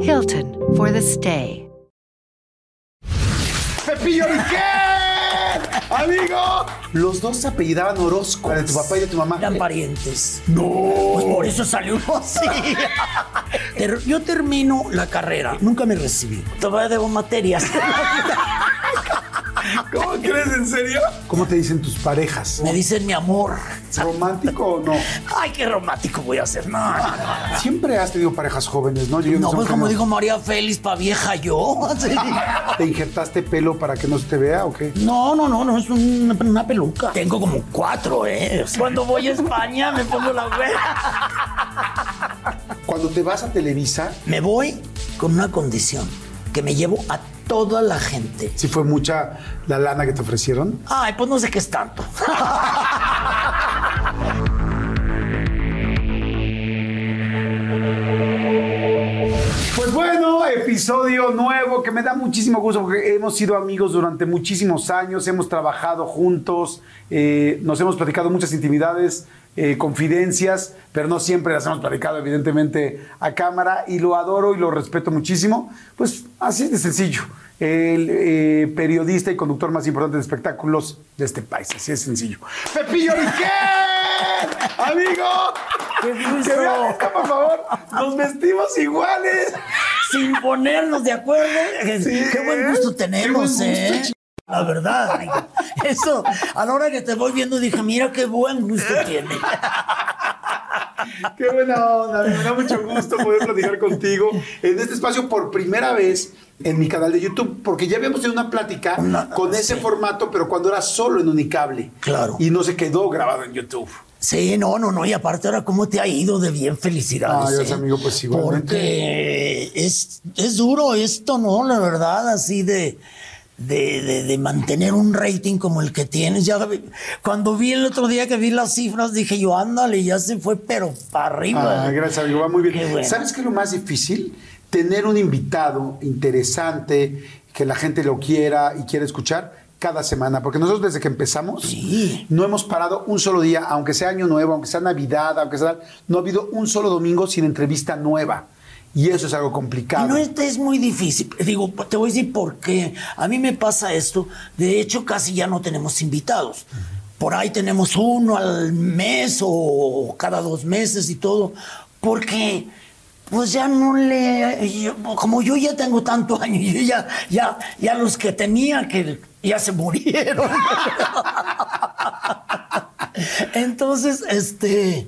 Hilton for the stay. ¡Pepillo Riquel! ¡Amigo! Los dos se apellidaban Orozco, de tu papá y de tu mamá. Eran parientes. ¡No! Pues por eso salió uno así. Ter- Yo termino la carrera. Nunca me recibí. Todavía debo materias. ¿Cómo crees? ¿En serio? ¿Cómo te dicen tus parejas? Me dicen mi amor. ¿Romántico o no? Ay, qué romántico voy a ser. No, no, no. Siempre has tenido parejas jóvenes, ¿no? Yo No, pues como dijo María Félix, pa' vieja yo. Sí. ¿Te injertaste pelo para que no se te vea o qué? No, no, no, no, es una, una peluca. Tengo como cuatro, ¿eh? Cuando voy a España me pongo la güera. Cuando te vas a Televisa, Me voy con una condición, que me llevo a toda la gente. si fue mucha la lana que te ofrecieron. Ay, pues no sé qué es tanto. Pues bueno, episodio nuevo que me da muchísimo gusto porque hemos sido amigos durante muchísimos años, hemos trabajado juntos, eh, nos hemos platicado muchas intimidades, eh, confidencias, pero no siempre las hemos platicado evidentemente a cámara y lo adoro y lo respeto muchísimo. Pues así de sencillo. El eh, periodista y conductor más importante de espectáculos de este país, así de sencillo. ¡Pepillo Riquel! ¡Amigo! ¡Qué! Que vean esto, por favor. Nos vestimos iguales. Sin ponernos de acuerdo. Sí, qué buen gusto tenemos, qué buen gusto, ¿eh? La verdad, amigo. Eso, a la hora que te voy viendo dije, mira qué buen gusto tiene. Qué buena onda, me da mucho gusto poder platicar contigo en este espacio por primera vez en mi canal de YouTube, porque ya habíamos tenido una plática Una- con ese formato, pero cuando era solo en Unicable. Claro. Y no se quedó grabado en YouTube. Sí, no, no, no. Y aparte ahora, ¿cómo te ha ido de bien? Felicidades. Gracias, ¿eh? amigo, pues, igualmente. Porque es, es duro esto, ¿no? La verdad, así de, de, de- de mantener un rating como el que tienes. Ya, cuando vi el otro día que vi las cifras, dije yo, ándale, ya se fue, pero para arriba. Ah, gracias, amigo, va muy bien. Qué bueno. ¿Sabes qué es lo más difícil? Tener un invitado interesante, que la gente lo quiera y quiera escuchar cada semana, porque nosotros desde que empezamos Sí. no hemos parado un solo día, aunque sea año nuevo, aunque sea Navidad, aunque sea, no ha habido un solo domingo sin entrevista nueva. Y eso es algo Y complicado. no, este es muy difícil. Digo, te voy a decir por qué. A mí me pasa esto. De hecho, casi ya no tenemos invitados. Por ahí tenemos uno al mes o cada dos meses y todo. Porque, pues ya no le. como yo ya tengo tanto año, yo ya, ya, ya los que tenía que ya se murieron. Entonces, este.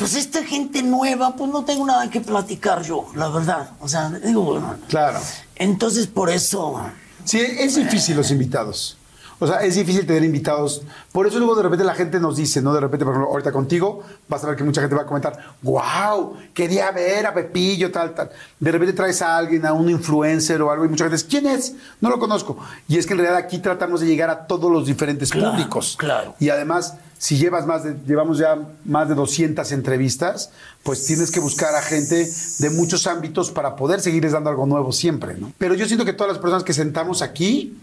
Pues esta gente nueva, pues no tengo nada que platicar yo, la verdad. O sea, digo, Claro. entonces por eso. Sí, es difícil los invitados. O sea, es difícil tener invitados. Por eso luego de repente la gente nos dice, ¿no? De repente, por ejemplo, ahorita contigo, vas a ver que mucha gente va a comentar, wow, quería ver a Pepillo, tal, tal. De repente traes a alguien, a un influencer o algo, y mucha gente dice, ¿quién es? No lo conozco. Y es que en realidad aquí tratamos de llegar a todos los diferentes Claro, públicos. claro. Y además, si llevas más de, llevamos ya más de 200 entrevistas, pues tienes que buscar a gente de muchos ámbitos para poder seguirles dando algo nuevo siempre, ¿no? Pero yo siento que todas las personas que sentamos aquí,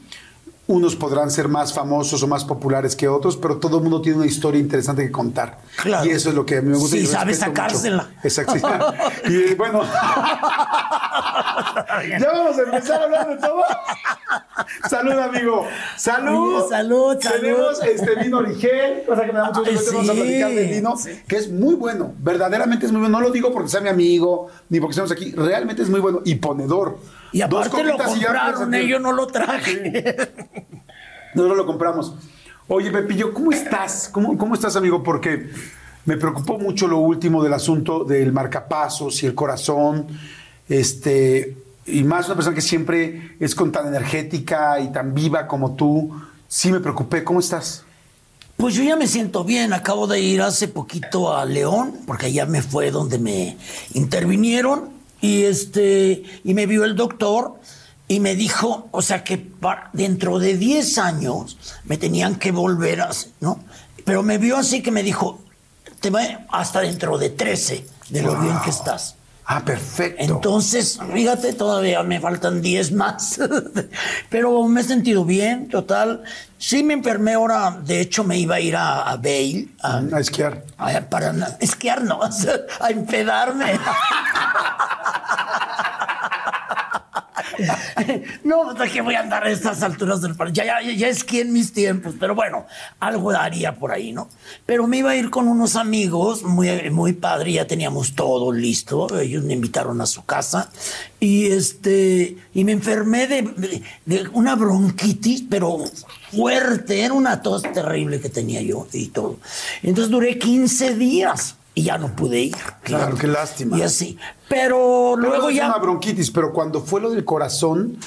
unos podrán ser más famosos o más populares que otros, pero todo el mundo tiene una historia interesante que contar. Claro. Y eso es lo que a mí me gusta. Sí, y sabe respeto mucho. sacársela. Exacto. sí. y bueno. ya vamos a empezar a hablar de todo. salud, amigo. Salud. Oye, salud, salud. Tenemos este vino Origel, cosa que me da mucho gusto que vamos a sí. platicar del vino, que es muy bueno. Verdaderamente es muy bueno. No lo digo porque sea mi amigo, ni porque estamos aquí. Realmente es muy bueno y ponedor. Y aparte lo y compraron, yo no lo traje. Nosotros lo compramos. Oye, Pepillo, ¿cómo estás? ¿Cómo, cómo estás, amigo? Porque me preocupó mucho lo último del asunto del marcapasos y el corazón. Este, y más una persona que siempre es con tan energética y tan viva como tú. Sí me preocupé. ¿Cómo estás? Pues yo ya me siento bien. Acabo de ir hace poquito a León, porque allá me fue donde me intervinieron. Y este, y me vio el doctor y me dijo, o sea que pa- dentro de 10 años me tenían que volver a, ¿no? Pero me vio así que me dijo, te va hasta dentro de 13 de lo bien que estás. Ah, perfecto. Entonces, fíjate, todavía me faltan 10 más. Pero me he sentido bien, total. Sí me enfermé ahora, de hecho me iba a ir a, a Bale, a, a esquiar. a- para esquiar, no, a empedarme. No, ¿de qué voy a andar a estas alturas del parque? Ya, ya, ya en mis tiempos, pero bueno, algo haría por ahí, ¿no? Pero me iba a ir con unos amigos, muy, muy padre, ya teníamos todo listo. Ellos me invitaron a su casa y este y me enfermé de una bronquitis, pero fuerte, era una tos terrible que tenía yo y todo. Entonces duré 15 días y ya no pude ir. Claro, qué lástima. Y así. Pero Luego luego ya. una bronquitis, pero cuando fue lo del corazón,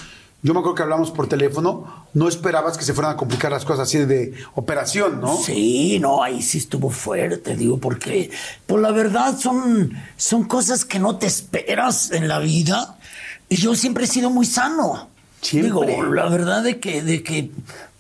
yo me acuerdo que hablamos por teléfono, no esperabas que se fueran a complicar las cosas así de operación, ¿no? Sí, no, ahí sí estuvo fuerte, digo, porque, pues la verdad son, son cosas que no te esperas en la vida. Y yo siempre he sido muy sano. Siempre. Digo, la verdad de que, de que,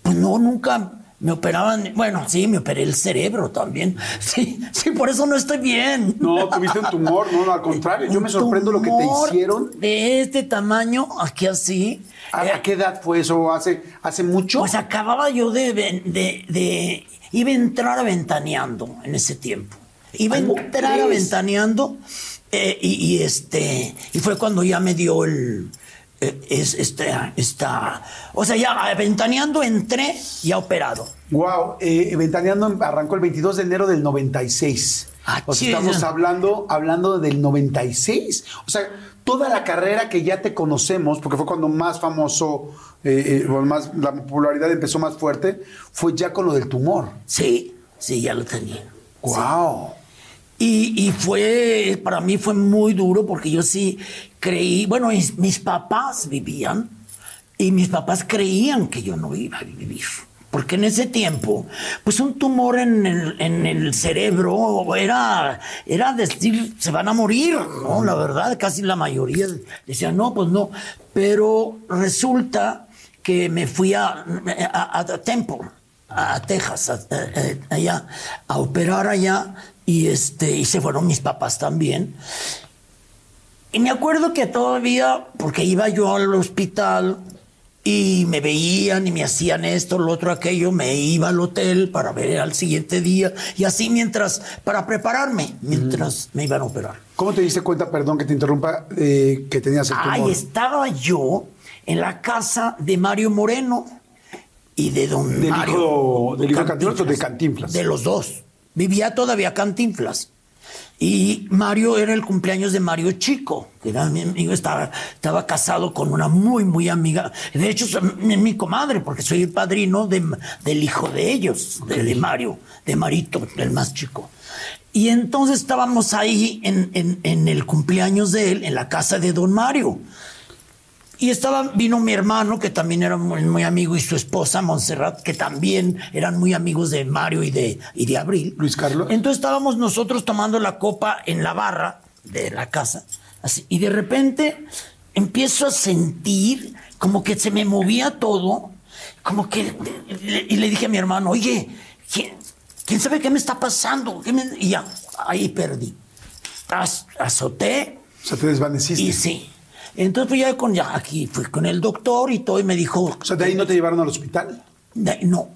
pues no, nunca me operaban. Bueno, sí, me operé el cerebro también. Sí, sí, por eso no estoy bien. No, tuviste un tumor, no, no, al contrario, yo me sorprendo lo que te hicieron. De este tamaño, aquí así. ¿A, a qué edad fue eso? ¿Hace, hace mucho? Pues acababa yo de, de, de- Iba a entrar a ventaneando en ese tiempo. Iba a ¿Cómo entrar a crees? ventaneando eh, y, y este... Y fue cuando ya me dio el... eh, es, este, esta... O sea, ya a ventaneando entré ya operado. Wow, eh, Ventaneando arrancó el 22 de enero del 96. Ah, o sea, estamos hablando, hablando del 96. O sea, toda la carrera que ya te conocemos, porque fue cuando más famoso, eh, eh, más, la popularidad empezó más fuerte, fue ya con lo del tumor. Sí, sí, ya lo tenía. Wow. Y, fue, para mí fue muy duro porque yo sí creí, bueno, mis, papás vivían y mis papás creían que yo no iba a vivir. Porque en ese tiempo, pues un tumor en el, en el cerebro era, era decir, se van a morir, ¿no? La verdad, casi la mayoría decían, no, pues no. Pero resulta que me fui a, a, a Temple, a Texas, allá, a operar allá, y este, y se fueron mis papás también. Y me acuerdo que todavía, porque iba yo al hospital y me veían y me hacían esto, lo otro, aquello, me iba al hotel para ver al siguiente día y así mientras, para prepararme, mientras me iban a operar. ¿Cómo te diste cuenta, perdón que te interrumpa, eh, que tenías el tumor? Ahí estaba yo en la casa de Mario Moreno y de don ¿Del Mario. hijo- del hijo de Cantinflas o de Cantinflas? De los dos. Vivía todavía Cantinflas. Y Mario era el cumpleaños de Mario Chico, que era mi amigo, estaba, estaba casado con una muy, muy amiga. De hecho, es mi, mi comadre, porque soy el padrino de- del hijo de ellos, de, de Mario, de Marito, el más chico. Y entonces estábamos ahí en, en- en el cumpleaños de él, en la casa de don Mario. Y estaba, vino mi hermano, que también era muy, muy amigo, y su esposa, Montserrat, que también eran muy amigos de Mario y de, y de Abril. Luis Carlos. Entonces estábamos nosotros tomando la copa en la barra de la casa, así, y de repente empiezo a sentir como que se me movía todo, como que, y le dije a mi hermano, oye, ¿quién, quién sabe qué me está pasando? ¿Qué me-?" Y ya, ahí perdí. Az- azoté, O sea, te desvaneciste. y sí. Entonces, pues ya con ya aquí fui con el doctor y todo, y me dijo, O sea, de ahí no te llevaron al hospital. "De- no,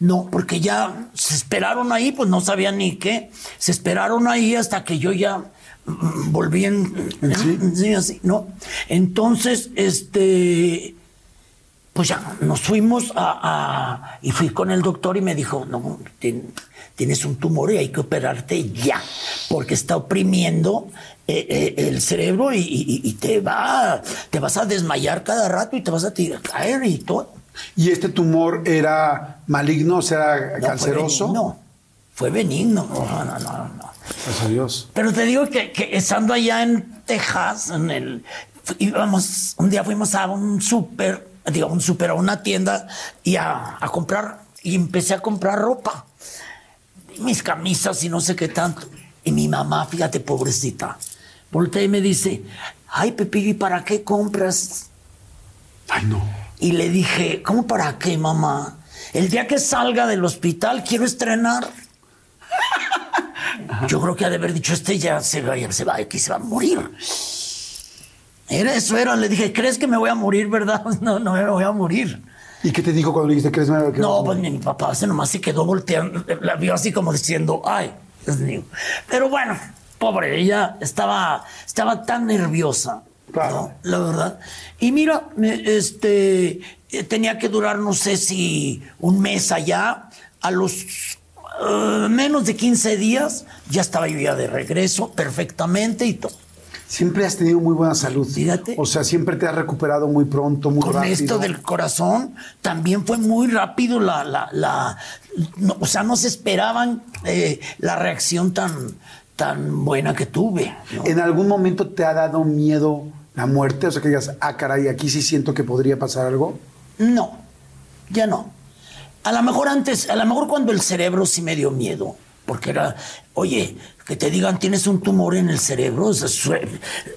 no, porque ya se esperaron ahí, pues no sabían ni qué. Se esperaron ahí hasta que yo ya mm, volví en, ¿En sí? sí, así, ¿no? Entonces, este, pues ya nos fuimos a, y fui con el doctor y me dijo, no, tienes un tumor y hay que operarte ya, porque está oprimiendo eh, eh, el cerebro y, te va, te vas a desmayar cada rato y te vas a caer y todo. ¿Y este tumor era maligno, o sea, canceroso? No, fue benigno. No, no, no, no. Gracias a Dios. Pero te digo que, que estando allá en Texas, en el, íbamos, un día fuimos a un súper, digo, un súper, a una tienda y a, a, comprar, y empecé a comprar ropa. Mis camisas y no sé qué tanto. Y mi mamá, fíjate, pobrecita, voltea y me dice, ay, Pepillo, ¿y para qué compras? Ay, no. Y le dije, ¿cómo para qué, mamá? El día que salga del hospital quiero estrenar. Yo creo que ha de haber dicho, este ya se va, se va, aquí se va a morir. Era eso, era. Le dije, ¿crees que me voy a morir, verdad? No, no me voy a morir. ¿Y qué te dijo cuando le dijiste, ¿crees que a morir? No, pues mi papá se nomás se quedó volteando, la vio así como diciendo, ay, Dios mío. Pero bueno, pobre, ella estaba, estaba tan nerviosa. Claro. La verdad. Y mira, este, tenía que durar, no sé si un mes allá. A los eh, menos de 15 días ya estaba yo ya de regreso perfectamente y todo. Siempre has tenido muy buena salud. Fíjate. O sea, siempre te has recuperado muy pronto, muy Con rápido. esto del corazón, también fue muy rápido la... la, la o sea, no se esperaban eh, la reacción tan, tan buena que tuve. ¿En algún momento te ha dado miedo la muerte? O sea, que digas, ah, caray, aquí sí siento que podría pasar algo. No, ya no. A lo mejor antes, a lo mejor cuando el cerebro sí me dio miedo, porque era, oye, que te digan tienes un tumor en el cerebro, es,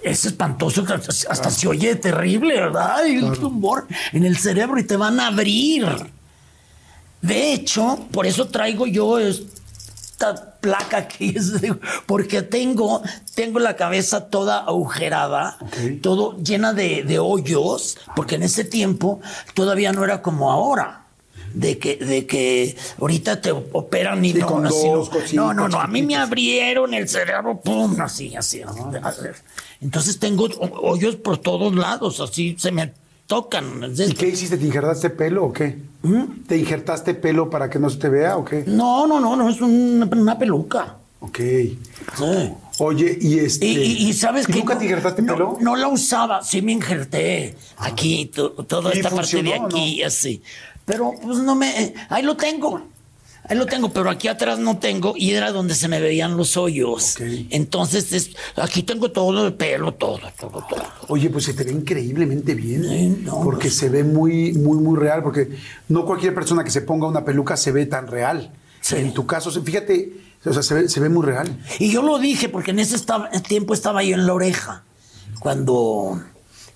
es espantoso, hasta se oye terrible, ¿verdad? Hay un tumor en el cerebro y te van a abrir. De hecho, por eso traigo yo esta placa aquí, porque tengo, tengo la cabeza toda agujerada, todo llena de hoyos, porque en ese tiempo todavía no era como ahora de que, de que ahorita te operan y no, no, no, no, a mí me abrieron el cerebro, pum, así, así. Entonces tengo hoyos por todos lados, así se me tocan. ¿Y qué hiciste? ¿Te injertaste pelo o qué? ¿Mm? ¿Te injertaste pelo para que no se te vea o qué? No, no, no, no, es una, peluca. Ok. Oye, y este. Y, sabes que. ¿Nunca te injertaste pelo? No la usaba, sí me injerté. Aquí, toda esta parte de aquí, así. Pero pues no me. Ahí lo tengo. Ahí lo tengo, pero aquí atrás no tengo y era donde se me veían los hoyos. Entonces, aquí tengo todo el pelo, todo, todo, todo. Oye, pues se te ve increíblemente bien. porque se ve muy, muy, muy real. Porque no cualquier persona que se ponga una peluca se ve tan real. En tu caso, fíjate, o sea, se ve, se ve muy real. Y yo lo dije porque en ese tiempo estaba yo en la oreja. Cuando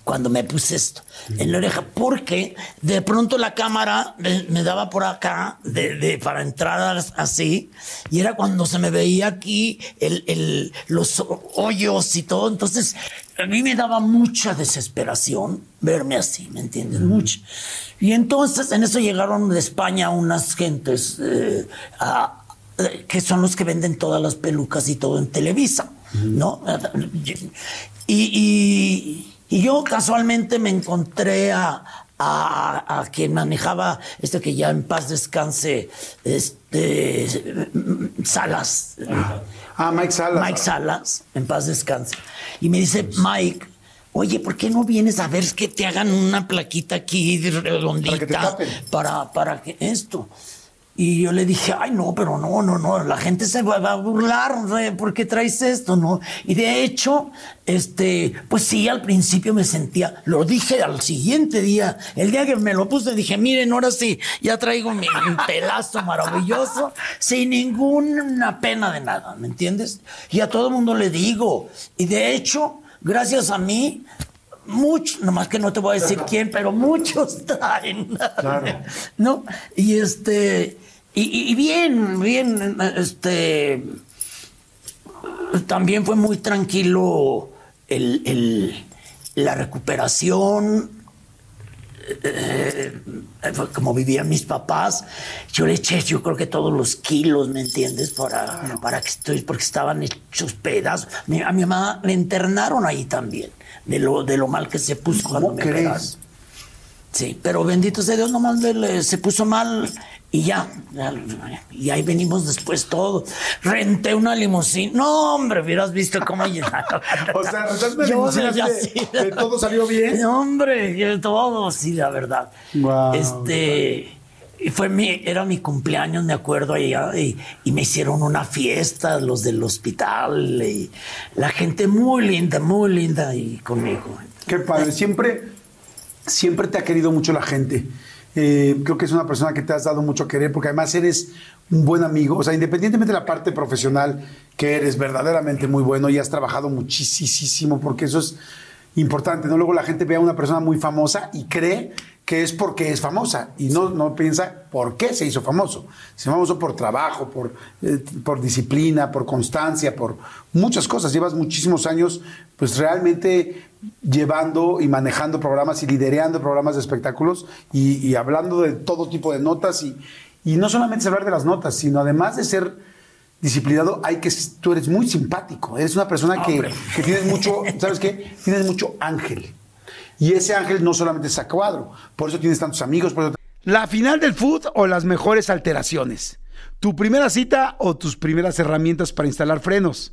cuando me puse esto en la oreja, porque de pronto la cámara me, daba por acá de, para entrar así, y era cuando se me veía aquí el, los hoyos y todo. Entonces, a mí me daba mucha desesperación verme así, ¿me entiendes? Mucho. Y entonces, en eso llegaron de España unas gentes eh, que son los que venden todas las pelucas y todo en Televisa, ¿no? y y yo casualmente me encontré a, a, quien manejaba, este que ya en paz descanse, este, Salas. Ah, Mike Salas. Mike Salas, en paz descanse. Y me dice, Mike, oye, ¿por qué no vienes a ver que te hagan una plaquita aquí redondita para, para que esto? Y yo le dije, ay, no, pero no, no, no, la gente se va, a burlar, ¿por qué traes esto? No. Y de hecho, este, pues sí, al principio me sentía, lo dije al siguiente día, el día que me lo puse, dije, miren, ahora sí, ya traigo mi, pelazo maravilloso, sin ninguna pena de nada, ¿me entiendes? Y a todo el mundo le digo, y de hecho, gracias a mí, muchos, nomás que no te voy a decir quién, pero muchos traen. Claro. ¿No? Y este, y, bien, bien, este. También fue muy tranquilo el, la recuperación. Eh, como vivían mis papás, yo le eché, yo creo que todos los kilos, ¿me entiendes? Para, para que estoy, porque estaban hechos pedazos. A mi mamá le internaron ahí también, de lo, de lo mal que se puso cuando me crees? Sí, pero bendito sea Dios, nomás le- le- se puso mal y ya, Y ahí venimos después todos. Renté una limusina. No, hombre, hubieras visto cómo llenaron. O sea, rentaste una limusina sí. todo salió bien. No, hombre, todo, sí, la verdad. Guau. Este. y Fue mi, era mi cumpleaños, me acuerdo allá, y, y me hicieron una fiesta, los del hospital, y la gente muy linda, muy linda y conmigo. Qué padre. Siempre, siempre te ha querido mucho la gente. Eh, creo que es una persona que te has dado mucho querer porque además eres un buen amigo. O sea, independientemente de la parte profesional, que eres verdaderamente muy bueno y has trabajado muchísimo porque eso es importante. ¿no? Luego la gente ve a una persona muy famosa y cree que es porque es famosa y no, no piensa por qué se hizo famoso. Se hizo famoso por trabajo, por, eh, por disciplina, por constancia, por muchas cosas. Llevas muchísimos años pues realmente llevando y manejando programas y liderando programas de espectáculos y, y hablando de todo tipo de notas y, y no solamente es hablar de las notas, sino además de ser disciplinado, hay que tú eres muy simpático, eres una persona que, que tienes mucho, ¿sabes qué? Tienes mucho ángel. Y ese ángel no solamente está a cuadro, por eso tienes tantos amigos. Por eso... La final del food o las mejores alteraciones. Tu primera cita o tus primeras herramientas para instalar frenos.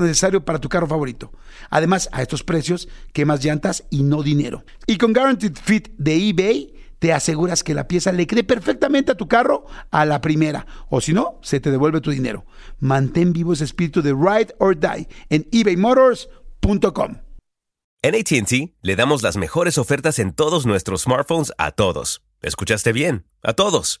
necesario para tu carro favorito. Además, a estos precios, quemas llantas y no dinero. Y con Guaranteed Fit de eBay, te aseguras que la pieza le quede perfectamente a tu carro a la primera. O si no, se te devuelve tu dinero. Mantén vivo ese espíritu de Ride or Die en ebaymotors.com. En ATT le damos las mejores ofertas en todos nuestros smartphones a todos. ¿Escuchaste bien? A todos.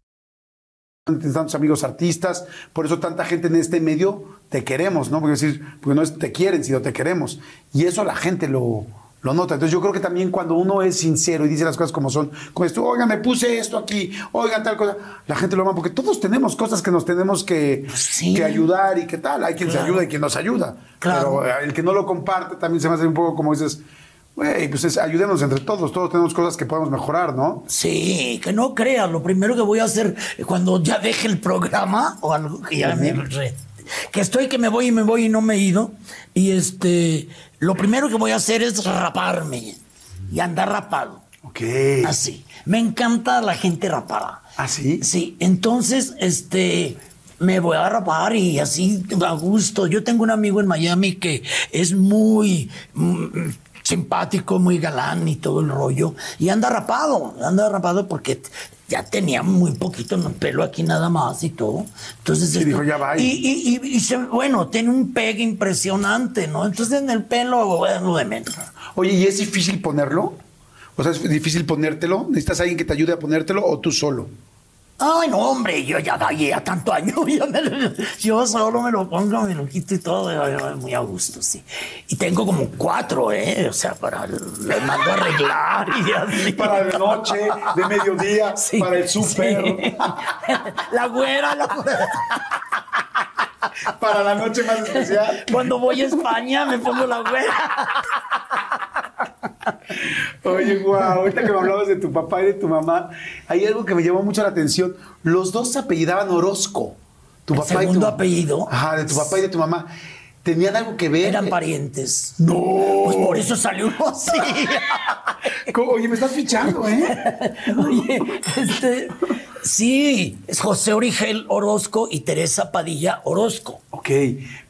Tantos amigos artistas, por eso tanta gente en este medio te queremos, ¿no? Porque, decir, porque no es te quieren, sino te queremos. Y eso la gente lo, lo nota. Entonces yo creo que también cuando uno es sincero y dice las cosas como son, como esto, oigan, me puse esto aquí, oigan, tal cosa, la gente lo ama, porque todos tenemos cosas que nos tenemos que, Sí. que ayudar y qué tal. Hay quien se ayuda y quien nos ayuda. Claro. Pero el que no lo comparte también se me hace un poco como dices, güey, pues es, ayudemos entre todos, todos tenemos cosas que podemos mejorar, ¿no? Sí, que no creas. Lo primero que voy a hacer cuando ya deje el programa o algo que ya me re- que estoy que me voy y me voy y no me he ido y este lo primero que voy a hacer es raparme y andar rapado. Ok. Así. Me encanta la gente rapada. ¿Ah, sí? Sí, entonces, este, me voy a rapar y así a gusto. Yo tengo un amigo en Miami que es muy mm, simpático, muy galán y todo el rollo. Y anda rapado, anda rapado porque ya tenía muy poquito pelo aquí nada más y todo. Entonces, este, dijo, "Ya va". Y, y, y- y se- bueno, tiene un pegue impresionante, ¿no? Entonces en el pelo, bueno, de menos. Oye, ¿y es difícil ponerlo? O sea, ¿es difícil ponértelo? ¿Necesitas alguien que te ayude a ponértelo o tú solo? Ay, no, hombre, yo ya daría tanto año. me yo solo me lo pongo, me lo quito y todo. Muy a gusto, sí. Y tengo como cuatro, ¿eh? O sea, para. Le mando a arreglar y así. Para de noche, de mediodía, Sí, para el súper, sí. La güera, la güera. Para la noche más especial. Cuando voy a España me pongo la güera. Oye, guau, ahorita que me hablabas de tu papá y de tu mamá, hay algo que me llamó mucho la atención. Los dos se apellidaban Orozco. Tu ¿El papá y tu segundo apellido? Ajá, de tu papá y de tu mamá. ¿Tenían algo que ver? Eran parientes. No. Pues por eso salió así. Oye, me estás fichando, ¿eh? Oye, este. Sí, es José Origel Orozco y Teresa Padilla Orozco. Ok,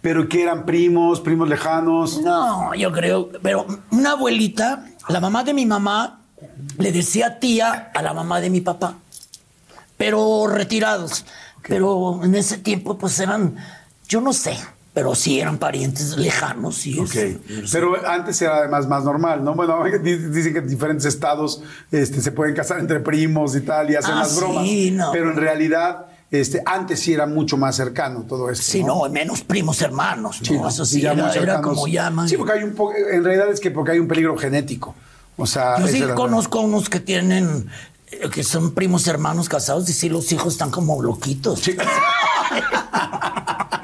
pero que eran primos, primos lejanos. No, yo creo, pero una abuelita, la mamá de mi mamá, le decía tía a la mamá de mi papá, pero retirados. Pero en ese tiempo, pues eran Yo no sé, pero sí eran parientes lejanos, sí. Sí. Pero antes era además más normal, ¿no? Bueno, di- dicen que en diferentes estados este, se pueden casar entre primos y tal y hacen Ah, las bromas. sí, no. Pero en realidad, este, antes sí era mucho más cercano todo esto. Sí, no, menos primos hermanos, ¿no? Sí, ¿no? Eso sí, ya era, como llaman. Sí, porque hay un poco, en realidad es que porque hay un peligro genético. O sea, Yo sí conozco a unos que tienen, eh, que son primos hermanos casados y sí los hijos están como loquitos. verdad.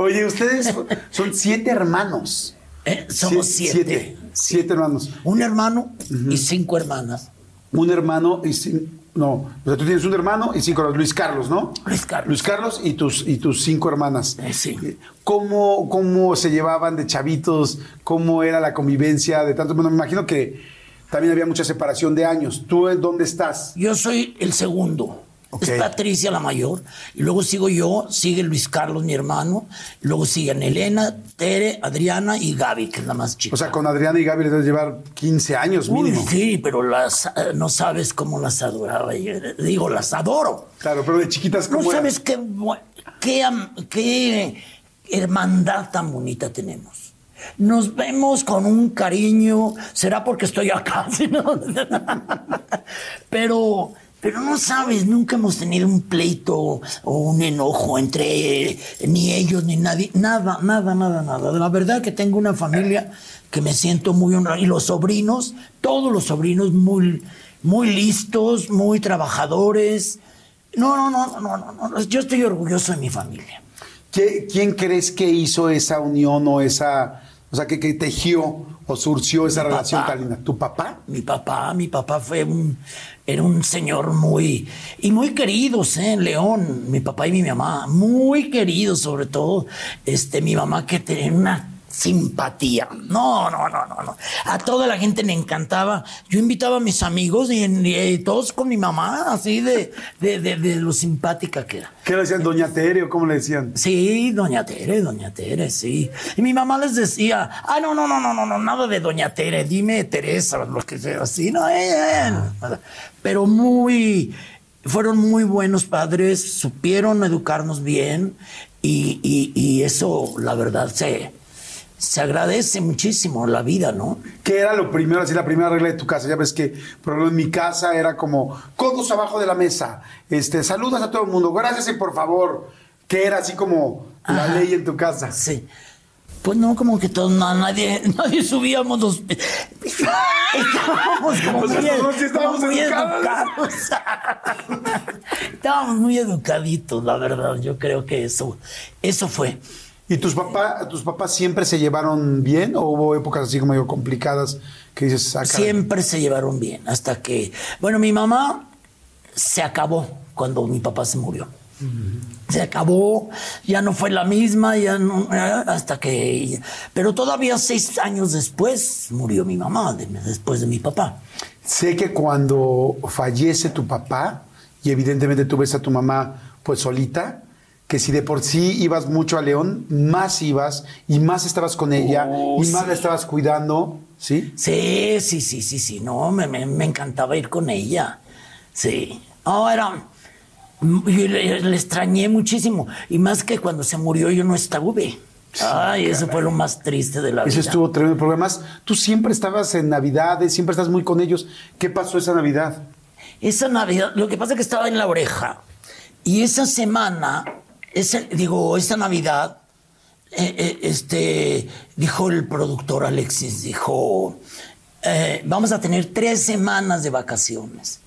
Oye, ustedes son siete hermanos. Eh, Somos Sie- siete. Siete, siete hermanos. Un hermano y cinco hermanas. Un hermano y cin- no, o sea, tú tienes un hermano y cinco, Luis Carlos, ¿no? Luis Carlos. Luis Carlos y tus, y tus cinco hermanas. Eh, sí. ¿Cómo, ¿Cómo se llevaban de chavitos? ¿Cómo era la convivencia de tantos? Bueno, me imagino que también había mucha separación de años. ¿Tú en dónde estás? Yo soy el segundo. Ok. Es Patricia la mayor. Y luego sigo yo, sigue Luis Carlos, mi hermano. y luego siguen Elena, Tere, Adriana y Gaby, que es la más chica. O sea, con Adriana y Gaby les debes llevar 15 años Uy, mínimo. sí, pero las, eh, no sabes cómo las adoraba. Yo, eh, Digo, las adoro. Claro, pero de chiquitas, No ¿cómo era? sabes qué, qué, qué hermandad tan bonita tenemos. Nos vemos con un cariño, será porque estoy acá, ¿sí, no? pero, pero no sabes, nunca hemos tenido un pleito o un enojo entre ni ellos ni nadie, nada, nada, nada, nada. La verdad que tengo una familia que me siento muy honrado y los sobrinos, todos los sobrinos muy, muy listos, muy trabajadores. No, no, no, no, no, no, yo estoy orgulloso de mi familia. ¿Qué- ¿Quién crees que hizo esa unión o esa, o sea, que, que tejió o surció esa Mi relación papá. tan linda? ¿Tu papá? Mi papá, mi papá fue un, era un señor muy, y muy queridos, ¿eh? en León, mi papá y mi mamá, muy queridos sobre todo, este, mi mamá que tenía una simpatía. No, no, no, no, no. A toda la gente le encantaba. Yo invitaba a mis amigos y, y todos con mi mamá, así de, de, de, de lo simpática que era. ¿Qué le decían? ¿Doña Tere o cómo le decían? Sí, doña Tere, doña Tere, sí. Y mi mamá les decía, ah, no, no, no, no, no, no, nada de doña Tere, dime Teresa, lo que sea, así, no, eh, eh. Pero muy, fueron muy buenos padres, supieron educarnos bien y, y- y eso, la verdad, se, se agradece muchísimo la vida, ¿no? ¿Qué era lo primero, así la primera regla de tu casa? Ya ves que, por ejemplo, en mi casa era como codos abajo de la mesa, este, saludas a todo el mundo, gracias y por favor. ¿Qué era así como la Ajá. ley en tu casa? Sí. Pues no, como que todos, no, nadie, nadie subíamos los... Estábamos como O sea, muy, todos sí estábamos muy educados. educados. estábamos muy educaditos, la verdad. Yo creo que eso, eso fue. ¿Y tus papás, tus papás siempre se llevaron bien o hubo épocas así como medio complicadas que dices, ah? Siempre se llevaron bien, hasta que... Bueno, mi mamá se acabó cuando mi papá se murió. Se acabó, ya no fue la misma, ya no, hasta que... Pero todavía seis años después murió mi mamá, de- después de mi papá. Sé que cuando fallece tu papá, y evidentemente tú ves a tu mamá pues solita, que si de por sí ibas mucho a León, más ibas y más estabas con ella Oh, y más sí. la estabas cuidando, ¿sí? Sí, sí, sí, sí, sí, no, me, me- me encantaba ir con ella. Sí. Ahora, yo le, le extrañé muchísimo. Y más que cuando se murió yo no estuve. Ay, eso fue lo más triste de la Eso vida. estuvo tremendo. Porque además, tú siempre estabas en Navidades, siempre estás muy con ellos. ¿Qué pasó esa Navidad? Esa Navidad, lo que pasa es que estaba en la oreja. Y esa semana, digo, esa Navidad, eh, eh, este, dijo el productor Alexis, dijo, eh, vamos a tener tres semanas de vacaciones.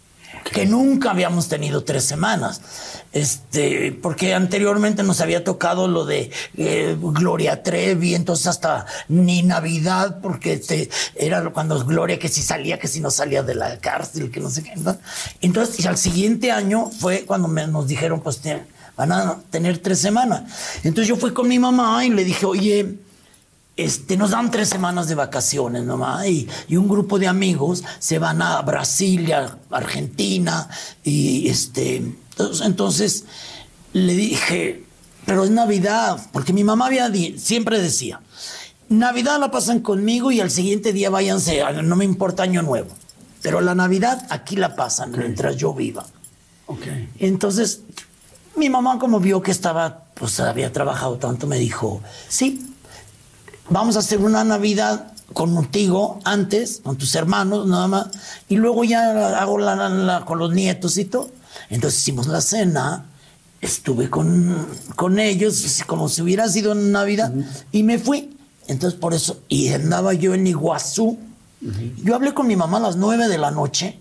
Que nunca habíamos tenido tres semanas. Este, porque anteriormente nos había tocado lo de eh, Gloria Trevi, entonces hasta ni Navidad, porque este, era cuando Gloria que si salía, que si no salía de la cárcel, que no sé qué. ¿no? Entonces, y al siguiente año fue cuando me- nos dijeron, pues te- van a tener tres semanas. Entonces yo fui con mi mamá y le dije, oye, este, nos dan tres semanas de vacaciones nomás y, y un grupo de amigos se van a Brasil, a Argentina y este, entonces, le dije, pero es Navidad, porque mi mamá había siempre decía, Navidad la pasan conmigo y al siguiente día váyanse, no me importa año nuevo, pero la Navidad aquí la pasan mientras yo viva. Ok. Entonces, mi mamá como vio que estaba pues había trabajado tanto, me dijo, sí, vamos a hacer una Navidad contigo antes, con tus hermanos nada más, y luego ya hago la, la- con los nietos y todo. Entonces hicimos la cena, estuve con, con ellos como si hubiera sido en Navidad y me fui. Entonces por eso, y andaba yo en Iguazú. Yo hablé con mi mamá a las 9 de la noche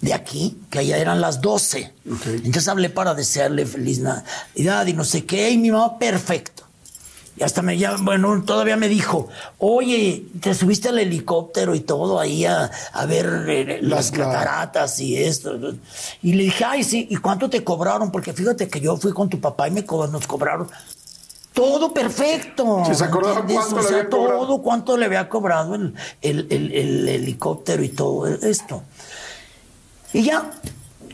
de aquí, que allá eran las 12. Entonces hablé para desearle feliz Navidad y no sé qué, y mi mamá, perfecto. Y hasta me llama, bueno, todavía me dijo, oye, te subiste al helicóptero y todo ahí a, a ver eh, las Las- la- cataratas y esto. Y le dije, ay, sí, ¿y cuánto te cobraron? Porque fíjate que yo fui con tu papá y me co- nos cobraron todo perfecto. Se acordaba ¿entiendes? cuánto O le sea, cobrado. todo cuánto le había cobrado el, el- el- el helicóptero y todo esto. Y ya,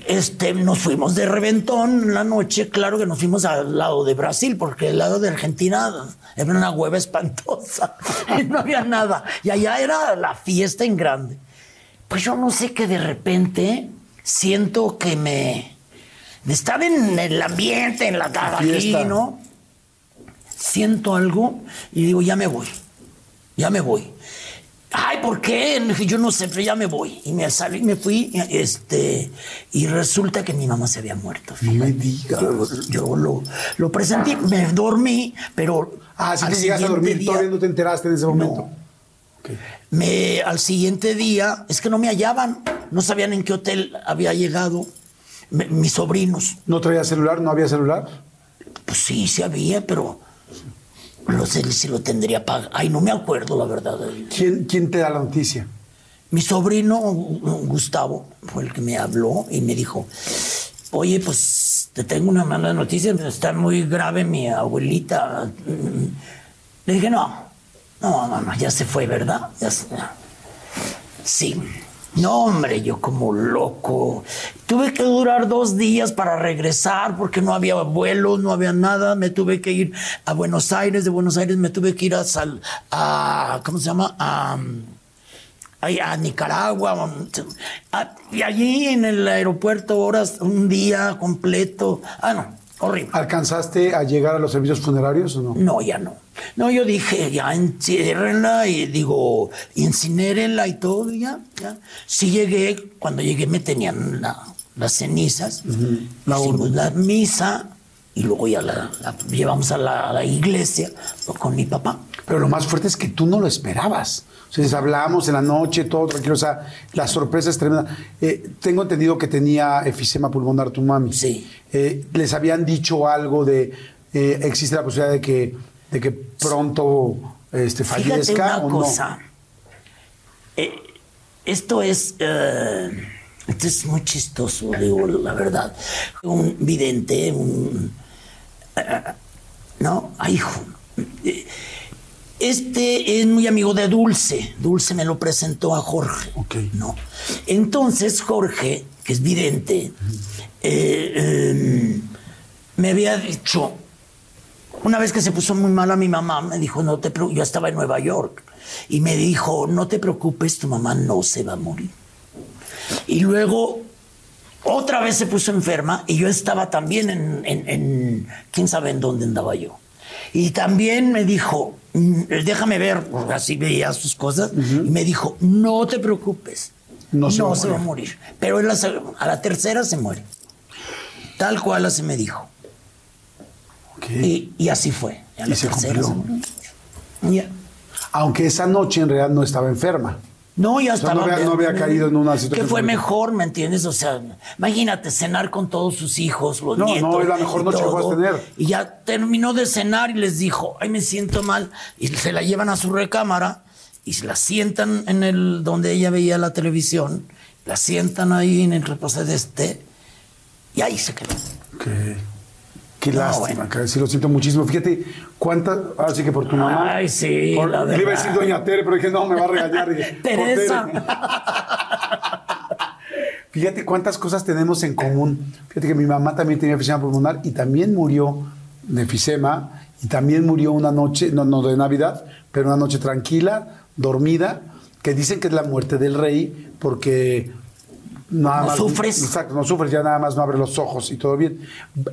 este, nos fuimos de reventón en la noche, claro que nos fuimos al lado de Brasil, porque el lado de Argentina era una hueva espantosa, y no había nada. Y allá era la fiesta en grande. Pues yo no sé que de repente siento que me, estaba en el ambiente, en la aquí, fiesta. ¿no? Siento algo y digo, ya me voy, ya me voy. Ay, ¿por qué? Yo no sé, pero ya me voy. Y me salí, me fui, este, y resulta que mi mamá se había muerto. No me digas. Yo, yo lo, lo presentí, me dormí, pero. Ah, al que llegaste a siguiente dormir, día- todavía no te enteraste en ese momento. No. Me, al siguiente día, es que no me hallaban, no sabían en qué hotel había llegado me- mis sobrinos. ¿No traía celular? ¿No había celular? Pues sí, sí había, pero no sé si lo tendría pagado. Ay, no me acuerdo, la verdad. ¿Quién, quién te da la noticia? Mi sobrino Gustavo fue el que me habló y me dijo, oye, pues te tengo una mala noticia, está muy grave mi abuelita. Le dije, no, no, no, no, ya se fue, ¿verdad? Ya se- Sí. No, hombre, yo como loco. Tuve que durar dos días para regresar porque no había vuelos, no había nada. Me tuve que ir a Buenos Aires. De Buenos Aires me tuve que ir a, Sal- a ¿cómo se llama? A, a Nicaragua. y allí en el aeropuerto horas, un día completo. Ah, no, horrible. ¿Alcanzaste a llegar a los servicios funerarios o no? No, ya no. No, yo dije, ya enciérrenla y digo, incinérenla y todo, y ya, ya. Sí llegué, cuando llegué me tenían la- las cenizas, La hicimos la misa y luego ya la, la llevamos a la, a la iglesia con mi papá. Pero lo más fuerte es que tú no lo esperabas. O sea, les hablamos en la noche, todo tranquilo. O sea, la sorpresa es tremenda. Eh, tengo entendido que tenía efisema pulmonar tu mami. Sí. Eh, ¿Les habían dicho algo de... eh, existe la posibilidad de que, de que pronto este, Fíjate fallezca una o no? cosa. Esto es. esto es muy chistoso, digo la verdad. Un vidente, un. No, ay, hijo. Este es muy amigo de Dulce. Dulce me lo presentó a Jorge. Ok. No. Entonces Jorge, que es vidente, eh, eh, me había dicho, una vez que se puso muy mal a mi mamá, me dijo, no te preocupes, yo estaba en Nueva York, y me dijo, no te preocupes, tu mamá no se va a morir. Y luego, otra vez se puso enferma, y yo estaba también en, en- en- quién sabe en dónde andaba yo. Y también me dijo, mm, déjame ver, porque así veía sus cosas, y me dijo, no te preocupes, No se va a va a morir. Pero a la tercera se muere. Tal cual así me dijo. Y, y así fue. A Y la se tercera cumplió. se murió. Ya. Aunque esa noche en realidad no estaba enferma. No, ya O sea, estaba. no había- no había caído en una situación Que fue mejor, ¿me entiendes? O sea, imagínate cenar con todos sus hijos, los No, no, nietos. es la mejor noche que todo. puedes tener. Y ya terminó de cenar y les dijo, ay, me siento mal. Y se la llevan a su recámara y se la sientan en el donde ella veía la televisión. La sientan ahí en el reposo de este. Y ahí se quedó. Qué, qué No, lástima, bueno. sí lo siento muchísimo. Fíjate cuántas, ahora sí que por tu mamá. Ay, sí, Por- la le iba a decir doña Tere, pero dije, no, me va a regañar. Dije, Teresa. Tere. Fíjate cuántas cosas tenemos en común. Fíjate que mi mamá también tenía efisema pulmonar y también murió de efisema y también murió una noche, no, no de Navidad, pero una noche tranquila, dormida, que dicen que es la muerte del rey porque nada No más. sufres. Exacto, no sufres, ya nada más no abres los ojos y todo bien.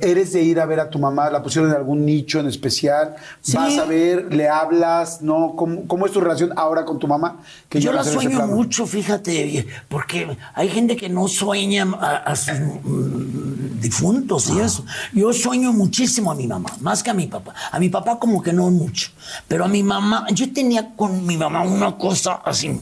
¿Eres de ir a ver a tu mamá? ¿La pusieron en algún nicho en especial? Sí. ¿Vas a ver? ¿Le hablas? ¿No? ¿Cómo, cómo es tu relación ahora con tu mamá? Que Yo la sueño mucho, fíjate, porque hay gente que no sueña a, a sus mm, difuntos Ah. y eso. Yo sueño muchísimo a mi mamá, más que a mi papá. A mi papá como que no mucho, pero a mi mamá, yo tenía con mi mamá una cosa así.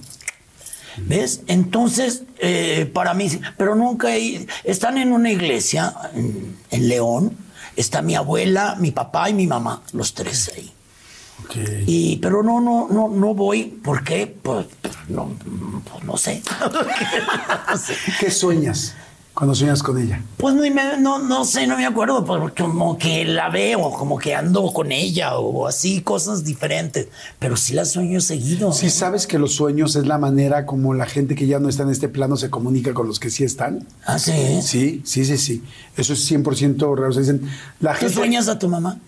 ¿Ves? Entonces, eh, para mí, pero nunca he- están en una iglesia en, en León, está mi abuela, mi papá y mi mamá, los tres ahí. Ok. Y, pero no, no, no, no voy. ¿Por qué? Pues, pues, no, pues no sé. ¿Qué sueñas cuando sueñas con ella? Pues no, no, no sé, no me acuerdo, pero como que la veo, como que ando con ella o así, cosas diferentes. Pero sí la sueño seguido. Sí sabes que los sueños es la manera como la gente que ya no está en este plano se comunica con los que sí están. Ah, sí. Sí, sí, sí, sí. Eso es 100% real. O sea, dicen, la ¿Tú gente... sueñas a tu mamá?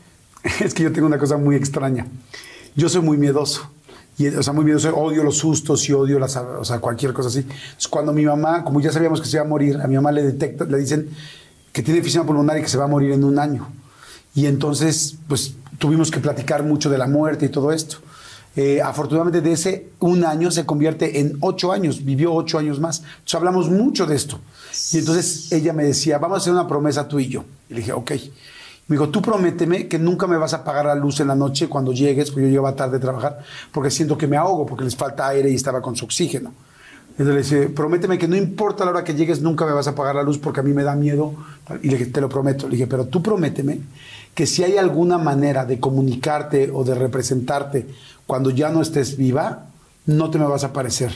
Es que yo tengo una cosa muy extraña. Yo soy muy miedoso. Y, o sea, muy miedoso. Odio los sustos y odio las, o sea, cualquier cosa así. Entonces, cuando mi mamá, como ya sabíamos que se iba a morir, a mi mamá le detecta, le dicen que tiene enfisema pulmonar y que se va a morir en un año. Y entonces, pues, tuvimos que platicar mucho de la muerte y todo esto. Eh, afortunadamente, de ese un año se convierte en ocho años. Vivió ocho años más. Entonces, hablamos mucho de esto. Y entonces ella me decía, vamos a hacer una promesa tú y yo. Y le dije, ok. Me dijo, tú prométeme que nunca me vas a apagar la luz en la noche cuando llegues, porque yo llegaba tarde a trabajar, porque siento que me ahogo, porque les falta aire y estaba con su oxígeno. Entonces le dije, prométeme que no importa la hora que llegues, nunca me vas a apagar la luz porque a mí me da miedo. Y le dije, te lo prometo. Le dije, pero tú prométeme que si hay alguna manera de comunicarte o de representarte cuando ya no estés viva, no te me vas a aparecer.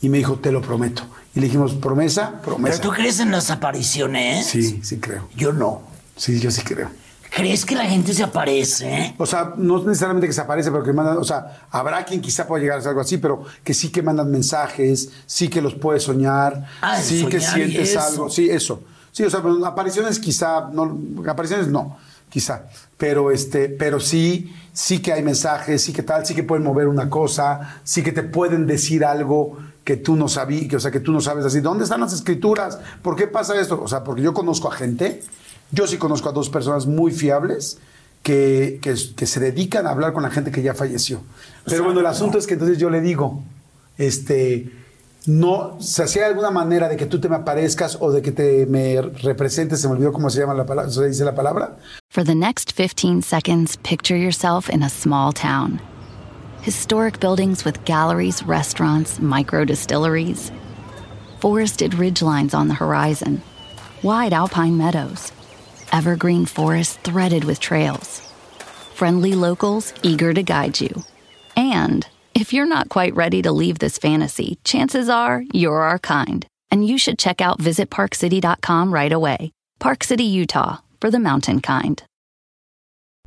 Y me dijo, te lo prometo. Y le dijimos, promesa, promesa. ¿Pero tú crees en las apariciones? Sí, sí creo. Yo no. Sí, yo sí creo. ¿Crees que la gente se aparece? O sea, no necesariamente que se aparece, pero que mandan, o sea, habrá quien quizá pueda llegar a hacer algo así, pero que sí que mandan mensajes, sí que los puedes soñar, Ah, sí que soñar sientes algo, sí, eso. Sí, o sea, apariciones quizá, no, apariciones no, quizá, pero este, pero sí, sí que hay mensajes, sí que tal, sí que pueden mover una cosa, sí que te pueden decir algo que tú no sabías, que, o sea, que tú no sabes así, ¿dónde están las escrituras? ¿Por qué pasa esto? O sea, porque yo conozco a gente, yo sí conozco a dos personas muy fiables que, que- que se dedican a hablar con la gente que ya falleció. Pero bueno, el asunto es que entonces yo le digo, este, no, o sea, si hay alguna manera de que tú te me aparezcas o de que te me representes, se me olvidó cómo se llama la palabra, se dice la palabra. For the next 15 seconds, picture yourself in a small town. Historic buildings with galleries, restaurants, micro distilleries. Forested ridgelines on the horizon. Wide alpine meadows. Evergreen forests threaded with trails. Friendly locals eager to guide you. And if you're not quite ready to leave this fantasy, chances are you're our kind. And you should check out visitparkcity.com right away. Park City, Utah, for the mountain kind.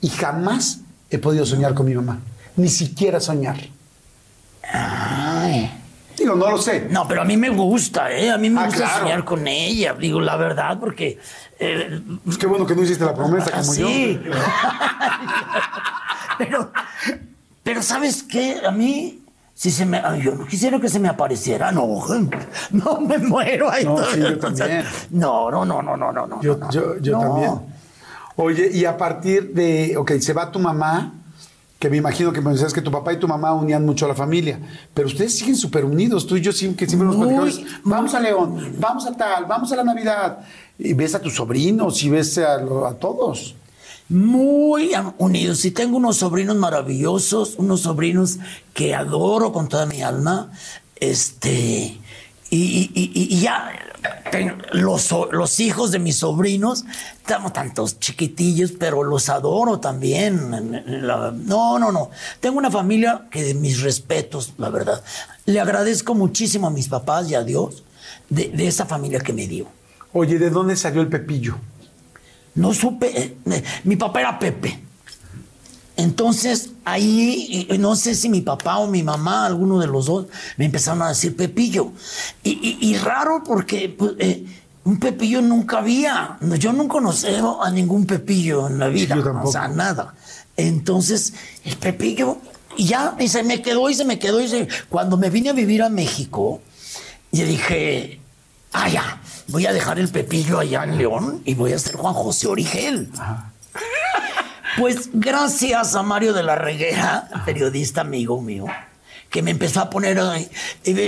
Y jamás he podido soñar con mi mamá. Ni siquiera soñar. Ay. Digo, no lo sé. No, pero a mí me gusta, ¿eh? A mí me Ah, gusta claro. soñar con ella, digo la verdad, porque... eh, Pues qué bueno que no hiciste la promesa como sí. yo. pero, pero ¿sabes qué? A mí, si se me... Yo no quisiera que se me apareciera, no. No, me muero ahí. No, sí, yo también. No, no, no, no, no, no. no, Yo, no. yo, yo No. también. Oye, y a partir de, ok, se va tu mamá, que me imagino que me decías que tu papá y tu mamá unían mucho a la familia, pero ustedes siguen súper unidos, tú y yo siempre, que siempre nos platicamos, vamos a León, vamos a tal, vamos a la Navidad, y ves a tus sobrinos y ves a, a todos. muy unidos. Y tengo unos sobrinos maravillosos, unos sobrinos que adoro con toda mi alma. Este, y, ya los, los, hijos de mis sobrinos, estamos tantos chiquitillos, pero los adoro también. No, no, no. Tengo una familia que de mis respetos, la verdad. Le agradezco muchísimo a mis papás y a Dios de, de esa familia que me dio. Oye, ¿de dónde salió el Pepillo? No supe. Eh, mi papá era Pepe. Entonces, ahí, no sé si mi papá o mi mamá, alguno de los dos, me empezaron a decir Pepillo. Y, raro porque pues, eh, un Pepillo nunca había. Yo nunca conocí a ningún Pepillo en la vida. o sea, nada. Entonces, el Pepillo, y ya, y se me quedó y se me quedó. Y se... Cuando me vine a vivir a México, yo dije, ah, ya, voy a dejar el Pepillo allá en León y voy a ser Juan José Origel. Pues gracias a Mario de la Reguera, periodista amigo mío, que me empezó a poner,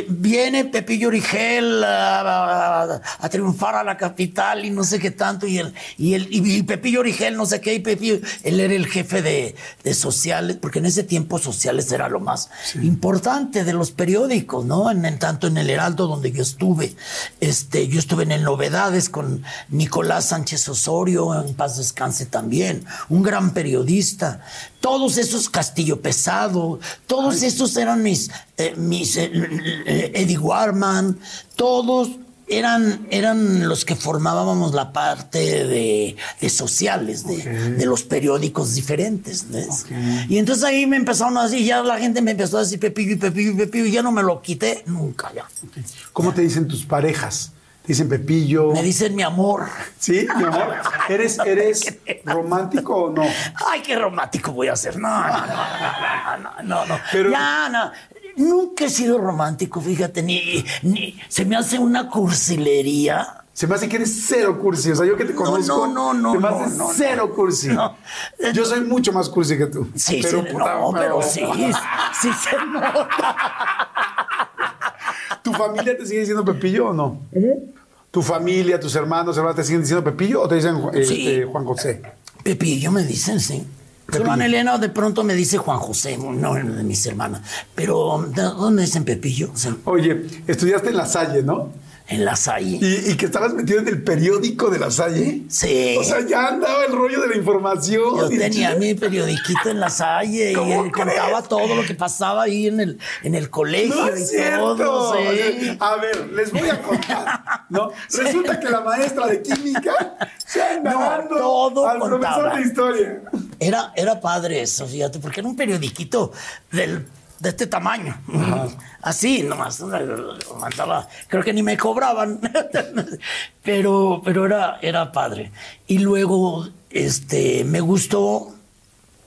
viene Pepillo Origel a, triunfar a la capital y no sé qué tanto, y, el, y, el, y Pepillo Origel no sé qué, y Pepillo, él era el jefe de, sociales, porque en ese tiempo sociales era lo más importante de los periódicos, ¿no? En, tanto en el Heraldo donde yo estuve, este, yo estuve en el Novedades con Nicolás Sánchez Osorio, en paz descanse también, un gran periodista, todos esos Castillo Pesado, todos esos eran mis, eh, mis eh, eh, Eddie Warman, todos eran, eran los que formábamos la parte de, sociales, de, los periódicos diferentes. Y entonces ahí me empezaron a decir, ya la gente me empezó a decir Pepillo y Pepillo y Pepillo, y ya no me lo quité nunca ya. ¿Cómo te dicen tus parejas? Dicen Pepillo. Me dicen mi amor. ¿Sí? Mi amor. ¿Eres, eres romántico o no? Ay, qué romántico voy a ser. No, no, no, no, no. Pero... Ya, no. Nunca he sido romántico, fíjate, ni, ni se me hace una cursilería. Se me hace que eres cero cursi. O sea, yo que te conozco. No, no, no. Se me hace cero cursi. Yo soy mucho más cursi que tú. Sí, pero, sí, no, pero sí. Sí se nota. ¿Tu familia te sigue diciendo Pepillo o no? ¿Tu familia, tus hermanos, hermanas te siguen diciendo Pepillo o te dicen este, Juan José? Pepillo me dicen, sí. Juan Elena de pronto me dice Juan José, no de mis hermanas. Pero, ¿de dónde dicen Pepillo? Oye, estudiaste en La Salle, ¿no? En La Salle. ¿Y, que estabas metido en el periódico de La Salle? Sí. O sea, ya andaba el rollo de la información. Yo tenía mi periodiquito en La Salle y contaba todo lo que pasaba ahí en el, en el colegio y todo. A ver, les voy a contar. ¿no? Resulta que la maestra de química se anda no, todo al profesor de historia. Era, era padre eso, fíjate, porque era un periodiquito del de este tamaño. Así, nomás. Mandaba, creo que ni me cobraban. pero pero era, era padre. Y luego este, me gustó,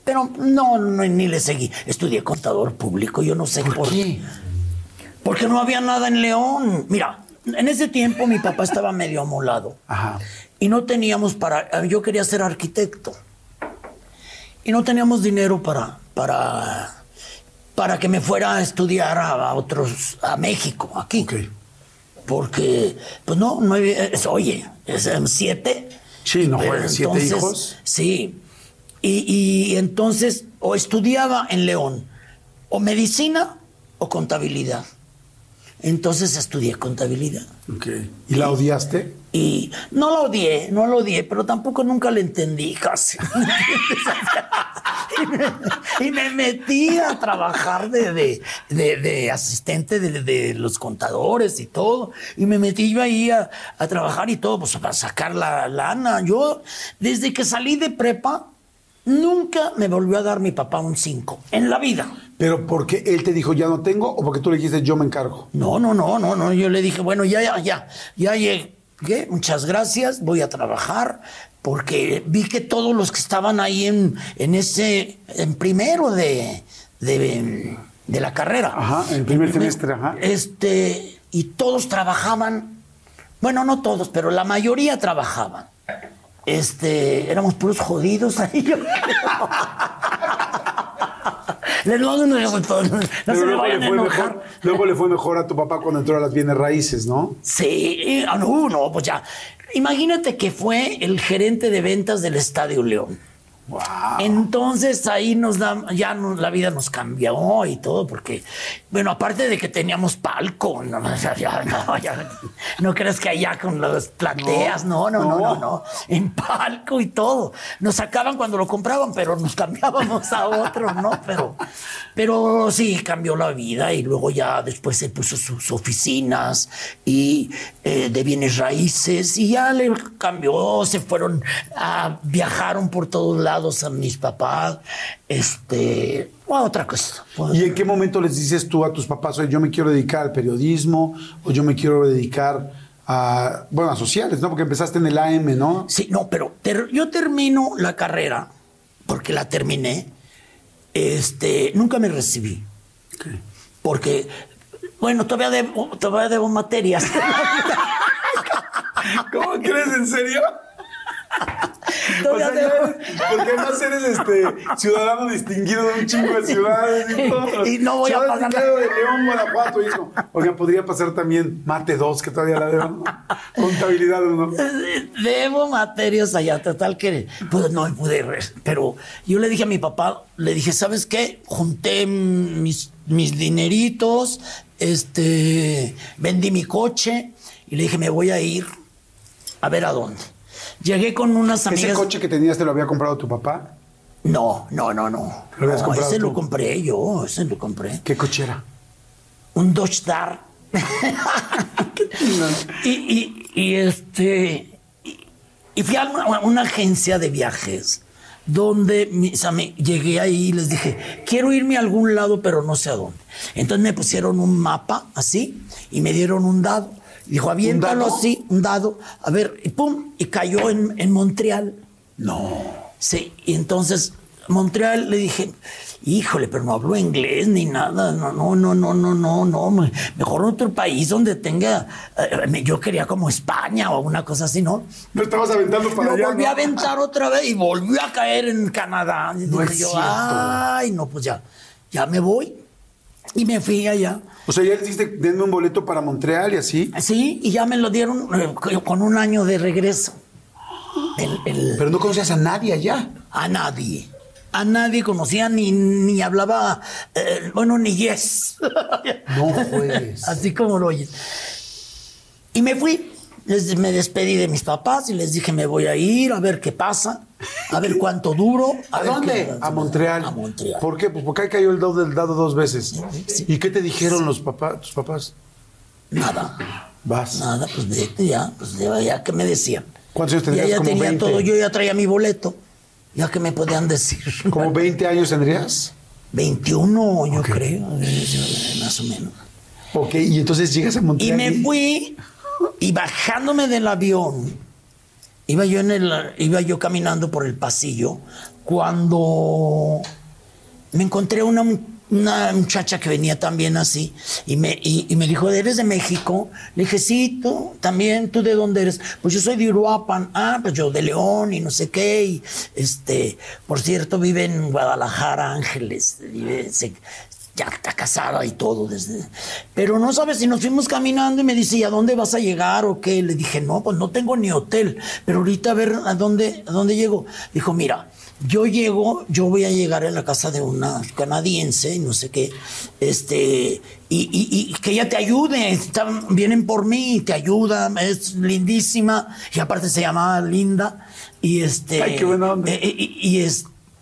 pero no, ni le seguí. Estudié contador público, yo no sé por, qué. Porque no había nada en León. Mira, en ese tiempo mi papá estaba medio amolado. Y no teníamos para. Yo quería ser arquitecto. Y no teníamos dinero para, para para que me fuera a estudiar a, otros, a México, aquí. Porque, pues no, no es, oye, es siete. Sí, no juegan siete hijos. Sí. Y, y entonces, o estudiaba en León, o medicina o contabilidad. Entonces estudié contabilidad. Okay. ¿Y la odiaste? Y no la odié, no la odié, pero tampoco nunca la entendí casi. y, me, metí a trabajar de, de, asistente de, los contadores y todo. Y me metí yo ahí a, trabajar y todo, pues para sacar la lana. Yo, desde que salí de prepa, nunca me volvió a dar mi papá un 5 en la vida. ¿Pero porque él te dijo ya no tengo o porque tú le dijiste yo me encargo? No, no, no, no, no. Yo le dije, bueno, ya, ya, ya, ya llegué, muchas gracias, voy a trabajar, porque vi que todos los que estaban ahí en, en ese, en primero de, de, la carrera. Ajá, en primer semestre, ajá. Este, y todos trabajaban, bueno, no todos, pero la mayoría trabajaban. Este, éramos puros jodidos ahí. luego, le fue mejor, a tu papá cuando entró a las bienes raíces, ¿no? Sí, ah, no, no, pues ya. Imagínate que fue el gerente de ventas del Estadio León. Wow. Entonces ahí nos da, ya no- la vida nos cambió y todo, porque, bueno, aparte de que teníamos palco, no, no, ya- no, ya- no crees que allá con las plateas, no, no, no, no, no, en palco y todo. Nos sacaban cuando lo compraban, pero nos cambiábamos a otro, ¿no? Pero, pero sí, cambió la vida y luego ya después se puso sus oficinas y eh, de bienes raíces y ya le cambió, se fueron a viajaron por todos lados a mis papás, este, a otra cosa. ¿Y en qué momento les dices tú a tus papás, oye, yo me quiero dedicar al periodismo o yo me quiero dedicar a, bueno, a sociales, ¿no? Porque empezaste en el AM, ¿no? Sí, no, pero ter- yo termino la carrera, porque la terminé, este, nunca me recibí. Porque, bueno, todavía debo, todavía debo materias. ¿Cómo crees? ¿En serio? O sea, ya debo- eres- porque además eres este ciudadano distinguido de un chingo de ciudades y todo. Y no voy a pagar distinguido de León, Guanajuato, hijo. Oigan, podría pasar también Mate 2, que todavía la debo, ¿no? Contabilidad 1. Debo materias allá, total que pues no me pude re- pero yo le dije a mi papá, le dije, ¿sabes qué? Junté mis, mis dineritos, este, vendí mi coche y le dije, me voy a ir a ver a dónde. Llegué con unas amigas. ¿Ese coche que tenías te lo había comprado tu papá? No, no, no, no. ¿Lo habías No, comprado ese tú? lo compré yo, ese lo compré. ¿Qué coche era? Un Dodge Dart. y, y- y, este y, y fui a una, una agencia de viajes donde mis llegué ahí y les dije quiero irme a algún lado pero no sé a dónde entonces me pusieron un mapa así y me dieron un dado dijo aviéntalo así un dado a ver y pum y cayó en, en Montreal No. Sí, y entonces Montreal le dije, híjole, pero no hablo inglés ni nada, no, no, no, no, no, no, no, me- mejor otro país donde tenga, eh, yo quería como España o una cosa así, ¿no? No estabas aventando para Lo allá. volví ¿no? a aventar otra vez y volvió a caer en Canadá. Y No dije yo, cierto. ay, no, pues ya, ya me voy. Y me fui allá. O sea, ya les diste, denme un boleto para Montreal y así. Sí, y ya me lo dieron eh, con un año de regreso. El- el- Pero no conocías a nadie allá. A nadie. A nadie conocía ni, ni hablaba, eh, bueno, ni yes. No juegues. Así como lo oyes. Y me fui. Les- me despedí de mis papás y les dije, me voy a ir a ver qué pasa, a ver cuánto duro. ¿A ver dónde? qué- A Montreal. A Montreal. ¿Por qué? Pues porque ahí cayó el dado del dado dos veces. Sí. ¿Y qué te dijeron los papás, tus papás? Nada. Vas. Nada, pues vete ya, pues ya, ya que me decían. ¿Cuántos años Ya, tendrías? ya Como tenía 20. todo, yo ya traía mi boleto. Ya que me podían decir. ¿Como 20 años tendrías? 21, yo creo, eh, más o menos. Ok, y entonces llegas a Y Montreal. me fui y bajándome del avión, iba yo en el, iba yo caminando por el pasillo cuando me encontré una, una muchacha que venía también así y me, y, me dijo, ¿eres de México? Le dije, sí, tú también, ¿tú de dónde eres? Pues yo soy de Uruapan, ah, pues yo de León y no sé qué, y este, por cierto, vive en Guadalajara, Ángeles, vive, se- ya está casada y todo desde... Pero no sabes si nos fuimos caminando y me dice, ¿y a dónde vas a llegar o qué? Le dije, no, pues no tengo ni hotel, pero ahorita a ver a dónde, a dónde llego. Dijo, mira, yo llego, yo voy a llegar a la casa de una canadiense y no sé qué, este, y, y- y que ella te ayude, están- vienen por mí, te ayuda, es lindísima, y aparte se llamaba Linda, y este... Ay, qué buena onda. y, y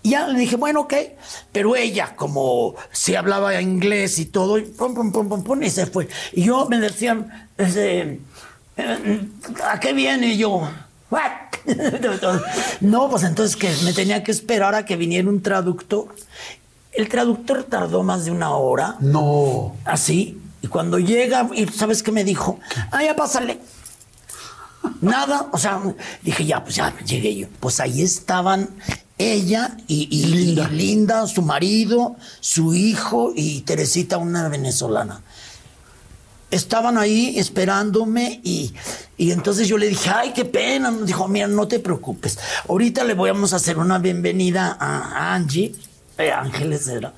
es ya le dije, bueno, ok. Pero ella, como se hablaba inglés y todo, y pum, pum, pum, pum, pum, y se fue. Y yo me decían, este, eh, ¿a qué viene? Y yo, ¿what? no, pues entonces que me tenía que esperar a que viniera un traductor. El traductor tardó más de una hora, No. así. Y cuando llega, y ¿sabes qué me dijo? Ah, ya pásale. Nada, o sea, dije, ya, pues ya llegué yo. Pues ahí estaban ella y, y- Linda. y Linda, su marido, su hijo y Teresita, una venezolana. Estaban ahí esperándome y, y entonces yo le dije, ay, qué pena. Me dijo, mira, no te preocupes. Ahorita le vamos a hacer una bienvenida a Angie, eh, Ángeles era.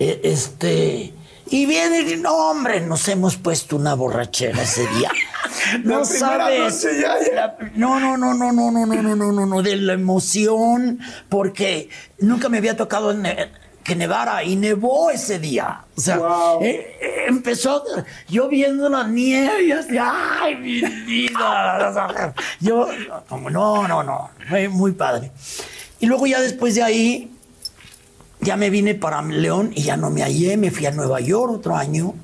Eh, este, y viene y no, hombre, nos hemos puesto una borrachera ese día. no La sabes. ya, ya. La- no, no, no, no, no, no, no, no, no, no, no, de la emoción, porque nunca me había tocado ne- que nevara y nevó ese día. O sea, Wow. eh, eh, empezó yo viendo la nieve y así, ay, mi vida. Yo, como, no, no, no, fue muy padre. Y luego ya después de ahí, ya me vine para León y ya no me hallé, me fui a Nueva York otro año.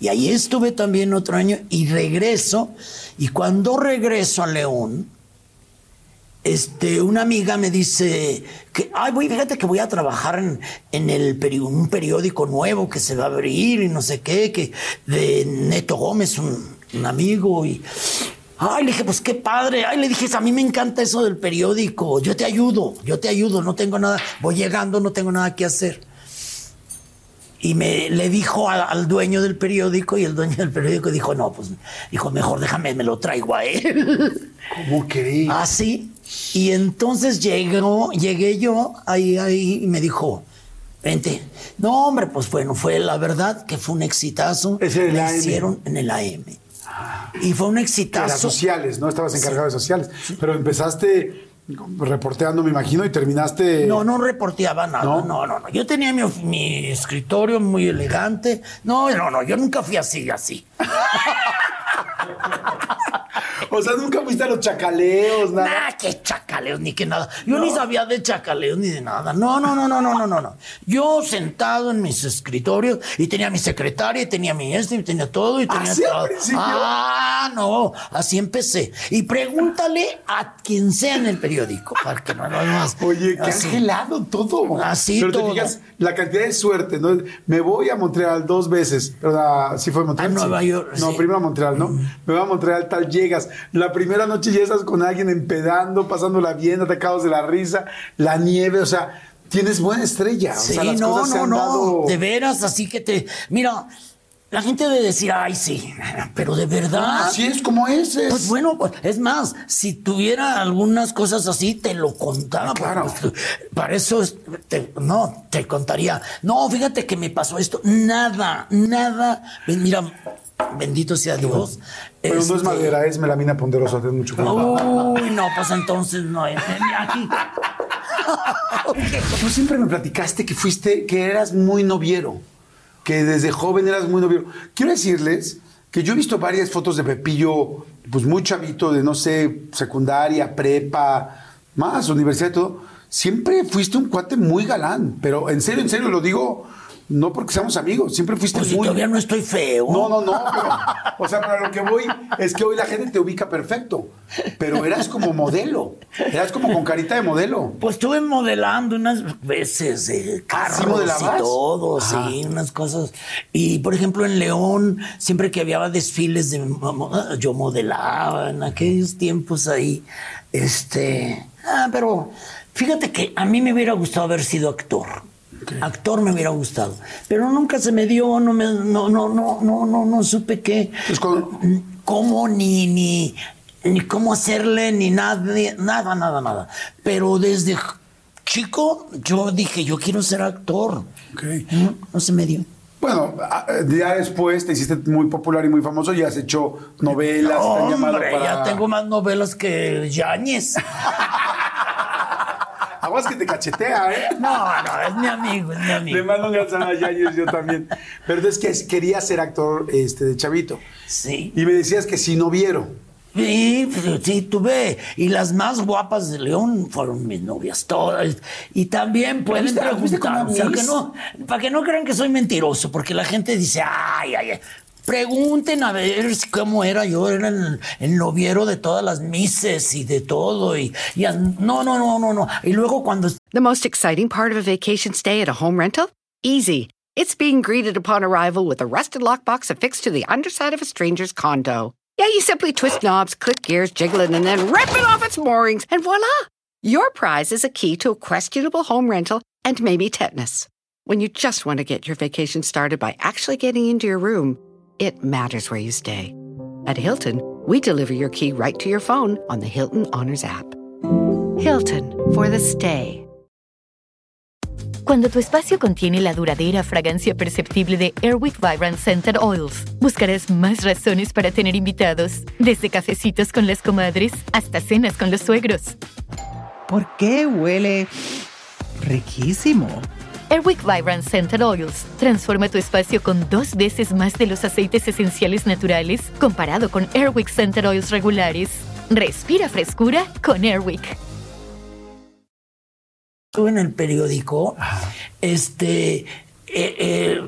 Y ahí estuve también otro año y regreso. Y cuando regreso a León, este, una amiga me dice que, ay, voy, fíjate que voy a trabajar en, en el peri- un periódico nuevo que se va a abrir y no sé qué, que de Neto Gómez, un, un amigo y... Ay, le dije, pues qué padre. Ay, le dije, a mí me encanta eso del periódico. Yo te ayudo, yo te ayudo, no tengo nada. Voy llegando, no tengo nada que hacer. Y me le dijo al, al dueño del periódico y el dueño del periódico dijo, no, pues, dijo, mejor déjame, me lo traigo a él. ¿Cómo creí? Así. Y entonces llegó, llegué yo ahí, ahí y me dijo, vente. No, hombre, pues bueno, fue la verdad que fue un exitazo. Es el Me AM. hicieron en el AM. Y fue un exitazo. las sociales, ¿no? Estabas encargado de sociales. Pero empezaste reporteando, me imagino, y terminaste. No, no reporteaba nada. ¿No? ¿No? no, no, Yo tenía mi, escritorio muy elegante. No, no, no. Yo nunca fui así, así. O sea, nunca fuiste a los chacaleos, nada. Nah, qué chacaleos, ni que nada. Yo ni sabía de chacaleos ni de nada. No, no, no, no, no, no, no, no. Yo sentado en mis escritorios y tenía mi secretaria y tenía mi este y tenía todo y tenía ¿Así todo. Ah, no, así empecé. Y pregúntale a quien sea en el periódico, para que no lo más. Oye, qué Así. angelado todo. Así Pero todo. te fijas, la cantidad de suerte, ¿no? Me voy a Montreal dos veces. ¿verdad? Sí fue Montreal. A Nueva sí. York, No, sí. primero a Montreal, ¿no? Me voy a Montreal, tal llegas. La primera noche ya estás con alguien empedando, pasándola bien, atacados de la risa, la nieve, o sea, tienes buena estrella. O Sí, sea, las no, cosas se no, han no. dado- De veras, así que te. Mira, la gente debe decir, ay, sí, pero de verdad. Así es como es. es. Pues bueno, pues, es más, si tuviera algunas cosas así, te lo contaba. Ah, claro. pues, para eso, te- no, te contaría. No, fíjate que me pasó esto. Nada, nada. Mira, bendito sea Dios. Pero no es Este, madera, es melamina ponderosa, ten mucho cuidado. Uy, no, pues entonces no. eh, Aquí. Tú siempre me platicaste que fuiste, que eras muy noviero, que desde joven eras muy noviero. Quiero decirles que yo he visto varias fotos de Pepillo, pues muy chavito, de no sé, secundaria, prepa, más, universidad y todo. Siempre fuiste un cuate muy galán, pero en serio, en serio lo digo, no porque seamos amigos, siempre fuiste Pues si muy. todavía no estoy feo. No, no, no. pero, o sea, para lo que voy es que hoy la gente te ubica perfecto. Pero eras como modelo. Eras como con carita de modelo. Pues estuve modelando unas veces eh, Ah, ¿sí carros y todo, Ajá. sí, unas cosas. Y por ejemplo en León, siempre que había desfiles de yo modelaba en aquellos tiempos ahí. Este, ah, pero fíjate que a mí me hubiera gustado haber sido actor. Actor me hubiera gustado, pero nunca se me dio, no me, no, no, no, no, no, no supe qué, Pues cuando- cómo ni, ni, ni cómo hacerle, ni nada, nada, nada, nada. Pero desde chico yo dije, yo quiero ser actor. Ok. No, no se me dio. Bueno, ya después te hiciste muy popular y muy famoso y has hecho novelas, te han Hombre, para... ya tengo más novelas que Yáñez. Aguas que te cachetea, ¿eh? No, no, es mi amigo, es mi Le amigo. mando un gran saludo a Yáñez, yo también. Pero es que quería ser actor este, de chavito. Sí. Y me decías que si no vieron. Sí, pues, sí, tuve. Y las más guapas de León fueron mis novias, todas. Y también pueden ¿Fuiste- fuiste con preguntar. sea, que no, para que no crean que soy mentiroso, porque la gente dice, ay, ay, ay. Pregunten a ver cómo era yo, era el, el noviero de todas las mises y de todo. No, no, no, no, no. Y luego cuando The most exciting part of a vacation stay at a home rental? Easy. It's being greeted upon arrival with a rusted lockbox affixed to the underside of a stranger's condo. Yeah, you simply twist knobs, click gears, jiggle it, and then rip it off its moorings, and voila! Your prize is a key to a questionable home rental and maybe tetanus. When you just want to get your vacation started by actually getting into your room, it matters where you stay. At Hilton, we deliver your key right to your phone on the Hilton Honors app. Hilton for the stay. Cuando tu espacio contiene la duradera fragancia perceptible de Airwick Vibrant Scented Oils, buscarás más razones para tener invitados, desde cafecitos con las comadres hasta cenas con los suegros. ¿Por qué huele riquísimo? Airwick Vibrant Scented Oils transforma tu espacio con dos veces más de los aceites esenciales naturales comparado con Airwick Scented Oils regulares. Respira frescura con Airwick. Estuve en el periódico, este, eh, eh,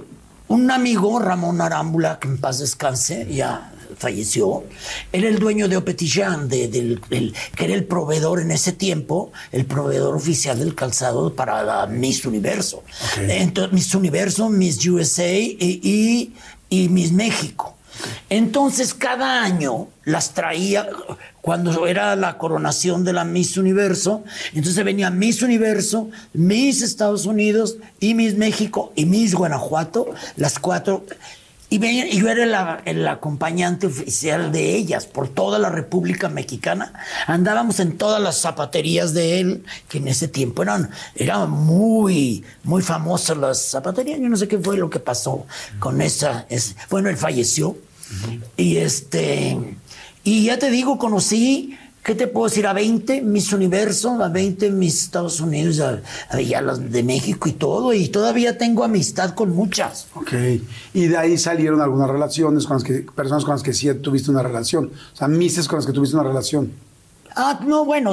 un amigo, Ramón Arámbula, que en paz descanse, ya falleció, era el dueño de Opetillán, de, del, del- que era el proveedor en ese tiempo, el proveedor oficial del calzado para la Miss Universo. Entonces, Miss Universo, Miss USA y, y, y Miss México. Entonces, cada año las traía, cuando era la coronación de la Miss Universo, entonces venía Miss Universo, Miss Estados Unidos y Miss México y Miss Guanajuato, las cuatro. Y, yo era la- el acompañante oficial de ellas por toda la República Mexicana. Andábamos en todas las zapaterías de él, que en ese tiempo eran, eran muy, muy famosas las zapaterías. Yo no sé qué fue lo que pasó con esa. es- bueno, él falleció. Y este. Y ya te digo, conocí, ¿qué te puedo decir? A 20 Miss Universo, a 20 Miss Estados Unidos, a, a ya las de México y todo. Y todavía tengo amistad con muchas. Ok. Y de ahí salieron algunas relaciones con las que, personas con las que sí tuviste una relación. O sea, mises con las que tuviste una relación. Ah, no, bueno,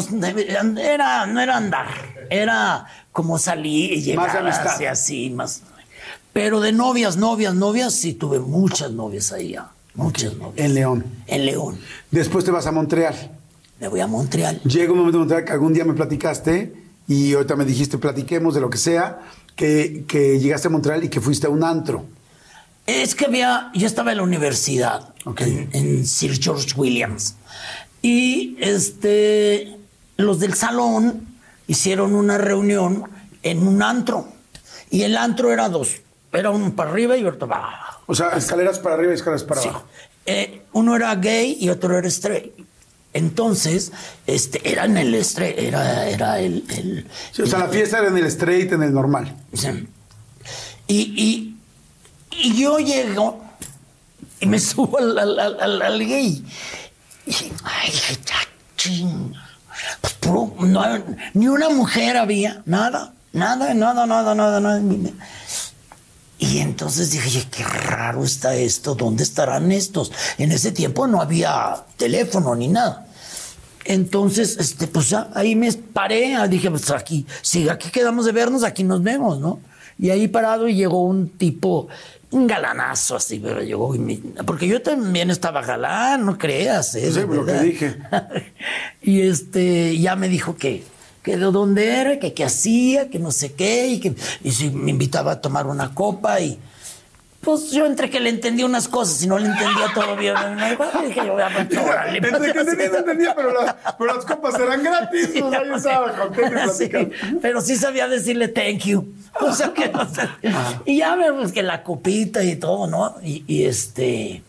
era, no era andar, era como salir y llegar Más amistad. así, así, más. Pero de novias, novias, novias, sí tuve muchas novias ahí, muchas novias. En León. En León. Después te vas a Montreal. Me voy a Montreal. Llega un momento en Montreal que algún día me platicaste y ahorita me dijiste, platiquemos de lo que sea, que, que llegaste a Montreal y que fuiste a un antro. Es que había, yo estaba en la universidad, en, en Sir George Williams. Y este, los del salón hicieron una reunión en un antro. Y el antro era dos. Era uno para arriba y otro para abajo. O sea, escaleras para arriba y escaleras para Sí. abajo. Eh, uno era gay y otro era straight. Entonces, este, era en el straight, era, era el, el- Sí, o sea, la fiesta era en el straight, en el normal. Sí. Y, y, y yo llego y me subo al, al- al- al- gay. Y ay, ching. Pues puro- no, ni una mujer había, nada, nada, nada, nada, nada, nada. Y entonces dije, "Oye, qué raro está esto, ¿dónde estarán estos? En ese tiempo no había teléfono ni nada. Entonces, este, pues ya, ahí me paré, ah, dije, pues aquí, si aquí quedamos de vernos, aquí nos vemos, ¿no? Y ahí parado y llegó un tipo, un galanazo así, pero llegó y me- porque yo también estaba galán, no creas, ¿eh? Sí, lo que dije. y este, ya me dijo que, que de dónde era, que qué hacía, que no sé qué, y que y si me invitaba a tomar una copa y pues yo entre que le entendía unas cosas y no le entendía todo bien, dije yo, "Ah, pues, órale". Entre que entendía, no entendía, pero, la- pero las copas eran gratis. O sea, yo Sí, pero sí sabía decirle thank you. O sea que, o sea, y ya vemos que la copita y todo, ¿no? Y, y este.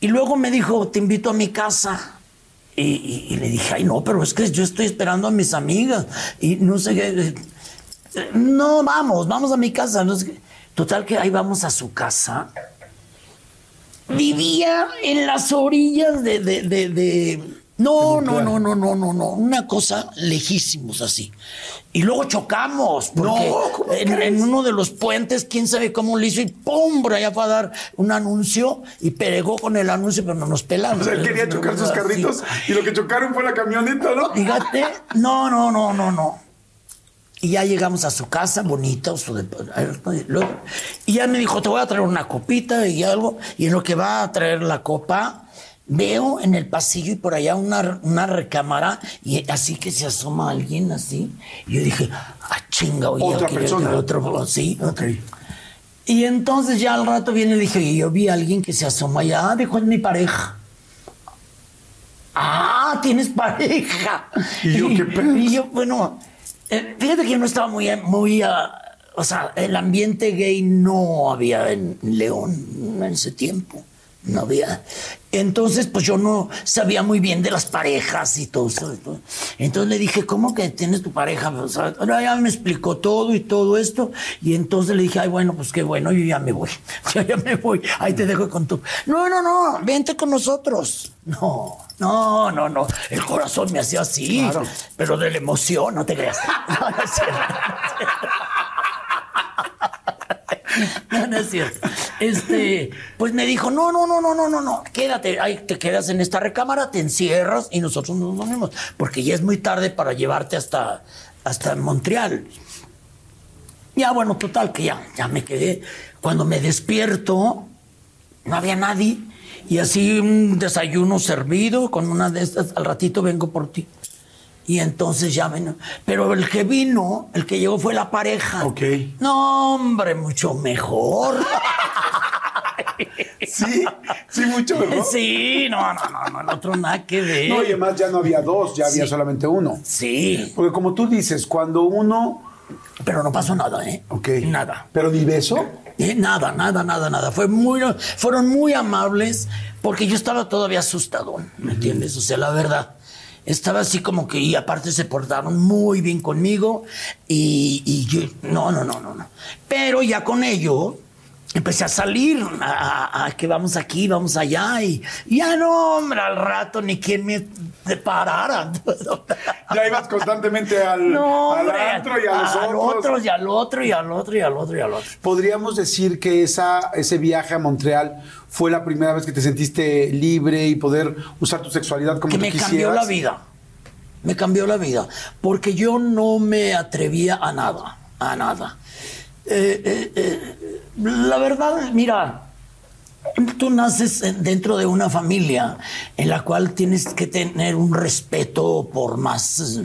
Y luego me dijo, te invito a mi casa. Y, y- y le dije, ay, no, pero es que yo estoy esperando a mis amigas. Y no sé qué. eh, No, vamos, vamos a mi casa. no sé qué. Total que ahí vamos a su casa. Vivía en las orillas de. de, de- de- No, no, no, no, no, no, no. Una cosa lejísimos así. Y luego chocamos, porque No, en uno de los puentes, quién sabe cómo le hizo, y ¡pum! Por allá fue a dar un anuncio y pegó con el anuncio, pero no nos pelamos. O sea, él quería chocar sus carritos y lo que chocaron fue la camioneta, ¿no? Fíjate, no, no, no, no, no. Y ya llegamos a su casa, bonita, su y ya me dijo, te voy a traer una copita y algo. Y en lo que va a traer la copa, veo en el pasillo y por allá una, una recámara, y así que se asoma alguien así. Y yo dije, ah, chinga, oye, Otra persona. otro, sí, otro. Ok. Y entonces ya al rato viene y dije, "Oye, yo vi a alguien que se asoma allá, ah, dijo, es mi pareja. Ah, tienes pareja. ¿Y yo qué pedo? Y yo, bueno, eh, fíjate que no estaba muy, muy, ah, o sea, el ambiente gay no había en León en ese tiempo. No había. Entonces, pues yo no sabía muy bien de las parejas y todo eso. Entonces le dije, ¿cómo que tienes tu pareja? O sea, ya me explicó todo y todo esto. Y entonces le dije, ay, bueno, pues qué bueno, yo ya me voy. Yo ya me voy. Ahí te dejo con tu. No, no, no, vente con nosotros. No, no, no, no. El corazón me hacía así. Pero de la emoción, no te creas. No, no cierto. No, es cierto. Este, pues me dijo, no, no, no, no, no, no, no, quédate, ahí te quedas en esta recámara, te encierras y nosotros nos vamos, porque ya es muy tarde para llevarte hasta, hasta Montreal. Ya, bueno, total, que ya, ya me quedé. Cuando me despierto, no había nadie. Y así un desayuno servido con una de estas, al ratito vengo por ti. Y entonces ya ven. Pero el que vino, el que llegó fue la pareja. Ok. No, hombre, mucho mejor. Sí, sí, mucho mejor. Sí, no, no, no, no, el otro nada que ver. No, y además ya no había dos, ya había solamente uno. Sí. Porque como tú dices, cuando uno. Pero no pasó nada, ¿eh? Ok. Nada. Pero ni beso. Eh, nada, nada, nada, nada. Fue muy, fueron muy amables porque yo estaba todavía asustado, ¿me entiendes? O sea, la verdad. Estaba así como que, y aparte se portaron muy bien conmigo, y, y yo, no, no, no, no, no. Pero ya con ello, empecé a salir, a, a, que vamos aquí, vamos allá, y ya no, hombre, al rato ni quien me parara. Ya ibas constantemente al, No, al hombre, antro y a los al otros. otro, y al otro, y al otro, y al otro, y al otro. Podríamos decir que esa, ese viaje a Montreal fue la primera vez que te sentiste libre y poder usar tu sexualidad como que tú me quisieras. cambió la vida. Me cambió la vida. Porque yo no me atrevía a nada. A nada. Eh, eh, eh, la verdad, mira, tú naces en- dentro de una familia en la cual tienes que tener un respeto por más.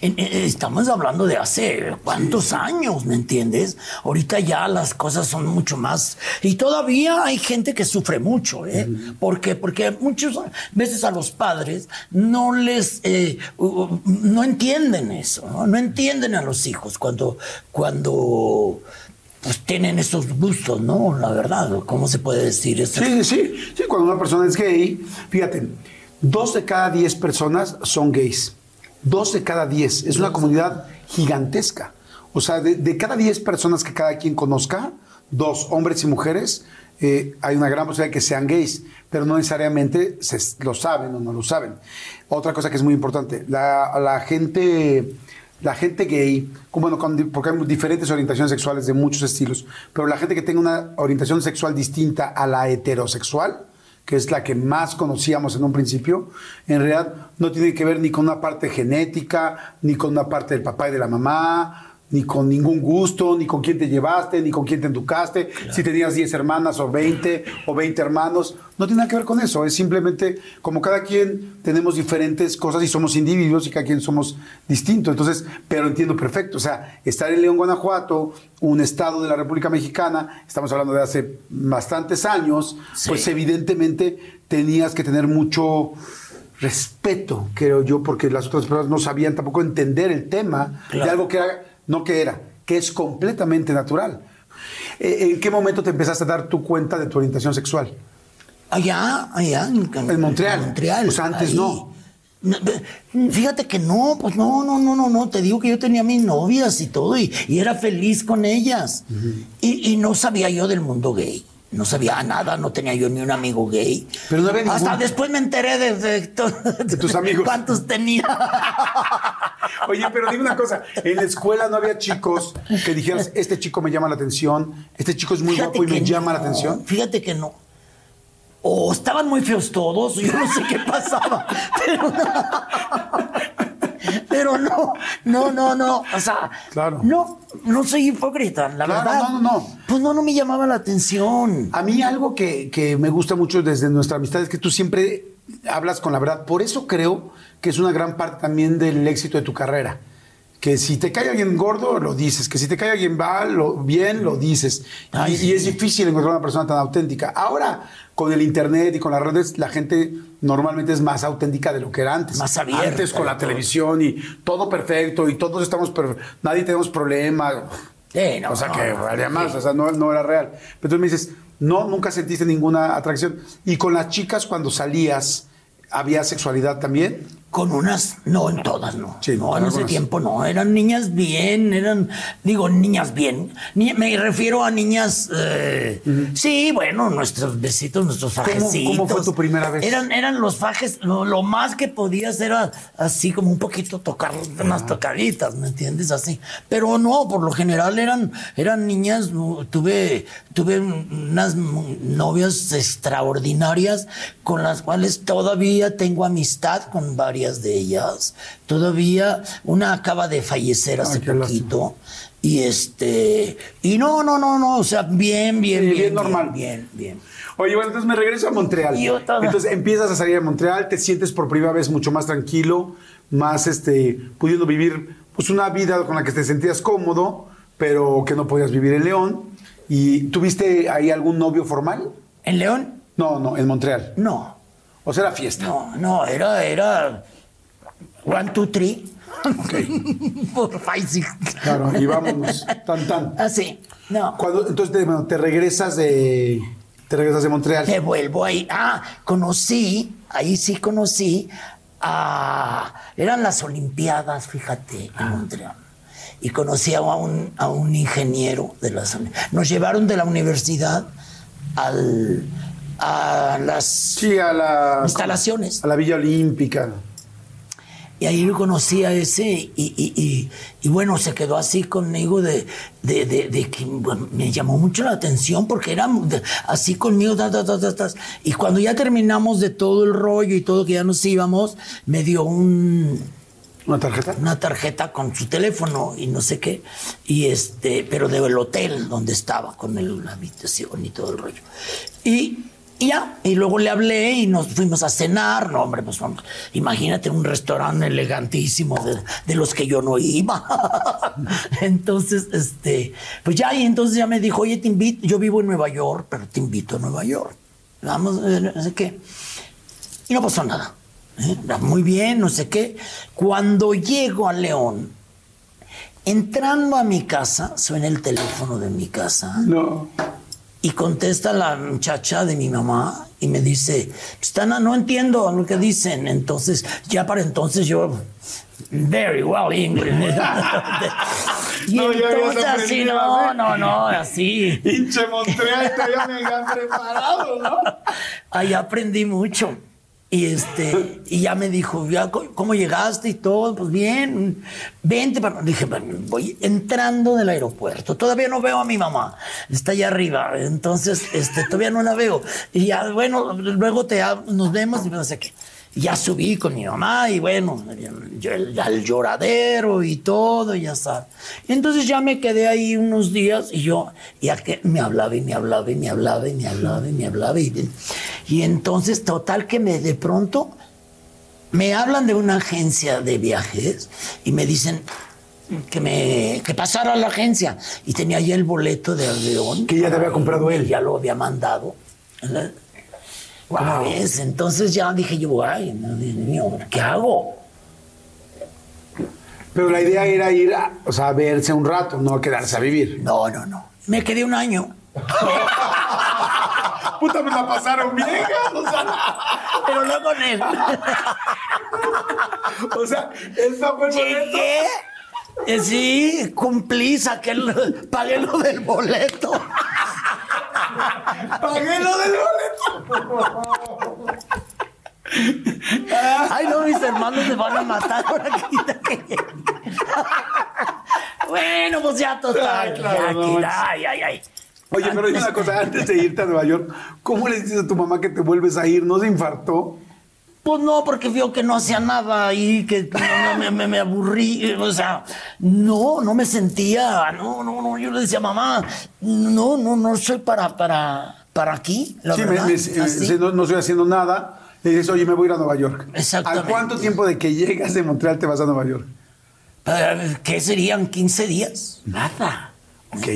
En- en- estamos hablando de hace cuántos años, ¿me entiendes? Ahorita ya las cosas son mucho más. Y todavía hay gente que sufre mucho, ¿eh? ¿Por qué? Porque muchas veces a los padres no les. eh, no entienden eso, ¿no? No entienden a los hijos cuando. cuando pues tienen esos gustos, ¿no? La verdad, ¿cómo se puede decir eso? Sí, sí, sí. Sí, cuando una persona es gay, fíjate, dos de cada diez personas son gays. Dos de cada diez. Es una comunidad gigantesca. O sea, de, de cada diez personas que cada quien conozca, dos, hombres y mujeres, eh, hay una gran posibilidad de que sean gays, pero no necesariamente se, lo saben o no lo saben. Otra cosa que es muy importante, la, la gente la gente gay, bueno, con porque hay diferentes orientaciones sexuales de muchos estilos, pero la gente que tenga una orientación sexual distinta a la heterosexual, que es la que más conocíamos en un principio, en realidad no tiene que ver ni con una parte genética, ni con una parte del papá y de la mamá, ni con ningún gusto, ni con quién te llevaste, ni con quién te educaste, si tenías 10 hermanas o 20 o 20 hermanos, no tiene nada que ver con eso, es simplemente como cada quien tenemos diferentes cosas y somos individuos y cada quien somos distintos, entonces, pero entiendo perfecto, o sea, estar en León, Guanajuato, un estado de la República Mexicana, estamos hablando de hace bastantes años, Sí. pues evidentemente tenías que tener mucho respeto, creo yo, porque las otras personas no sabían tampoco entender el tema Claro. de algo que era, no que era, que es completamente natural. Eh, ¿En qué momento te empezaste a dar tu cuenta de tu orientación sexual? Allá, allá. En, En Montreal. en Montreal. Sea, antes ahí. no. Fíjate que no, pues no, no, no, no, no. Te digo que yo tenía mis novias y todo y, y era feliz con ellas. y, y no sabía yo del mundo gay. No sabía nada, no tenía yo ni un amigo gay. Pero no había ningún- Hasta después me enteré de, de De tus amigos. ¿Cuántos tenía? Oye, pero dime una cosa, en la escuela no había chicos que dijeras, este chico me llama la atención, este chico es muy Fíjate guapo y me llama la atención. Fíjate que no. O estaban muy feos todos, yo no sé qué pasaba. Pero. Pero no, no, no, no. O sea, Claro. no, no soy hipócrita, la Claro, verdad. no, no, no. Pues no, no me llamaba la atención. A mí algo que, que me gusta mucho desde nuestra amistad es que tú siempre hablas con la verdad. Por eso creo que es una gran parte también del éxito de tu carrera. Que si te cae alguien gordo, lo dices. Que si te cae alguien mal, lo, bien, lo dices. Y, Ay, sí. y es difícil encontrar una persona tan auténtica. Ahora, con el internet y con las redes, la gente normalmente es más auténtica de lo que era antes. Más abierta Antes con y la todo. televisión y todo perfecto y todos estamos... nadie tenemos problemas. Sí, no, o sea no, que no. valía más, o sea, no, no era real. Pero tú me dices, No, nunca sentiste ninguna atracción. Y con las chicas cuando salías, ¿había sexualidad también? Con unas, no, en todas no. Sí, no, en ese algunas. tiempo no. Eran niñas bien, eran, digo, niñas bien. Ni- me refiero a niñas, eh, sí, bueno, nuestros besitos, nuestros ¿Cómo- fajecitos. cómo fue tu primera vez? Eran, eran los fajes, lo, lo más que podías era así como un poquito tocar unas tocaditas, ¿me entiendes? Así. Pero no, por lo general eran, eran niñas, tuve, tuve unas novias extraordinarias con las cuales todavía tengo amistad con varias de ellas. Todavía una acaba de fallecer hace Ay, poquito. Y este, y no, no, no, no, o sea, bien, bien, Sí, bien, bien normal. bien, bien. Oye, bueno, entonces me regreso a Montreal. Yo Entonces empiezas a salir a Montreal, te sientes por primera vez mucho más tranquilo, más este, pudiendo vivir pues una vida con la que te sentías cómodo, pero que no podías vivir en León. ¿Y tuviste ahí algún novio formal? ¿En León? No, no, en Montreal. No. O sea, era fiesta. No, no, era, era one, two, three. Por five, six. Claro, y vámonos. Tan, tan. Así, no. Cuando, entonces te, te regresas de. Te regresas de Montreal. Me vuelvo ahí. Ah, conocí, ahí sí conocí a. Eran las Olimpiadas, fíjate, en Montreal. Y conocí a un, a un ingeniero de las. uni- Nos llevaron de la universidad al, a las Sí, a la. instalaciones. A la Villa Olímpica. Y ahí lo conocí a ese y, y- y- y bueno, se quedó así conmigo de, de- de- de que bueno, me llamó mucho la atención porque era así conmigo. ta, ta, ta, ta, ta. Y cuando ya terminamos de todo el rollo y todo que ya nos íbamos, me dio un, ¿Una tarjeta? una tarjeta con su teléfono y no sé qué, y este, pero del hotel donde estaba, con el, la habitación y todo el rollo. Y, y ya, y luego le hablé y nos fuimos a cenar, no hombre, pues vamos, imagínate un restaurante elegantísimo de, los que yo no iba. entonces, este, pues ya, y entonces ya me dijo, oye, te invito, yo vivo en Nueva York, pero te invito a Nueva York. Vamos, eh, no sé qué. Y no pasó nada. ¿eh? Muy bien, no sé qué. Cuando llego a León, entrando a mi casa, suena el teléfono de mi casa No. Y contesta la muchacha de mi mamá y me dice, Stana, no entiendo lo que dicen. Entonces, ya para entonces yo, very well English. y No, ya entonces así, aprendido, no, ¿eh? no, no, así. Pinche Montreal, te había mega preparado, ¿no? Ahí aprendí mucho. Y este, y ya me dijo, ya, ¿cómo llegaste y todo? Pues bien, vente. para-". Dije, "Bueno, voy entrando del aeropuerto. Todavía no veo a mi mamá. Está allá arriba. Entonces, este, todavía no la veo. Y ya, bueno, luego te nos vemos y no sé qué. Ya subí con mi mamá y bueno, al lloradero y todo, ya sabes. Entonces ya me quedé ahí unos días y yo, ya que me hablaba y me hablaba y me hablaba y me hablaba y me hablaba. Y, y entonces, total que me de pronto me hablan de una agencia de viajes y me dicen que me que pasara a la agencia y tenía ya el boleto de avión Que ya te había comprado él. ya lo había mandado ¿Cómo Wow. ves? Entonces ya dije yo, ay, no, Dios mío, ¿qué hago? Pero la idea era ir a, o sea, a verse un rato, no quedarse a vivir. No, no, no. Me quedé un año. Puta, me la pasaron bien, o sea, Pero no con él. o sea, el boleto. Llegué. eh, Sí, cumplí, saqué el, pagué lo del boleto. Pagué lo del boleto. Ay, no, mis hermanos me van a matar ahora que Bueno, pues ya total. Ay, claro, ya, no que- manches. ay, ay, ay. Oye, pero dime una cosa, antes de irte a Nueva York, ¿cómo le dices a tu mamá que te vuelves a ir? ¿No se infartó? Pues no, porque vio que no hacía nada y que no, me, me- me aburrí. O sea, no, no me sentía. No, no, no. Yo le decía, mamá, no, no, no soy para, para, para aquí. La sí, verdad. me- eh, sí, no, no estoy haciendo nada. Le dices, oye, me voy a ir a Nueva York. Exactamente. ¿Al cuánto tiempo de que llegas de Montreal te vas a Nueva York? Eh, ¿Qué serían 15 días? Nada. Ok.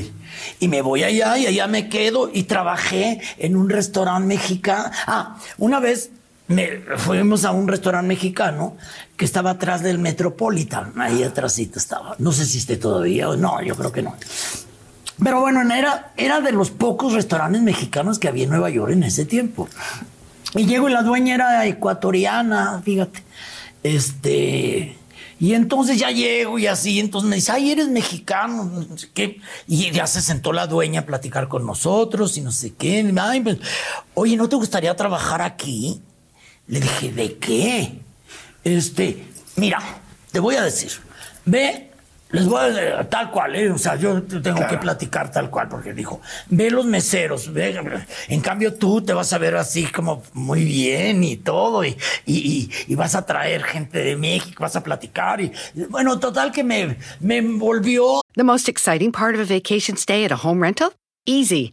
Y me voy allá y allá me quedo y trabajé en un restaurante mexicano. Ah, una vez me, fuimos a un restaurante mexicano que estaba atrás del Metropolitan. Ahí atrásito estaba. No sé si esté todavía no, yo creo que no. Pero bueno, era, era de los pocos restaurantes mexicanos que había en Nueva York en ese tiempo. Y llego y la dueña era ecuatoriana, fíjate. Este. Y entonces ya llego y así, entonces me dice, ay, eres mexicano, no sé qué. Y ya se sentó la dueña a platicar con nosotros y no sé qué. Ay, pues, oye, ¿no te gustaría trabajar aquí? Le dije, ¿de qué? Este, mira, te voy a decir, ve les voy a decir tal cual, ¿eh? o sea, yo tengo que platicar tal cual, porque dijo, ve los meseros, ve, en cambio tú te vas a ver así como muy bien y todo, y, y, y vas a traer gente de México, vas a platicar, y bueno, total que me, me envolvió. The most exciting part of a vacation stay at a home rental? Easy.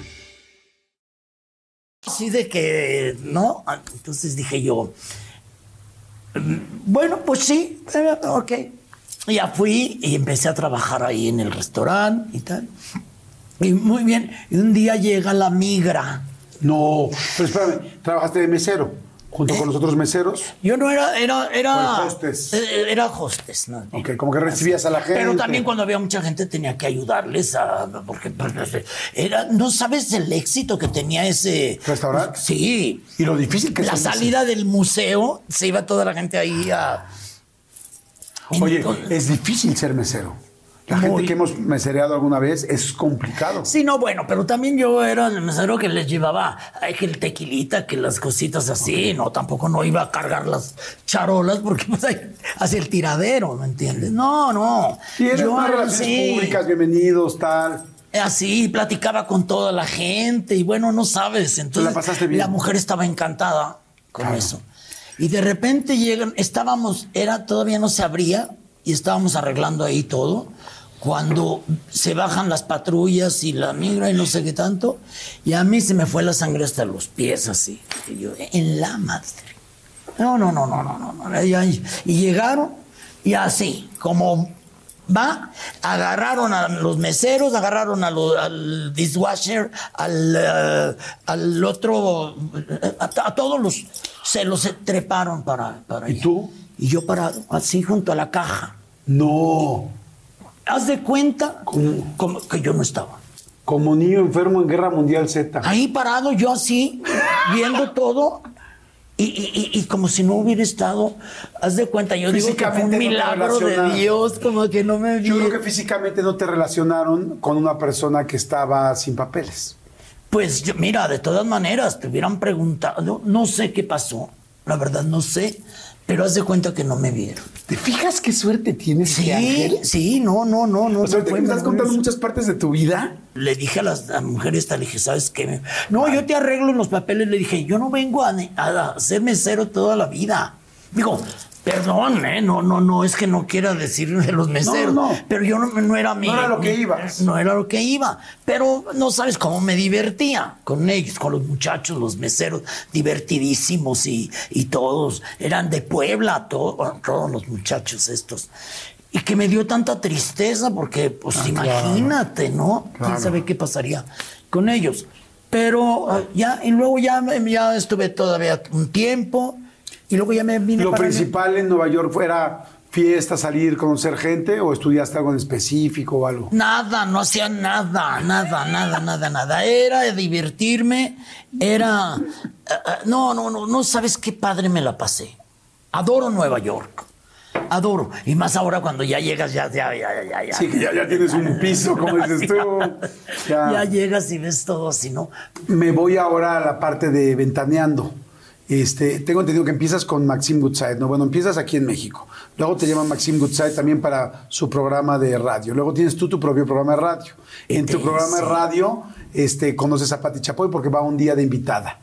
Así de que, ¿no? Entonces dije yo, mm, bueno, pues sí, eh, ok. Ya fui y empecé a trabajar ahí en el restaurante y tal. Y muy bien, y un día llega la migra. No, pero espérame, ¿trabajaste de mesero junto con los otros meseros? Yo no era, era, era. Hostes. eh, Era hostes, ¿no? Ok, como que recibías a la gente. Pero también cuando había mucha gente tenía que ayudarles a. Porque pues, era, no sabes el éxito que tenía ese. ¿Restaurante? Sí. Y lo difícil que La salida del museo, se iba toda la gente ahí a. Oye, Entonces- es difícil ser mesero. La Muy. gente que hemos mesereado alguna vez es complicado. Sí, no, bueno, pero también yo era el mesero que les llevaba que el tequilita, que las cositas así, no, tampoco no iba a cargar las charolas porque pues ahí hacia el tiradero, ¿me entiendes? No, no. Y eres Yo relaciones así, públicas, bienvenidos, tal. Así, platicaba con toda la gente y bueno, no sabes. Entonces, la pasaste bien. la mujer estaba encantada con Claro. eso. Y de repente llegan, estábamos, era, todavía no se abría y estábamos arreglando ahí todo. Cuando se bajan las patrullas y la migra y no sé qué tanto, y a mí se me fue la sangre hasta los pies así. Y yo, en la madre. No, no, no, no, no, no. no. Y, llegaron y así, como va, agarraron a los meseros, agarraron a lo- al dishwasher, al, eh, al otro, eh, a, a todos los, se los treparon para, para ¿Y allá. tú? Y yo parado, así junto a la caja. No. Haz de cuenta como que yo no estaba. Como niño enfermo en Guerra Mundial Z. Ahí parado yo así, viendo todo. Y, y- y- y como si no hubiera estado, haz de cuenta, yo digo que fue un Físicamente no milagro de. Dios, como que no me Yo vi. creo que físicamente no te relacionaron con una persona que estaba sin papeles. Pues yo- mira, de todas maneras, te hubieran preguntado, no sé qué pasó, la verdad no sé, pero haz de cuenta que no me vieron. ¿Te fijas qué suerte tienes, Sí, ángel? sí, no, no, no, no. O sea, estás contando muchas partes de tu vida. Le dije a las- a la mujer esta, le dije, ¿sabes qué? No, yo te arreglo los papeles. Le dije, yo no vengo a, a ser mesero toda la vida. Digo, perdón, ¿eh? No, no, no, es que no quiera decir de los meseros. no. Pero yo no, no era mi... No era lo que ibas. No era lo que iba. Pero no sabes cómo me divertía con ellos, con los muchachos, los meseros, divertidísimos y, y todos. Eran de Puebla, to- todos los muchachos estos. Y que me dio tanta tristeza porque, pues Ah, claro. imagínate, ¿no? Claro. ¿Quién sabe qué pasaría con ellos? Pero ah, ya, y luego ya, ya estuve todavía un tiempo y luego ya me vine ¿Lo para principal en Nueva York fuera fiesta, salir, conocer gente o estudiaste algo en específico o algo? Nada, no hacía nada, nada, nada, nada, nada. Era divertirme, era... ah, ah, no, no, no, no sabes qué padre me la pasé. Adoro Nueva York. Adoro. Y más ahora cuando ya llegas, ya, ya, ya, ya, ya. Sí, que ya, ya tienes un piso, como dices tú. Ya. Ya. llegas y ves todo así, ¿no? Me voy ahora a la parte de ventaneando. Este, tengo entendido que empiezas con Maxim Goodside, ¿no? Bueno, empiezas aquí en México. Luego te llaman Maxim Goodside también para su programa de radio. Luego tienes tú tu propio programa de radio. En tu programa de radio este, conoces a Pati Chapoy porque va un día de invitada.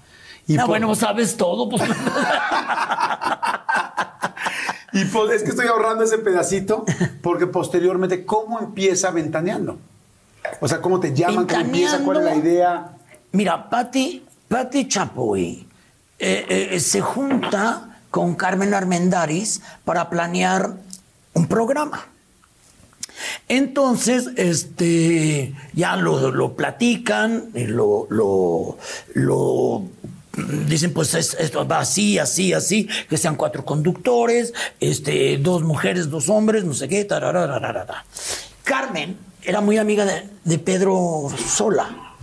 Y Ah, por- bueno, sabes todo, pues. Y pues, es que estoy ahorrando ese pedacito porque posteriormente, ¿cómo empieza ventaneando? O sea, ¿cómo te llaman? ¿Cómo empieza? ¿Cuál es la idea? Mira, Patti, Patti Chapoy eh, eh, se junta con Carmen Armendáriz para planear un programa. Entonces, este, ya lo, lo platican, lo, lo, lo dicen, pues es- esto va así, así, así, que sean cuatro conductores, este, dos mujeres, dos hombres, no sé qué, tararararara. Carmen era muy amiga de Pedro Sola.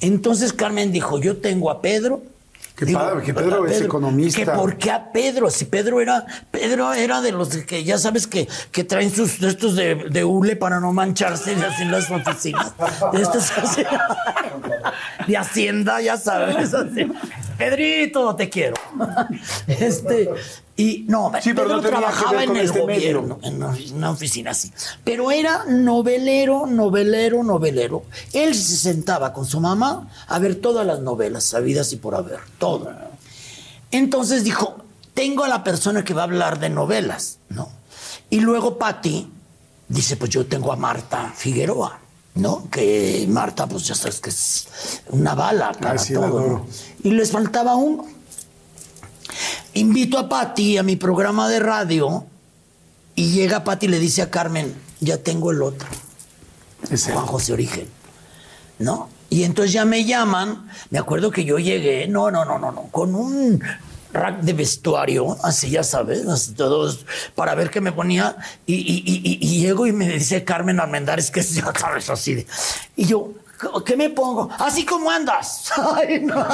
Entonces Carmen dijo, yo tengo a Pedro. Qué padre, que Pedro es economista. Que por qué a Pedro? Si Pedro era, Pedro era de los que ya sabes que, que traen sus estos de, de hule para no mancharse así en las oficinas. De estos de Hacienda, ya sabes. así. Pedrito, te quiero. Este, y no, Sí, pero Pedro no trabajaba en el este medio. gobierno, en una, en una oficina así. Pero era novelero, novelero, novelero. Él se sentaba con su mamá a ver todas las novelas, sabidas y por haber, todo. Entonces dijo, tengo a la persona que va a hablar de novelas, ¿no? Y luego Patti dice, pues yo tengo a Marta Figueroa, ¿no? Que Marta, pues ya sabes que es una bala para Ay, sí, la todo. Y les faltaba uno. Invito a Patti a mi programa de radio y llega Patti y le dice a Carmen, ya tengo el otro. Juan José Origen, ¿no? Y entonces ya me llaman, me acuerdo que yo llegué, no, no, no, no, no, con un rack de vestuario, así ya sabes, así todos, para ver qué me ponía, y, y- y- y- llego y me dice Carmen Armendáriz, que es, ya sabes, así de, y yo, ¿qué me pongo? Así como andas. Ay, no.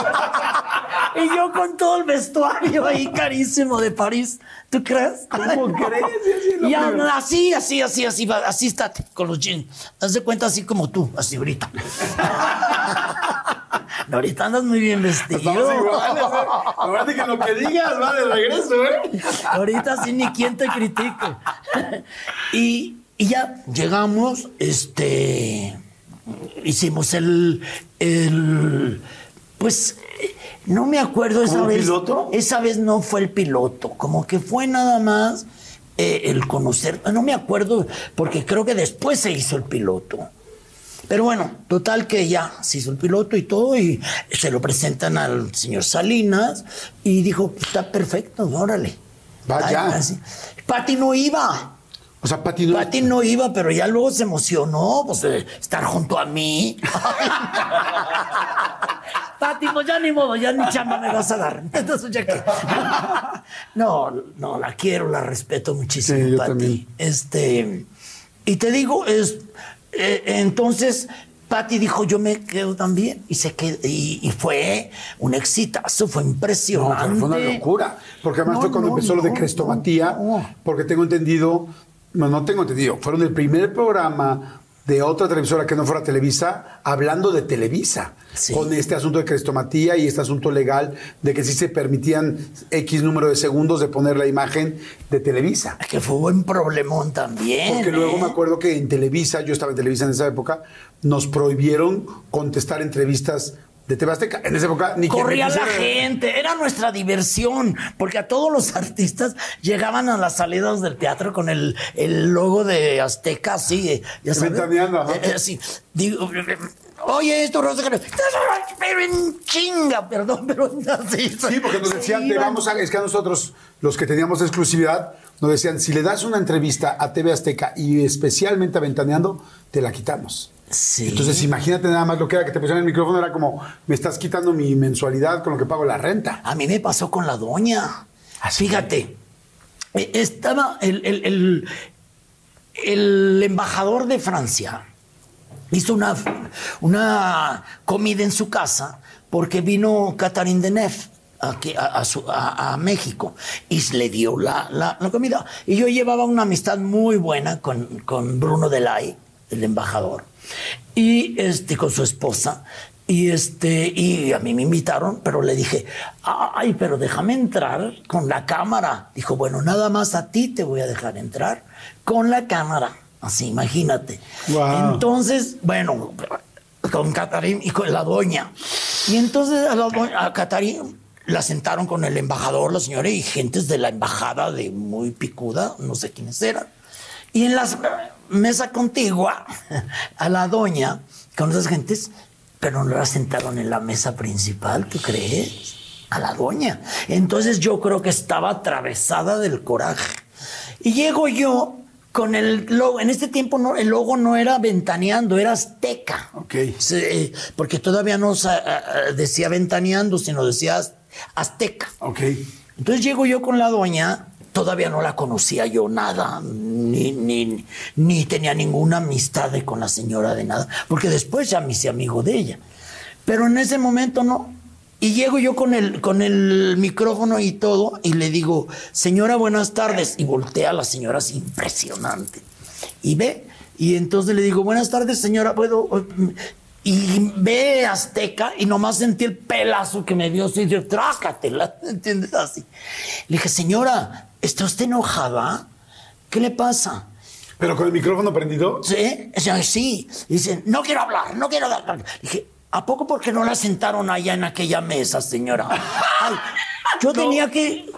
y yo con todo el vestuario ahí carísimo de París, ¿tú crees? ¿Cómo crees? Sí, sí, lo Y así, así, así, así, así está con los jeans. Haz de cuenta así como tú, así ahorita. No, ahorita andas muy bien vestido. Estamos iguales, ¿eh? Es que lo que digas va de regreso, ¿eh? Ahorita sí ni quien te critique. Y, y ya llegamos, este, hicimos el, el, pues, no me acuerdo esa ¿Como vez. piloto? Esa vez no fue el piloto, como que fue nada más eh, el conocer, no me acuerdo, porque creo que después se hizo el piloto. Pero bueno, total que ya se hizo el piloto y todo, y se lo presentan al señor Salinas, y dijo, está perfecto, órale. Vaya. Ay. Pati no iba. O sea, Pati no. Pati no iba, pero ya luego se emocionó, pues, de estar junto a mí. Pati, pues ya ni modo, ya ni chamba me vas a dar. Entonces, ya que. No, no, la quiero, la respeto muchísimo, Sí, yo Pati. también. Este. Y te digo, es. eh, entonces. Pati dijo, yo me quedo también. Y se quedó, y, y fue un exitazo, fue No, impresionante. pero fue una locura. Porque además No, fue cuando no, empezó lo de no, Crestomatía. no. Porque tengo entendido, no, no tengo entendido, fueron el primer programa de otra televisora que no fuera Televisa hablando de Televisa. Sí. Con este asunto de Crestomatía y este asunto legal de que sí se permitían X número de segundos de poner la imagen de Televisa. Que fue un problemón también. Porque luego ¿eh? me acuerdo que en Televisa, yo estaba en Televisa en esa época, nos prohibieron contestar entrevistas de TV Azteca. En esa época ni quien Corría la gente, era nuestra diversión, porque a todos los artistas llegaban a las salidas del teatro con el, el logo de Azteca, así, eh, ya sabes. Eh, eh, así, digo, eh, oye, esto, Rosa, pero en chinga, perdón, pero así. Sí, porque nos decían, te vamos a, es que a nosotros, los que teníamos exclusividad, nos decían, si le das una entrevista a TV Azteca y especialmente a Ventaneando, te la quitamos. Sí. Entonces, imagínate nada más lo que era que te pusieran el micrófono, era como, me estás quitando mi mensualidad con lo que pago la renta. A mí me pasó con la doña. Así. Fíjate, eh, estaba el, el- el- el embajador de Francia. Hizo una, una comida en su casa porque vino Catherine Deneuve aquí a, a su- a- a México y le dio la, la- la comida. Y yo llevaba una amistad muy buena con, con Bruno Delay, el embajador, y este, con su esposa. Y este, y a mí me invitaron, pero le dije, ay, pero déjame entrar con la cámara. Dijo, bueno, nada más a ti te voy a dejar entrar con la cámara. Así, imagínate. Wow. Entonces, bueno, con Catarín y con la doña. Y entonces a, la doña- a Catarín la sentaron con el embajador, la señora, y gentes de la embajada de muy picuda, no sé quiénes eran. Y en la mesa contigua, a la doña, con esas gentes, pero no la sentaron en la mesa principal, ¿tú crees? A la doña. Entonces yo creo que estaba atravesada del coraje. Y llego yo con el logo. En este tiempo no, el logo no era ventaneando, era azteca. Ok. Sí, eh, porque todavía no ah, ah, decía ventaneando, sino decía az- azteca. Ok. Entonces llego yo con la doña, todavía no la conocía yo nada, ni, ni, ni tenía ninguna amistad con la señora de nada, porque después ya me hice amigo de ella. Pero en ese momento no. Y llego yo con el, con el micrófono y todo, y le digo, señora, buenas tardes. Y voltea a la señora así, impresionante. Y ve, y entonces le digo, buenas tardes, señora, ¿puedo...? Y ve Azteca y nomás sentí el pelazo que me dio, así, de trácatela, ¿entiendes? Así. Le dije, señora, ¿está usted enojada? ¿Qué le pasa? Pero con el micrófono prendido. ¿Sí? Sí. Dice, no quiero hablar, no quiero hablar. Dije, ¿a poco porque no la sentaron allá en aquella mesa, señora? Ay, yo tenía que...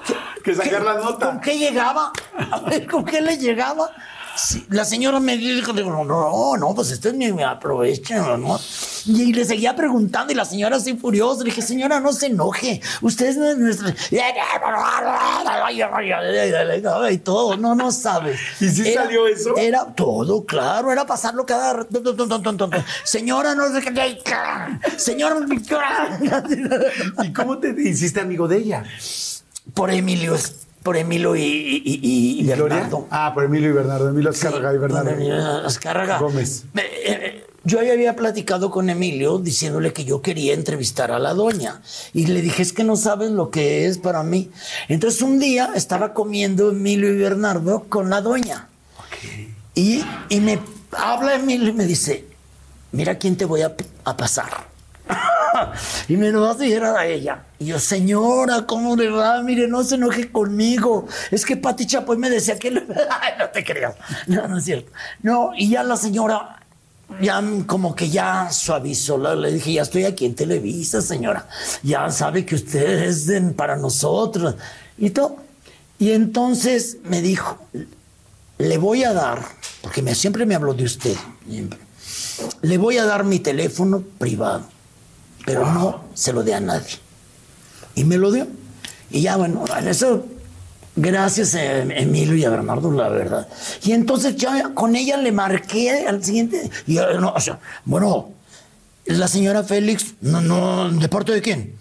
Que sacar la nota. ¿Con qué llegaba? A ver, ¿con qué le llegaba? Sí, la señora me dijo, no, no, no, pues esto ni me aprovecha, ¿no? Y le seguía preguntando y la señora así furiosa. Le dije, señora, no se enoje. Usted es nuestra... Y todo, no, no sabe. ¿Y sí salió eso? Era todo, claro, era pasarlo cada. Señora, no sé qué. Señora, ¿Y cómo te hiciste amigo de ella? por Emilio, por Emilio y, y, y-. Bernardo. Ah, por Emilio y Bernardo. Emilio Azcárraga y Bernardo. Emilio Azcárraga. Gómez. Me- eh, Yo ya había platicado con Emilio diciéndole que yo quería entrevistar a la doña. Y le dije, es que no sabes lo que es para mí. Entonces un día estaba comiendo Emilio y Bernardo con la doña. Y, y me habla Emilio y me dice, mira quién te voy a, a pasar. y me lo va a decir a ella. Y yo, señora, ¿cómo le va? Mire, no se enoje conmigo. Es que Pati Chapoy me decía que... Ay, no te creo. No, no es cierto. No, y ya la señora... Ya como que ya suavizó, le dije, ya estoy aquí en Televisa, señora. Ya sabe que usted es para nosotros. Y todo. Y entonces me dijo, le voy a dar, porque me, siempre me habló de usted, siempre. le voy a dar mi teléfono privado, pero no se lo dé a nadie. Y me lo dio. Y ya, bueno, en eso, gracias a Emilio y a Bernardo, la verdad. Y entonces ya con ella le marqué al siguiente. Y, eh, no, o sea, bueno, la señora Félix, no, no, ¿de parte de quién?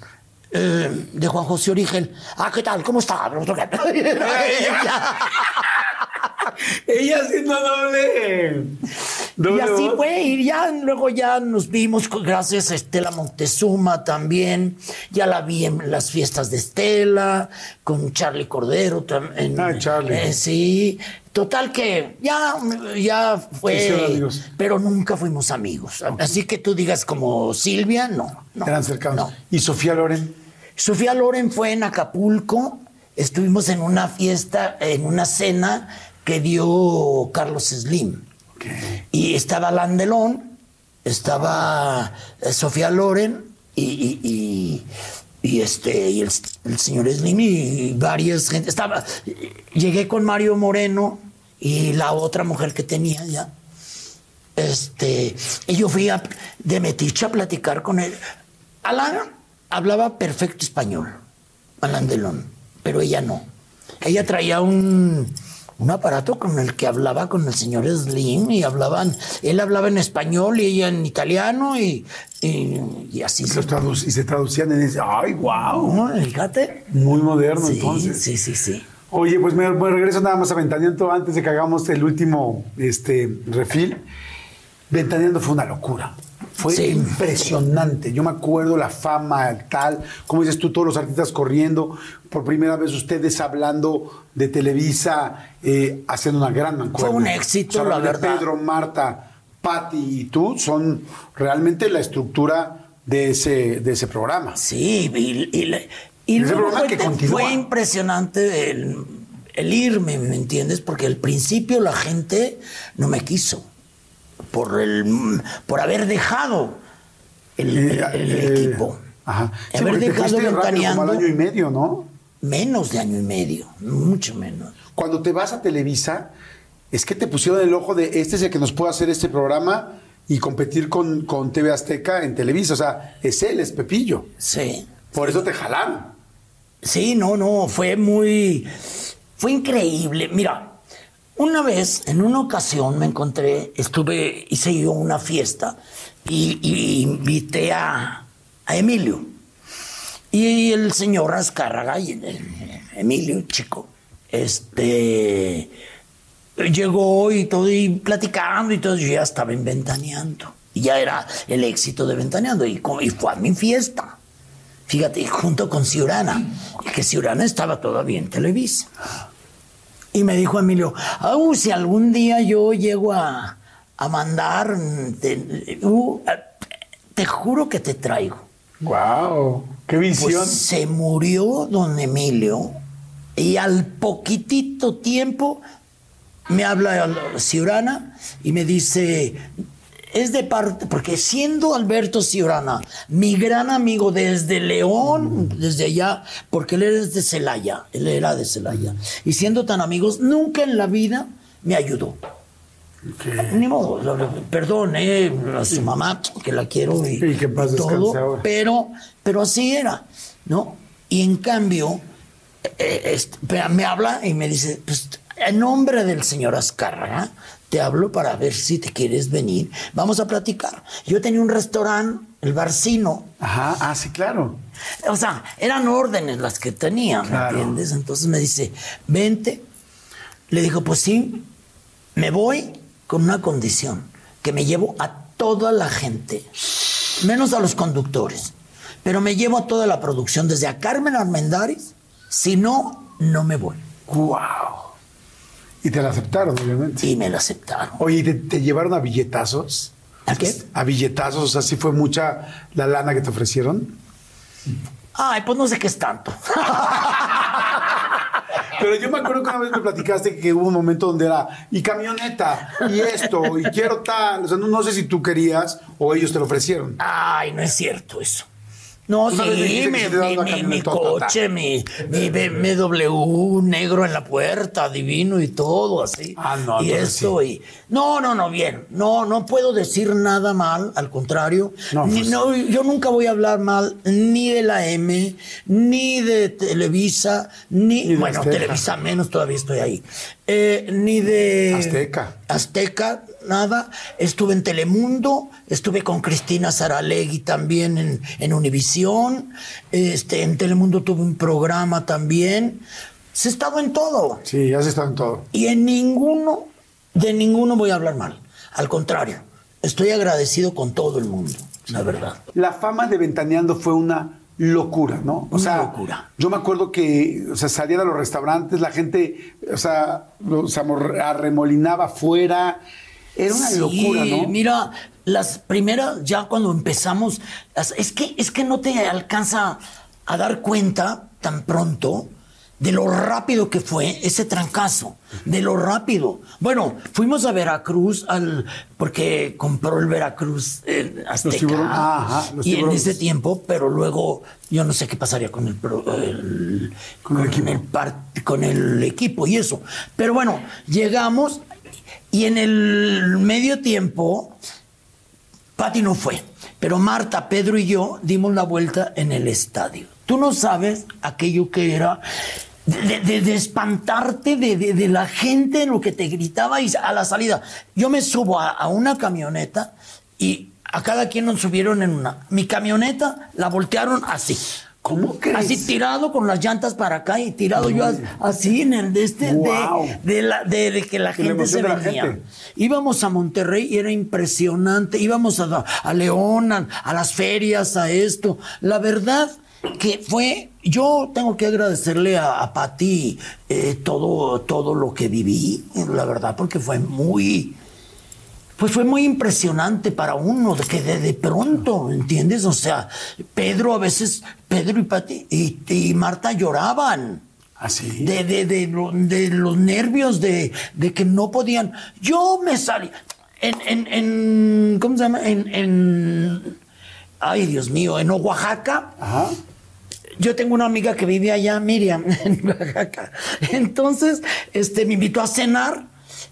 Eh, de Juan José Origel. Ah, ¿qué tal? ¿Cómo está? Ella haciendo doble. doble Y así fue, y ya luego ya nos vimos gracias a Estela Montezuma también. Ya la vi en las fiestas de Estela, con Charlie Cordero también. Ah, Charlie. sí. Total que ya, ya fue, pero nunca fuimos amigos. Así que tú digas como Silvia, no. no Eran cercanos. no. ¿Y Sofía Loren? Sofía Loren fue en Acapulco. Estuvimos en una fiesta, en una cena que dio Carlos Slim. Y estaba Landelón, estaba eh, Sofía Loren y, y- y- y este, y el, el señor Slim y varias gente. Estaba, llegué con Mario Moreno y la otra mujer que tenía ya. Este, y yo fui a, de Metiche a platicar con él. Alan hablaba perfecto español, Alan Delon, pero ella no. Ella traía un, un aparato con el que hablaba con el señor Slim y hablaban, él hablaba en español y ella en italiano y, y, y así. Y, traduc- y se traducían en ese. ¡Ay, wow! No, fíjate. Muy moderno, Sí, entonces. sí, sí, sí. Oye, pues me, me regreso nada más a Ventaneando antes de que hagamos el último este, refil. Ventaneando fue una locura. Fue Sí. impresionante. Yo me acuerdo la fama, tal, como dices tú, todos los artistas corriendo, por primera vez ustedes hablando de Televisa, eh, haciendo una gran mancuerna. Fue un éxito, la verdad. Pedro, Marta, Patti y tú son realmente la estructura de ese, de ese programa. Sí, y, y, luego fue, que fue impresionante el, el irme, ¿me entiendes? Porque al principio la gente no me quiso por, el, por haber dejado el, el- el Eh, equipo. Ajá. Sí, haber te dejado como ventaneando al año y medio, ¿no? menos de año y medio, mucho menos. Cuando te vas a Televisa, es que te pusieron el ojo de este es el que nos puede hacer este programa y competir con, con TV Azteca en Televisa. O sea, es él, es Pepillo. Sí. Por eso te jalaron. Sí, no, no, fue muy. Fue increíble. Mira, una vez, en una ocasión, me encontré, estuve, hice yo una fiesta y, y invité a, Emilio. Y el señor Azcárraga, y Emilio, chico, este. Llegó y todo, y platicando y todo, yo ya estaba en Ventaneando. Y ya era el éxito de Ventaneando. Y, y fue a mi fiesta. Fíjate, junto con Ciurana, que Ciurana estaba todavía en Televisa. Y me dijo Emilio, "Au, si algún día yo llego a, a mandar, te, uh, te juro que te traigo. ¡Wow! ¡Qué visión! Pues se murió don Emilio y al poquitito tiempo me habla Ciurana y me dice, es de parte, porque siendo Alberto Ciurana mi gran amigo desde León, desde allá, porque él es de Celaya, él era de Celaya, y siendo tan amigos, nunca en la vida me ayudó. Ni modo, perdón, eh, a su mamá, que la quiero y, que todo, ahora. pero, pero así era, ¿no? Y en cambio, eh, pe- me habla y me dice, pues, en nombre del señor Azcárraga, te hablo para ver si te quieres venir, vamos a platicar. Yo tenía un restaurante, el Barcino, Ajá, ah, sí, claro. o sea, eran órdenes las que tenía, ¿me Claro. entiendes? Entonces me dice, vente. Le dijo, pues sí, me voy con una condición, que me llevo a toda la gente, menos a los conductores, pero me llevo a toda la producción, desde a Carmen Armendáriz, si no, no me voy. ¡Wow! Y te la aceptaron, obviamente. Y me lo aceptaron. Oye, ¿y ¿te, te llevaron a billetazos? ¿A qué? A billetazos, o sea, sí fue mucha la lana que te ofrecieron. Ay, pues no sé qué es tanto. Pero yo me acuerdo que una vez me platicaste que hubo un momento donde era y camioneta, y esto, y quiero tal. O sea, no, no sé si tú querías o ellos te lo ofrecieron. Ay, no es cierto eso. No, me sí, mi, coche, mi, mi BMW negro en la puerta, divino y todo así. Ah, no, Y esto y... No, no, no, bien. No, no puedo decir nada mal, al contrario. No, Ni- pues- no, yo nunca voy a hablar mal ni de la M, ni de Televisa, ni... Ni de bueno, Azteca. Televisa menos, todavía estoy ahí. Eh, ni de... Azteca. Azteca, nada. Estuve en Telemundo, estuve con Cristina Saralegui también en, en Univisión. Este, en Telemundo tuve un programa también. Se he estado en todo. Sí, has estado en todo. Y en ninguno, de ninguno voy a hablar mal. Al contrario, estoy agradecido con todo el mundo, la verdad. La fama de Ventaneando fue una locura, ¿no? O Una sea, locura. Yo me acuerdo que, o sea, salían a los restaurantes, la gente, o sea, amor- arremolinaba afuera. Era una Sí, locura, ¿no? Mira, las primeras, ya cuando empezamos, es que, es que no te alcanza a dar cuenta tan pronto de lo rápido que fue ese trancazo, de lo rápido. Bueno, fuimos a Veracruz al porque compró el Veracruz eh, Azteca. Ajá, y en ese tiempo, pero luego yo no sé qué pasaría con el, el- Con el con el equipo y eso. Pero bueno, llegamos y en el medio tiempo Pati no fue, pero Marta, Pedro y yo dimos la vuelta en el estadio. Tú no sabes aquello que era de, de- espantarte de la gente en lo que te gritaba y a la salida. Yo me subo a, a una camioneta y a cada quien nos subieron en una. Mi camioneta la voltearon así, ¿Cómo crees? Así tirado con las llantas para acá y tirado yo as- así en el de este de, de la, de, de que la gente se venía. gente. Íbamos a Monterrey y era impresionante. Íbamos a, a León, a, a las ferias, a esto. La verdad que fue, yo tengo que agradecerle a, a Pati eh, todo, todo lo que viví, la verdad, porque fue muy, pues fue muy impresionante para uno, de que de, de pronto, ¿entiendes? O sea, Pedro a veces, Pedro y Pati y, y Marta lloraban. Así. De, de, de, lo- de los nervios, de, de que no podían. Yo me salí. En, en, en ¿cómo se llama? En, en, ay, Dios mío, en Oaxaca. Ajá. Yo tengo una amiga que vive allá, Miriam, en Oaxaca. Entonces, este, me invitó a cenar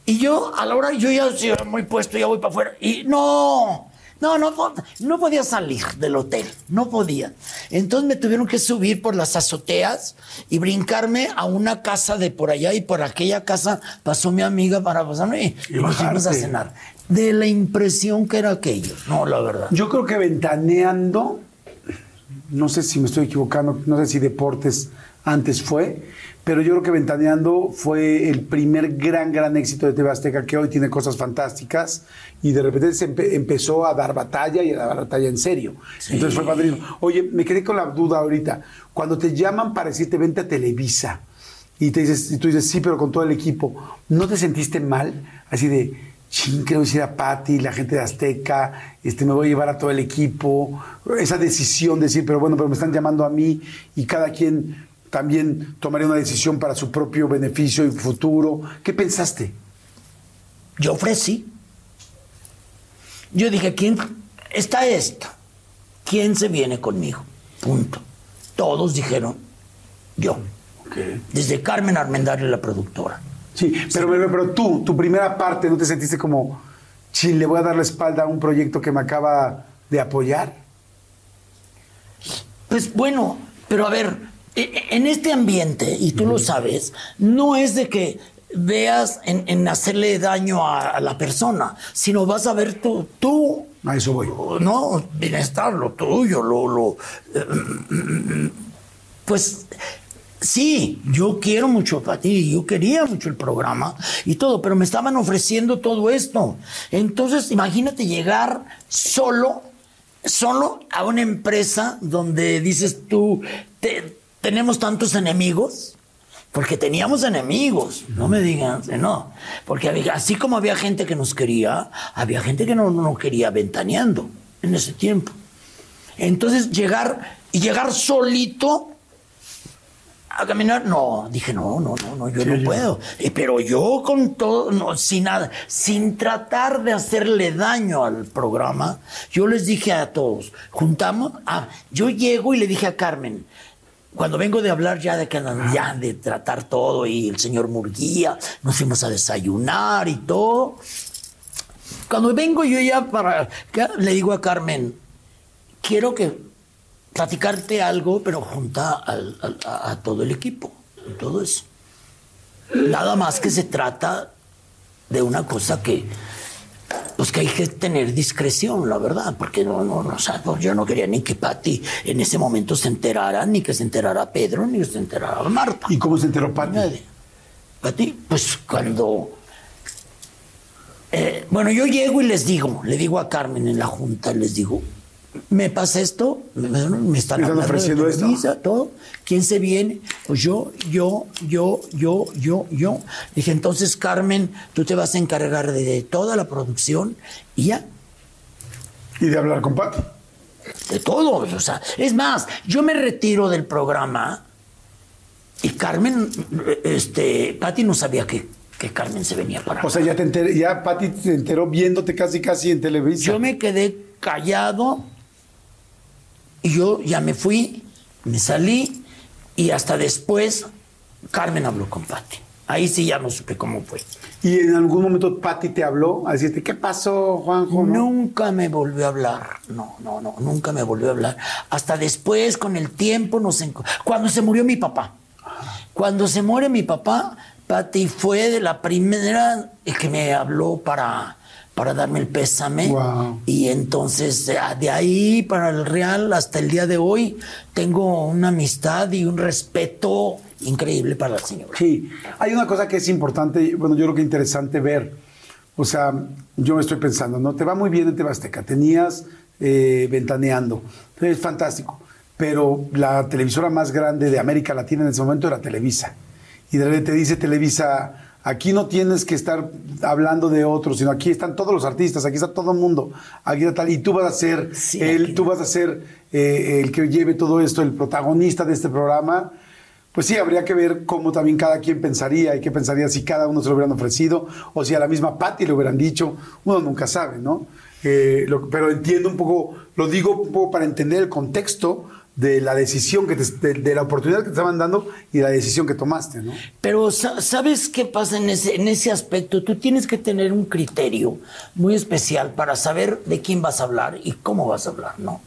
y yo, a la hora, yo ya sí, muy puesto, ya voy para afuera. Y no, no, no, no podía salir del hotel, no podía. Entonces me tuvieron que subir por las azoteas y brincarme a una casa de por allá y por aquella casa pasó mi amiga para pasarme y, Y nos fuimos a cenar. De la impresión que era aquello. No, la verdad. Yo creo que ventaneando, no sé si me estoy equivocando, no sé si deportes antes fue, pero yo creo que ventaneando fue el primer gran, gran éxito de TV Azteca que hoy tiene cosas fantásticas y de repente se empe- empezó a dar batalla y a dar batalla en serio. Entonces fue padrísimo. Oye, me quedé con la duda ahorita. Cuando te llaman para decirte vente a Televisa y, te dices, y tú dices sí, pero con todo el equipo, ¿no te sentiste mal? Así de, ching, quiero decir a Patti, la gente de Azteca, este, me voy a llevar a todo el equipo. Esa decisión de decir, pero bueno, pero me están llamando a mí y cada quien también tomaría una decisión para su propio beneficio y futuro. ¿Qué pensaste? Yo ofrecí. Yo dije, ¿quién está esta? ¿Quién se viene conmigo? Punto. Todos dijeron, yo. Desde Carmen Armendáriz, la productora. Sí, pero, pero, pero tú, tu primera parte, ¿no te sentiste como, chin, le voy a dar la espalda a un proyecto que me acaba de apoyar? Pues bueno, pero a ver, en este ambiente, y tú lo sabes, no es de que veas en, en hacerle daño a, a la persona, sino vas a ver tú, tú A eso voy. no, bienestar, lo tuyo, lo, lo eh, pues sí, yo quiero mucho a ti, yo quería mucho el programa y todo, pero me estaban ofreciendo todo esto. Entonces, imagínate llegar solo, solo a una empresa donde dices tú, "Te- tenemos tantos enemigos. Porque teníamos enemigos, no me digan que no. Porque había- así como había gente que nos quería, había gente que no, no quería ventaneando en ese tiempo. Entonces llegar y llegar solito a caminar, no, dije no, no, no, no, yo no puedo. Eh, pero yo con todo, no, sin nada, sin tratar de hacerle daño al programa, yo les dije a todos, juntamos, ah, yo llego y le dije a Carmen, cuando vengo de hablar ya de que ya de tratar todo y el señor Murguía, nos fuimos a desayunar y todo. Cuando vengo yo ya para le digo a Carmen, quiero que platicarte algo, pero junta al- al- a, a todo el equipo, todo eso. Nada más que se trata de una cosa que, pues que hay que tener discreción, la verdad, porque no, no, no, o sea, pues yo no quería ni que Pati en ese momento se enterara, ni que se enterara Pedro, ni que se enterara Marta. ¿Y cómo se enteró Pati? Nadie. Pati, pues cuando. eh, bueno, yo llego y les digo, le digo a Carmen en la junta, les digo, me pasa esto, me, están, ¿Me están hablando de ofreciendo esto? Todo. ¿Quién se viene? Pues yo, yo, yo, yo, yo, yo. Dije, entonces, Carmen, tú te vas a encargar de, toda la producción y ya, Y de hablar con Pati. de todo. O sea, es más, yo me retiro del programa y Carmen, este, Pati no sabía que, que Carmen se venía para O sea, ya te enteré, ya Pati te enteró viéndote casi casi en Televisa. Yo me quedé callado y yo ya me fui, me salí y hasta después Carmen habló con Pati. Ahí sí ya no supe cómo fue. Y en algún momento Pati te habló a decirte, ¿qué pasó, Juanjo? ¿No? Nunca me volvió a hablar. No, no, no, nunca me volvió a hablar. Hasta después, con el tiempo, nos cuando se murió mi papá. Cuando se muere mi papá, Pati fue de la primera que me habló para, para darme el pésame. Wow. Y entonces de, de ahí para el Real hasta el día de hoy tengo una amistad y un respeto increíble para la señora. Sí, hay una cosa que es importante, bueno, yo creo que interesante ver. O sea, yo estoy pensando, ¿no? Te va muy bien en Tebasteca, tenías eh, ventaneando, es fantástico, pero la televisora más grande de América Latina en ese momento era Televisa. Y de repente te dice Televisa, aquí no tienes que estar hablando de otros, sino aquí están todos los artistas, aquí está todo el mundo, aquí está tal, y tú vas a ser Sí, el, tú vas a ser eh, el que lleve todo esto, el protagonista de este programa. Pues sí, habría que ver cómo también cada quien pensaría y qué pensaría si cada uno se lo hubieran ofrecido o si a la misma Patty le hubieran dicho. Uno nunca sabe, ¿no? Eh, lo- pero entiendo un poco, lo digo un poco para entender el contexto de la decisión que te, de, de la oportunidad que te estaban dando y la decisión que tomaste, ¿no? Pero sa- ¿sabes qué pasa en ese, en ese aspecto? Tú tienes que tener un criterio muy especial para saber de quién vas a hablar y cómo vas a hablar, ¿no?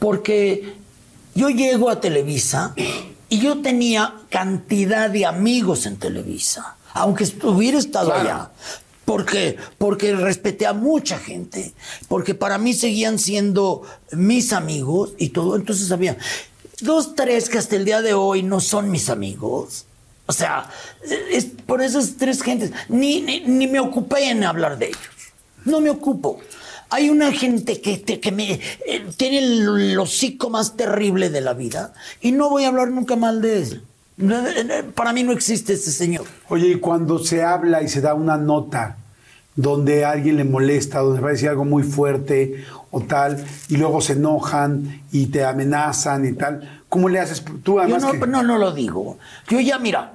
Porque yo llego a Televisa y yo tenía cantidad de amigos en Televisa, aunque hubiera estado Claro. allá. ¿Por qué? Porque respeté a mucha gente, porque para mí seguían siendo mis amigos y todo. Entonces había dos, tres que hasta el día de hoy no son mis amigos. O sea, es por esas tres gentes. Ni, ni, me ocupé en hablar de ellos. No me ocupo. Hay una gente que, te- que me eh, tiene el, hocico más terrible de la vida y no voy a hablar nunca mal de él. Eh, eh, Para mí no existe ese señor. Oye, y cuando se habla y se da una nota donde alguien le molesta, donde va a decir algo muy fuerte o tal, y luego se enojan y te amenazan y tal, ¿cómo le haces? Tú Yo además no, que- no, no lo digo. Yo ya, mira,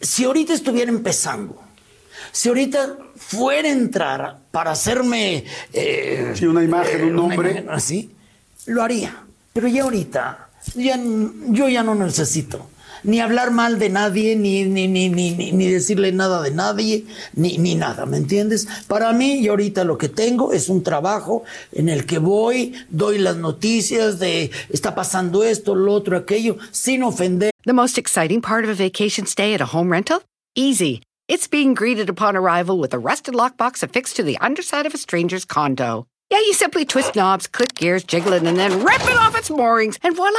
si ahorita estuviera empezando, si ahorita fuera a entrar para hacerme... eh, Sí, una imagen, un una nombre. así, lo haría. Pero ya ahorita, ya, yo ya no necesito ni hablar mal de nadie, ni, ni, ni, decirle nada de nadie, ni, ni nada, ¿me entiendes? Para mí, yo ahorita lo que tengo es un trabajo en el que voy, doy las noticias de está pasando esto, lo otro, aquello, sin ofender. The most exciting part of a vacation stay at a home rental? Easy. It's being greeted upon arrival with a rusted lockbox affixed to the underside of a stranger's condo. Yeah, you simply twist knobs, click gears, jiggle it, and then rip it off its moorings, and voila!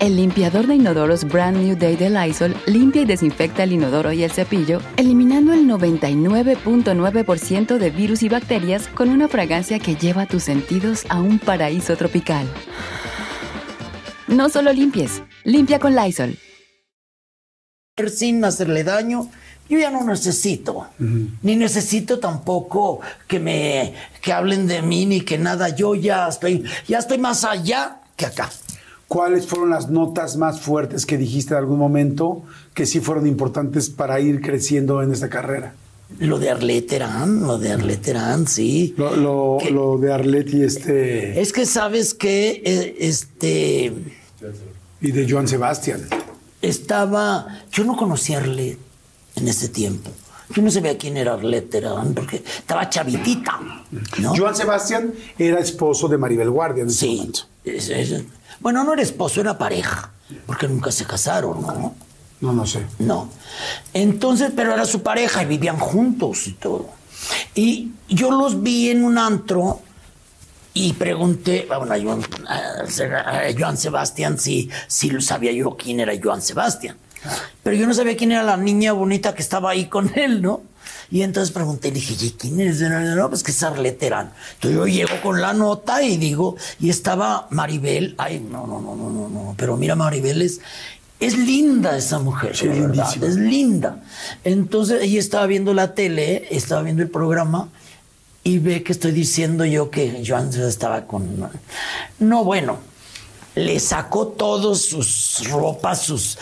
El limpiador de inodoros Brand New Day de Lysol limpia y desinfecta el inodoro y el cepillo, eliminando el 99.9% de virus y bacterias con una fragancia que lleva tus sentidos a un paraíso tropical. No solo limpies, limpia con Lysol. sin hacerle daño, yo ya no necesito. Ni necesito tampoco que me que hablen de mí ni que nada. Yo ya estoy, ya estoy más allá que acá. ¿Cuáles fueron las notas más fuertes que dijiste en algún momento que sí fueron importantes para ir creciendo en esta carrera? Lo de Arleterán, lo de Arleterán, sí. Lo, lo- ¿Qué? lo de Arleti este, Es que sabes que este y de Joan Sebastián. estaba, yo no conocía a Arlet en ese tiempo. Yo no sabía quién era Arlet Terán porque estaba chavitita, ¿no? Joan Sebastián era esposo de Maribel Guardia en ese Sí. momento. Es- es- bueno, no era esposo, era pareja, porque nunca se casaron, ¿no? No, no sé. No. Entonces, pero era su pareja y vivían juntos y todo. Y yo los vi en un antro y pregunté, bueno, a Joan, a Joan Sebastián si, si lo sabía yo quién era Joan Sebastián. Pero yo no sabía quién era la niña bonita que estaba ahí con él, ¿no? Y entonces pregunté, le dije, ¿y quién eres? No, no, no, pues que es Arlet Terán. Entonces yo llego con la nota y digo, y estaba Maribel, ay, no, no, no, no, no, no, pero mira, Maribel es, es linda esa mujer, Sí, la verdad, lindísima. es linda. Entonces ella estaba viendo la tele, estaba viendo el programa y ve que estoy diciendo yo que Joan estaba con... No, bueno, le sacó todos sus ropas, sus,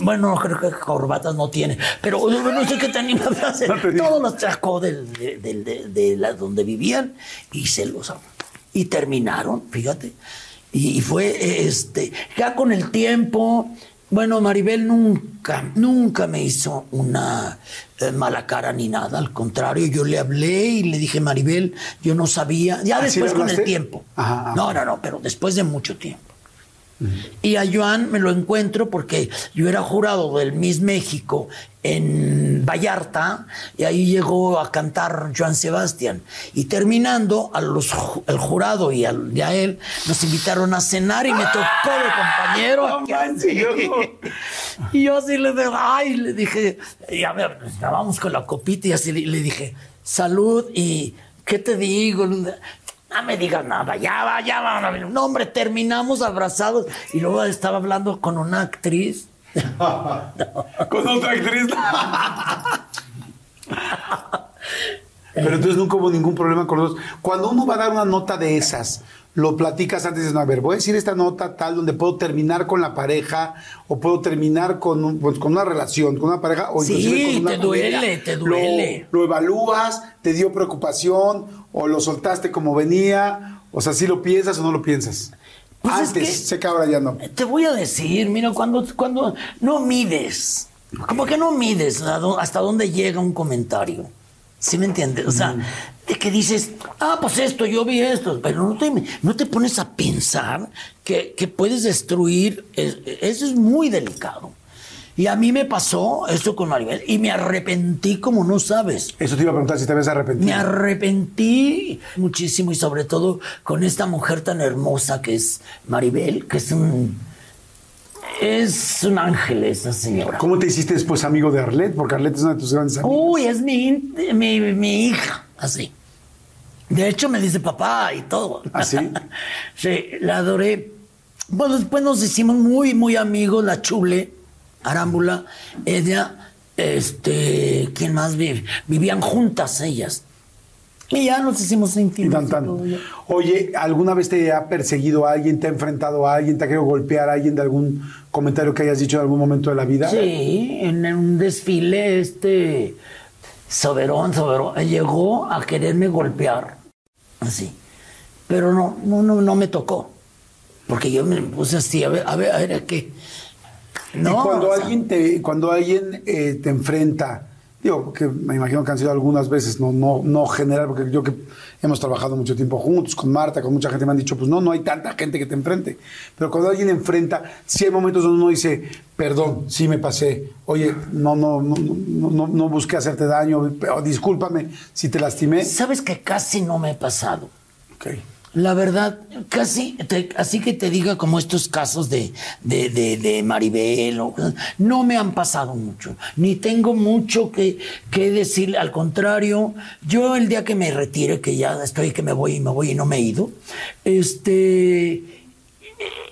bueno, creo que corbatas no tiene, pero no sé qué tenía una frase. No. Todos los sacó del- de, del- de- de la- donde vivían y se los y terminaron, fíjate. Y, y fue este, ya con el tiempo, bueno, Maribel nunca, nunca me hizo una eh, mala cara ni nada, al contrario, yo le hablé y le dije, Maribel, yo no sabía, ya ¿Así después con el tiempo. Ajá, ajá. No, no, no, pero después de mucho tiempo. Y a Joan me lo encuentro porque yo era jurado del Miss México en Vallarta y ahí llegó a cantar Joan Sebastián. Y terminando, a los, el jurado y a, y a él nos invitaron a cenar y me tocó de compañero. Y yo así le dije, ay, le dije, y a ver, estábamos con la copita y así le, le dije, salud y ¿qué te digo? No me digas nada, ya va, ya va. No, hombre, terminamos abrazados y luego estaba hablando con una actriz. Con otra actriz. Pero entonces nunca hubo ningún problema con los dos. Cuando uno va a dar una nota de esas, lo platicas antes de no, a ver, voy a decir esta nota tal donde puedo terminar con la pareja o puedo terminar con, un- pues, con una relación, con una pareja o Sí, inclusive con una te duele, te duele. Lo, evalúas, te dio preocupación o lo soltaste como venía, o sea, si lo piensas o no lo piensas. Pues es antes, que- que ahora ya no. Te voy a decir, mira, cuando, cuando no mides, como que no mides hasta dónde llega un comentario. ¿Sí me entiendes? O sea, de que dices, ah, pues esto, yo vi esto, pero no te, no te pones a pensar que, que puedes destruir, es- eso es muy delicado. Y a mí me pasó esto con Maribel y me arrepentí como no sabes. Eso te iba a preguntar si te habías arrepentido. Me arrepentí muchísimo y sobre todo con esta mujer tan hermosa que es Maribel, que es un es un ángel esa señora. ¿Cómo te hiciste después amigo de Arlette? Porque Arlette es una de tus grandes amigas. Uy, es mi, mi, mi hija, así. De hecho me dice papá y todo. ¿Ah, sí? sí, la adoré. Bueno, después nos hicimos muy, muy amigos, la Chule, Arámbula, ella, este, ¿quién más vive? Vivían juntas ellas. Y ya nos hicimos íntimos. y tan. Oye, ¿alguna vez te ha perseguido a alguien, te ha enfrentado a alguien, te ha querido golpear a alguien de algún comentario que hayas dicho en algún momento de la vida? Sí, en un desfile, este Soberón, Soberón, llegó a quererme golpear, así. Pero no, no, no, no me tocó. Porque yo me puse así, a ver, a ver, a ver, ¿a qué? No, y cuando sea, alguien te, cuando alguien eh, te enfrenta, digo, que me imagino que han sido algunas veces, no, no, no general, porque yo que hemos trabajado mucho tiempo juntos, con Marta, con mucha gente me han dicho, pues no, no hay tanta gente que te enfrente. Pero cuando alguien enfrenta, sí hay momentos donde uno dice, perdón, sí me pasé, oye, no, no, no, no, no, no busqué hacerte daño, o discúlpame si te lastimé. Sabes que casi no me he pasado. Ok. La verdad, casi, así que te diga como estos casos de, de, de, de Maribel, no me han pasado mucho, ni tengo mucho que, que decir, al contrario, yo el día que me retire, que ya estoy, que me voy y me voy y no me he ido, este,